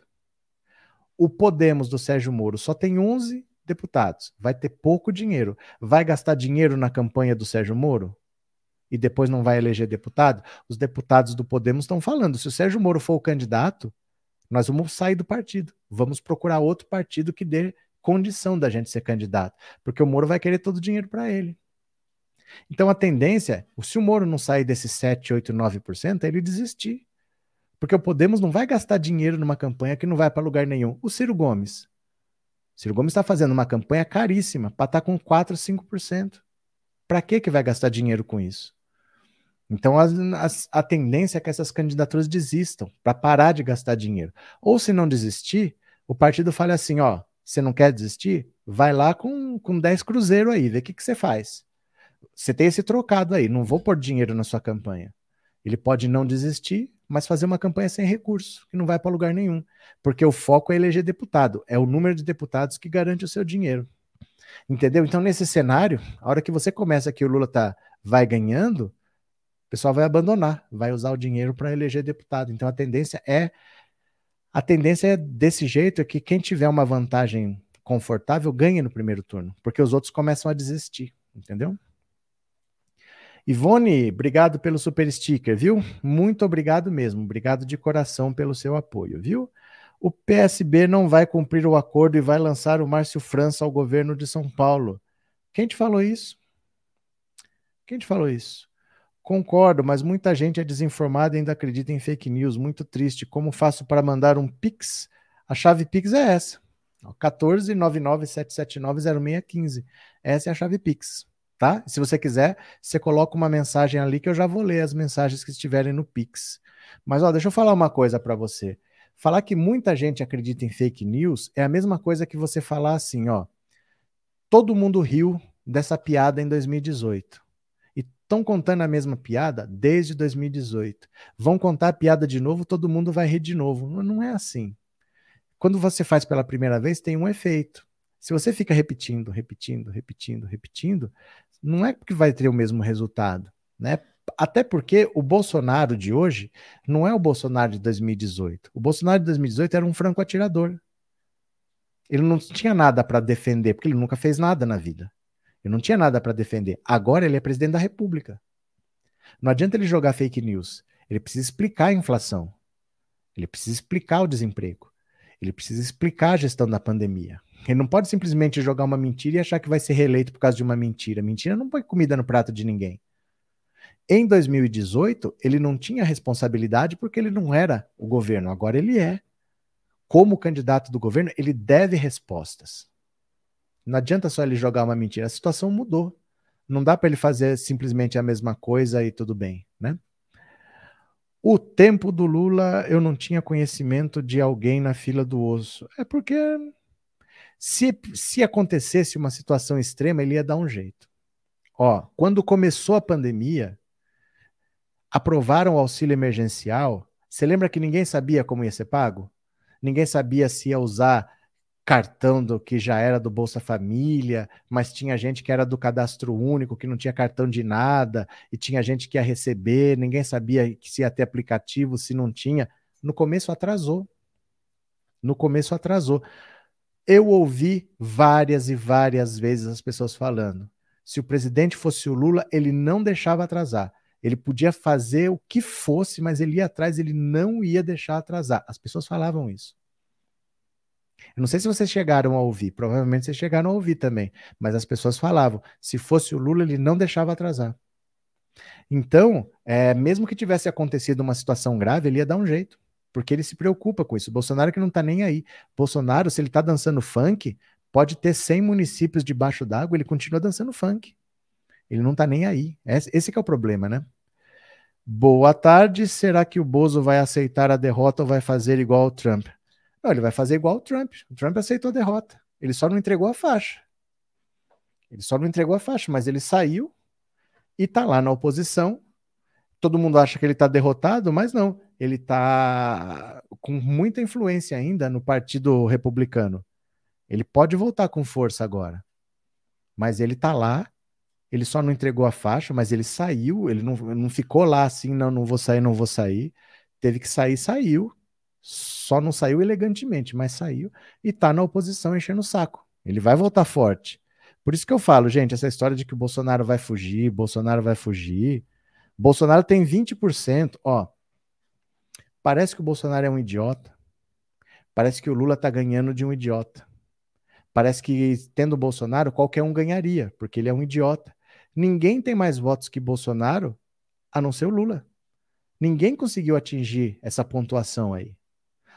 O Podemos do Sérgio Moro só tem 11 deputados. Vai ter pouco dinheiro. Vai gastar dinheiro na campanha do Sérgio Moro? E depois não vai eleger deputado? Os deputados do Podemos estão falando: se o Sérgio Moro for o candidato, nós vamos sair do partido. Vamos procurar outro partido que dê condição da gente ser candidato. Porque o Moro vai querer todo o dinheiro para ele. Então a tendência, se o Moro não sair desses 7, 8, 9%, é ele desistir. Porque o Podemos não vai gastar dinheiro numa campanha que não vai para lugar nenhum. O Ciro Gomes. Ciro Gomes está fazendo uma campanha caríssima para estar tá com 4, 5%. Para que que vai gastar dinheiro com isso? Então as, as, a tendência é que essas candidaturas desistam para parar de gastar dinheiro. Ou se não desistir, o partido fala assim, ó, você não quer desistir? Vai lá com, com 10 cruzeiro aí, vê o que, que você faz. Você tem esse trocado aí, não vou pôr dinheiro na sua campanha. Ele pode não desistir, mas fazer uma campanha sem recurso, que não vai para lugar nenhum. Porque o foco é eleger deputado, é o número de deputados que garante o seu dinheiro. Entendeu? Então, nesse cenário, a hora que você começa que o Lula tá, vai ganhando, o pessoal vai abandonar, vai usar o dinheiro para eleger deputado. Então, a tendência é. A tendência é desse jeito, é que quem tiver uma vantagem confortável ganhe no primeiro turno, porque os outros começam a desistir, entendeu? Ivone, obrigado pelo super sticker, viu? Muito obrigado mesmo. Obrigado de coração pelo seu apoio, viu? O PSB não vai cumprir o acordo e vai lançar o Márcio França ao governo de São Paulo. Quem te falou isso? Quem te falou isso? Concordo, mas muita gente é desinformada e ainda acredita em fake news. Muito triste. Como faço para mandar um Pix? A chave Pix é essa: 14 997790615. Essa é a chave Pix tá? Se você quiser, você coloca uma mensagem ali que eu já vou ler as mensagens que estiverem no Pix. Mas ó, deixa eu falar uma coisa para você. Falar que muita gente acredita em fake news é a mesma coisa que você falar assim, ó. Todo mundo riu dessa piada em 2018. E estão contando a mesma piada desde 2018. Vão contar a piada de novo, todo mundo vai rir de novo. Não é assim. Quando você faz pela primeira vez, tem um efeito. Se você fica repetindo, repetindo, repetindo, repetindo, não é que vai ter o mesmo resultado, né? Até porque o Bolsonaro de hoje não é o Bolsonaro de 2018. O Bolsonaro de 2018 era um franco atirador. Ele não tinha nada para defender, porque ele nunca fez nada na vida. Ele não tinha nada para defender. Agora ele é presidente da República. Não adianta ele jogar fake news. Ele precisa explicar a inflação. Ele precisa explicar o desemprego. Ele precisa explicar a gestão da pandemia. Ele não pode simplesmente jogar uma mentira e achar que vai ser reeleito por causa de uma mentira. Mentira não põe comida no prato de ninguém. Em 2018, ele não tinha responsabilidade porque ele não era o governo, agora ele é. Como candidato do governo, ele deve respostas. Não adianta só ele jogar uma mentira, a situação mudou. Não dá para ele fazer simplesmente a mesma coisa e tudo bem, né? O tempo do Lula, eu não tinha conhecimento de alguém na fila do osso. É porque se, se acontecesse uma situação extrema, ele ia dar um jeito. Ó, quando começou a pandemia, aprovaram o auxílio emergencial. Você lembra que ninguém sabia como ia ser pago? Ninguém sabia se ia usar cartão do que já era do Bolsa Família, mas tinha gente que era do cadastro único, que não tinha cartão de nada, e tinha gente que ia receber, ninguém sabia se ia ter aplicativo, se não tinha. No começo atrasou. No começo atrasou. Eu ouvi várias e várias vezes as pessoas falando: se o presidente fosse o Lula, ele não deixava atrasar. Ele podia fazer o que fosse, mas ele ia atrás, ele não ia deixar atrasar. As pessoas falavam isso. Eu não sei se vocês chegaram a ouvir, provavelmente vocês chegaram a ouvir também, mas as pessoas falavam: se fosse o Lula, ele não deixava atrasar. Então, é, mesmo que tivesse acontecido uma situação grave, ele ia dar um jeito, porque ele se preocupa com isso. O Bolsonaro que não está nem aí. Bolsonaro, se ele está dançando funk, pode ter 100 municípios debaixo d'água, ele continua dançando funk. Ele não está nem aí. Esse, é o problema, né? Boa tarde. Será que o Bozo vai aceitar a derrota ou vai fazer igual o Trump? Não, ele vai fazer igual o Trump. O Trump aceitou a derrota. Ele só não entregou a faixa. Ele só não entregou a faixa, mas ele saiu e está lá na oposição. Todo mundo acha que ele está derrotado, mas não. Ele está com muita influência ainda no Partido Republicano. Ele pode voltar com força agora. Mas ele está lá ele só não entregou a faixa, mas ele saiu, ele não, não ficou lá assim, não, não vou sair, não vou sair. Teve que sair, saiu. Só não saiu elegantemente, mas saiu e tá na oposição enchendo o saco. Ele vai voltar forte. Por isso que eu falo, gente, essa história de que o Bolsonaro vai fugir, Bolsonaro vai fugir. Bolsonaro tem 20%, ó. Parece que o Bolsonaro é um idiota. Parece que o Lula tá ganhando de um idiota. Parece que tendo o Bolsonaro, qualquer um ganharia, porque ele é um idiota. Ninguém tem mais votos que Bolsonaro, a não ser o Lula. Ninguém conseguiu atingir essa pontuação aí.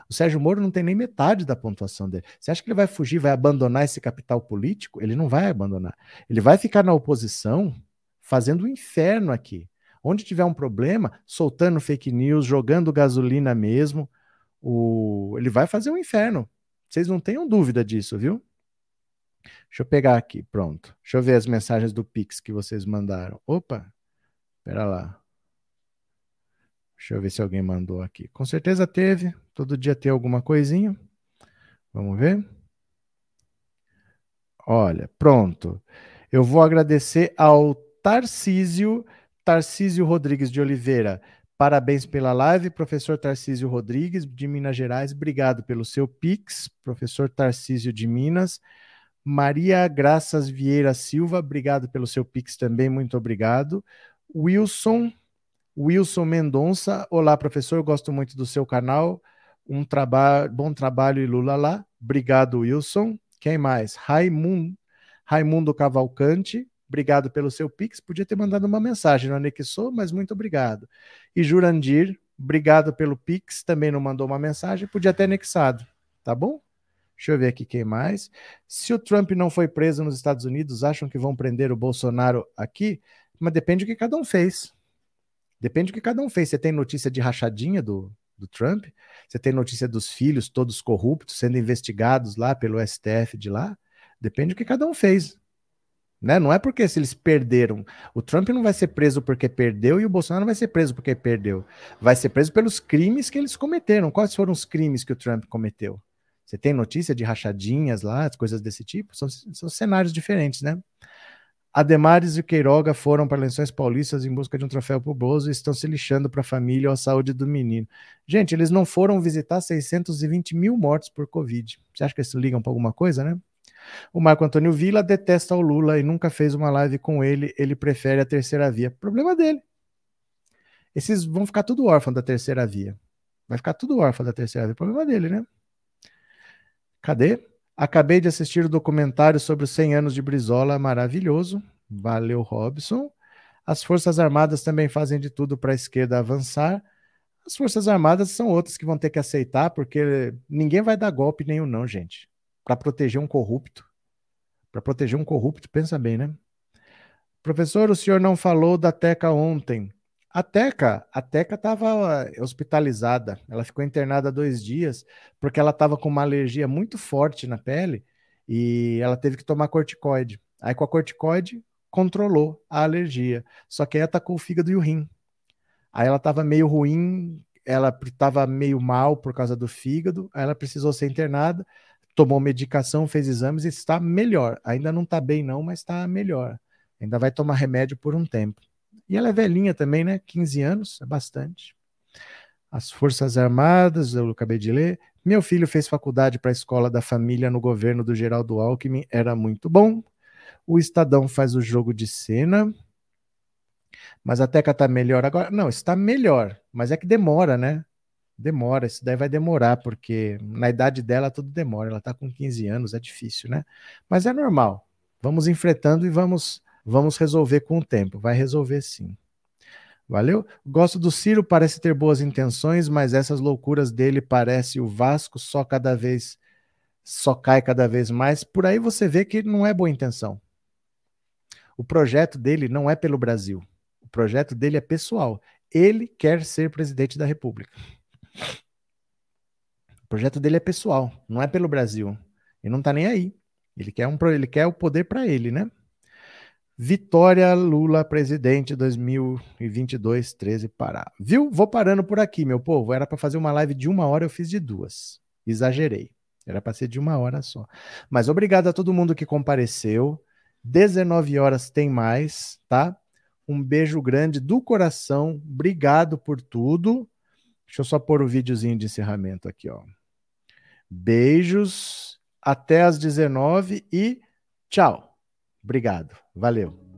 O Sérgio Moro não tem nem metade da pontuação dele. Você acha que ele vai fugir, vai abandonar esse capital político? Ele não vai abandonar. Ele vai ficar na oposição fazendo o um inferno aqui. Onde tiver um problema, soltando fake news, jogando gasolina mesmo, o... ele vai fazer um inferno. Vocês não tenham dúvida disso, viu? Deixa eu pegar aqui, pronto. Deixa eu ver as mensagens do Pix que vocês mandaram. Opa, espera lá. Deixa eu ver se alguém mandou aqui. Com certeza teve. Todo dia tem alguma coisinha. Vamos ver. Olha, pronto. Eu vou agradecer ao Tarcísio, Tarcísio Rodrigues de Oliveira. Parabéns pela live, professor Tarcísio Rodrigues, de Minas Gerais. Obrigado pelo seu Pix, professor Tarcísio de Minas. Maria Graças Vieira Silva, obrigado pelo seu pix também, muito obrigado. Wilson, Wilson Mendonça, olá professor, gosto muito do seu canal. Um trabalho, bom trabalho e Lula lá. Obrigado, Wilson. Quem mais? Raimundo, Raimundo Cavalcante, obrigado pelo seu pix. Podia ter mandado uma mensagem, não anexou, mas muito obrigado. E Jurandir, obrigado pelo pix, também não mandou uma mensagem, podia ter anexado, tá bom? Deixa eu ver aqui quem mais. Se o Trump não foi preso nos Estados Unidos, acham que vão prender o Bolsonaro aqui? Mas depende do que cada um fez. Depende do que cada um fez. Você tem notícia de rachadinha do, do Trump? Você tem notícia dos filhos todos corruptos sendo investigados lá pelo STF de lá? Depende do que cada um fez. Né? Não é porque se eles perderam. O Trump não vai ser preso porque perdeu e o Bolsonaro não vai ser preso porque perdeu. Vai ser preso pelos crimes que eles cometeram. Quais foram os crimes que o Trump cometeu? Você tem notícia de rachadinhas lá, coisas desse tipo? São, são cenários diferentes, né? Ademares e Queiroga foram para Lençóis Paulistas em busca de um troféu pro Bozo e estão se lixando para a família ou a saúde do menino. Gente, eles não foram visitar 620 mil mortos por Covid. Você acha que eles ligam para alguma coisa, né? O Marco Antônio Vila detesta o Lula e nunca fez uma live com ele. Ele prefere a terceira via. Problema dele. Esses vão ficar tudo órfão da terceira via. Vai ficar tudo órfão da terceira via. Problema dele, né? Cadê? Acabei de assistir o documentário sobre os 100 anos de Brizola, maravilhoso. Valeu, Robson. As Forças Armadas também fazem de tudo para a esquerda avançar. As Forças Armadas são outras que vão ter que aceitar, porque ninguém vai dar golpe nenhum, não, gente. Para proteger um corrupto. Para proteger um corrupto, pensa bem, né? Professor, o senhor não falou da Teca ontem. A Teca, a Teca estava hospitalizada. Ela ficou internada dois dias porque ela estava com uma alergia muito forte na pele e ela teve que tomar corticoide. Aí com a corticoide controlou a alergia. Só que aí atacou o fígado e o rim. Aí ela estava meio ruim, ela estava meio mal por causa do fígado, aí ela precisou ser internada, tomou medicação, fez exames e está melhor. Ainda não está bem não, mas está melhor. Ainda vai tomar remédio por um tempo. E ela é velhinha também, né? 15 anos, é bastante. As Forças Armadas, eu acabei de ler. Meu filho fez faculdade para a escola da família no governo do Geraldo Alckmin, era muito bom. O Estadão faz o jogo de cena. Mas a Teca tá melhor agora. Não, está melhor, mas é que demora, né? Demora, isso daí vai demorar, porque na idade dela tudo demora. Ela tá com 15 anos, é difícil, né? Mas é normal. Vamos enfrentando e vamos vamos resolver com o tempo. Vai resolver sim. Valeu? Gosto do Ciro, parece ter boas intenções, mas essas loucuras dele parece o Vasco só cada vez só cai cada vez mais. Por aí você vê que não é boa intenção. O projeto dele não é pelo Brasil. O projeto dele é pessoal. Ele quer ser presidente da República. O projeto dele é pessoal, não é pelo Brasil. Ele não tá nem aí. Ele quer, um, ele quer o poder para ele, né? Vitória Lula, presidente 2022, 13 Pará. Viu? Vou parando por aqui, meu povo. Era para fazer uma live de uma hora, eu fiz de duas. Exagerei. Era para ser de uma hora só. Mas obrigado a todo mundo que compareceu. 19 horas tem mais, tá? Um beijo grande do coração. Obrigado por tudo. Deixa eu só pôr o videozinho de encerramento aqui, ó. Beijos. Até às 19 e tchau. Obrigado. Valeu.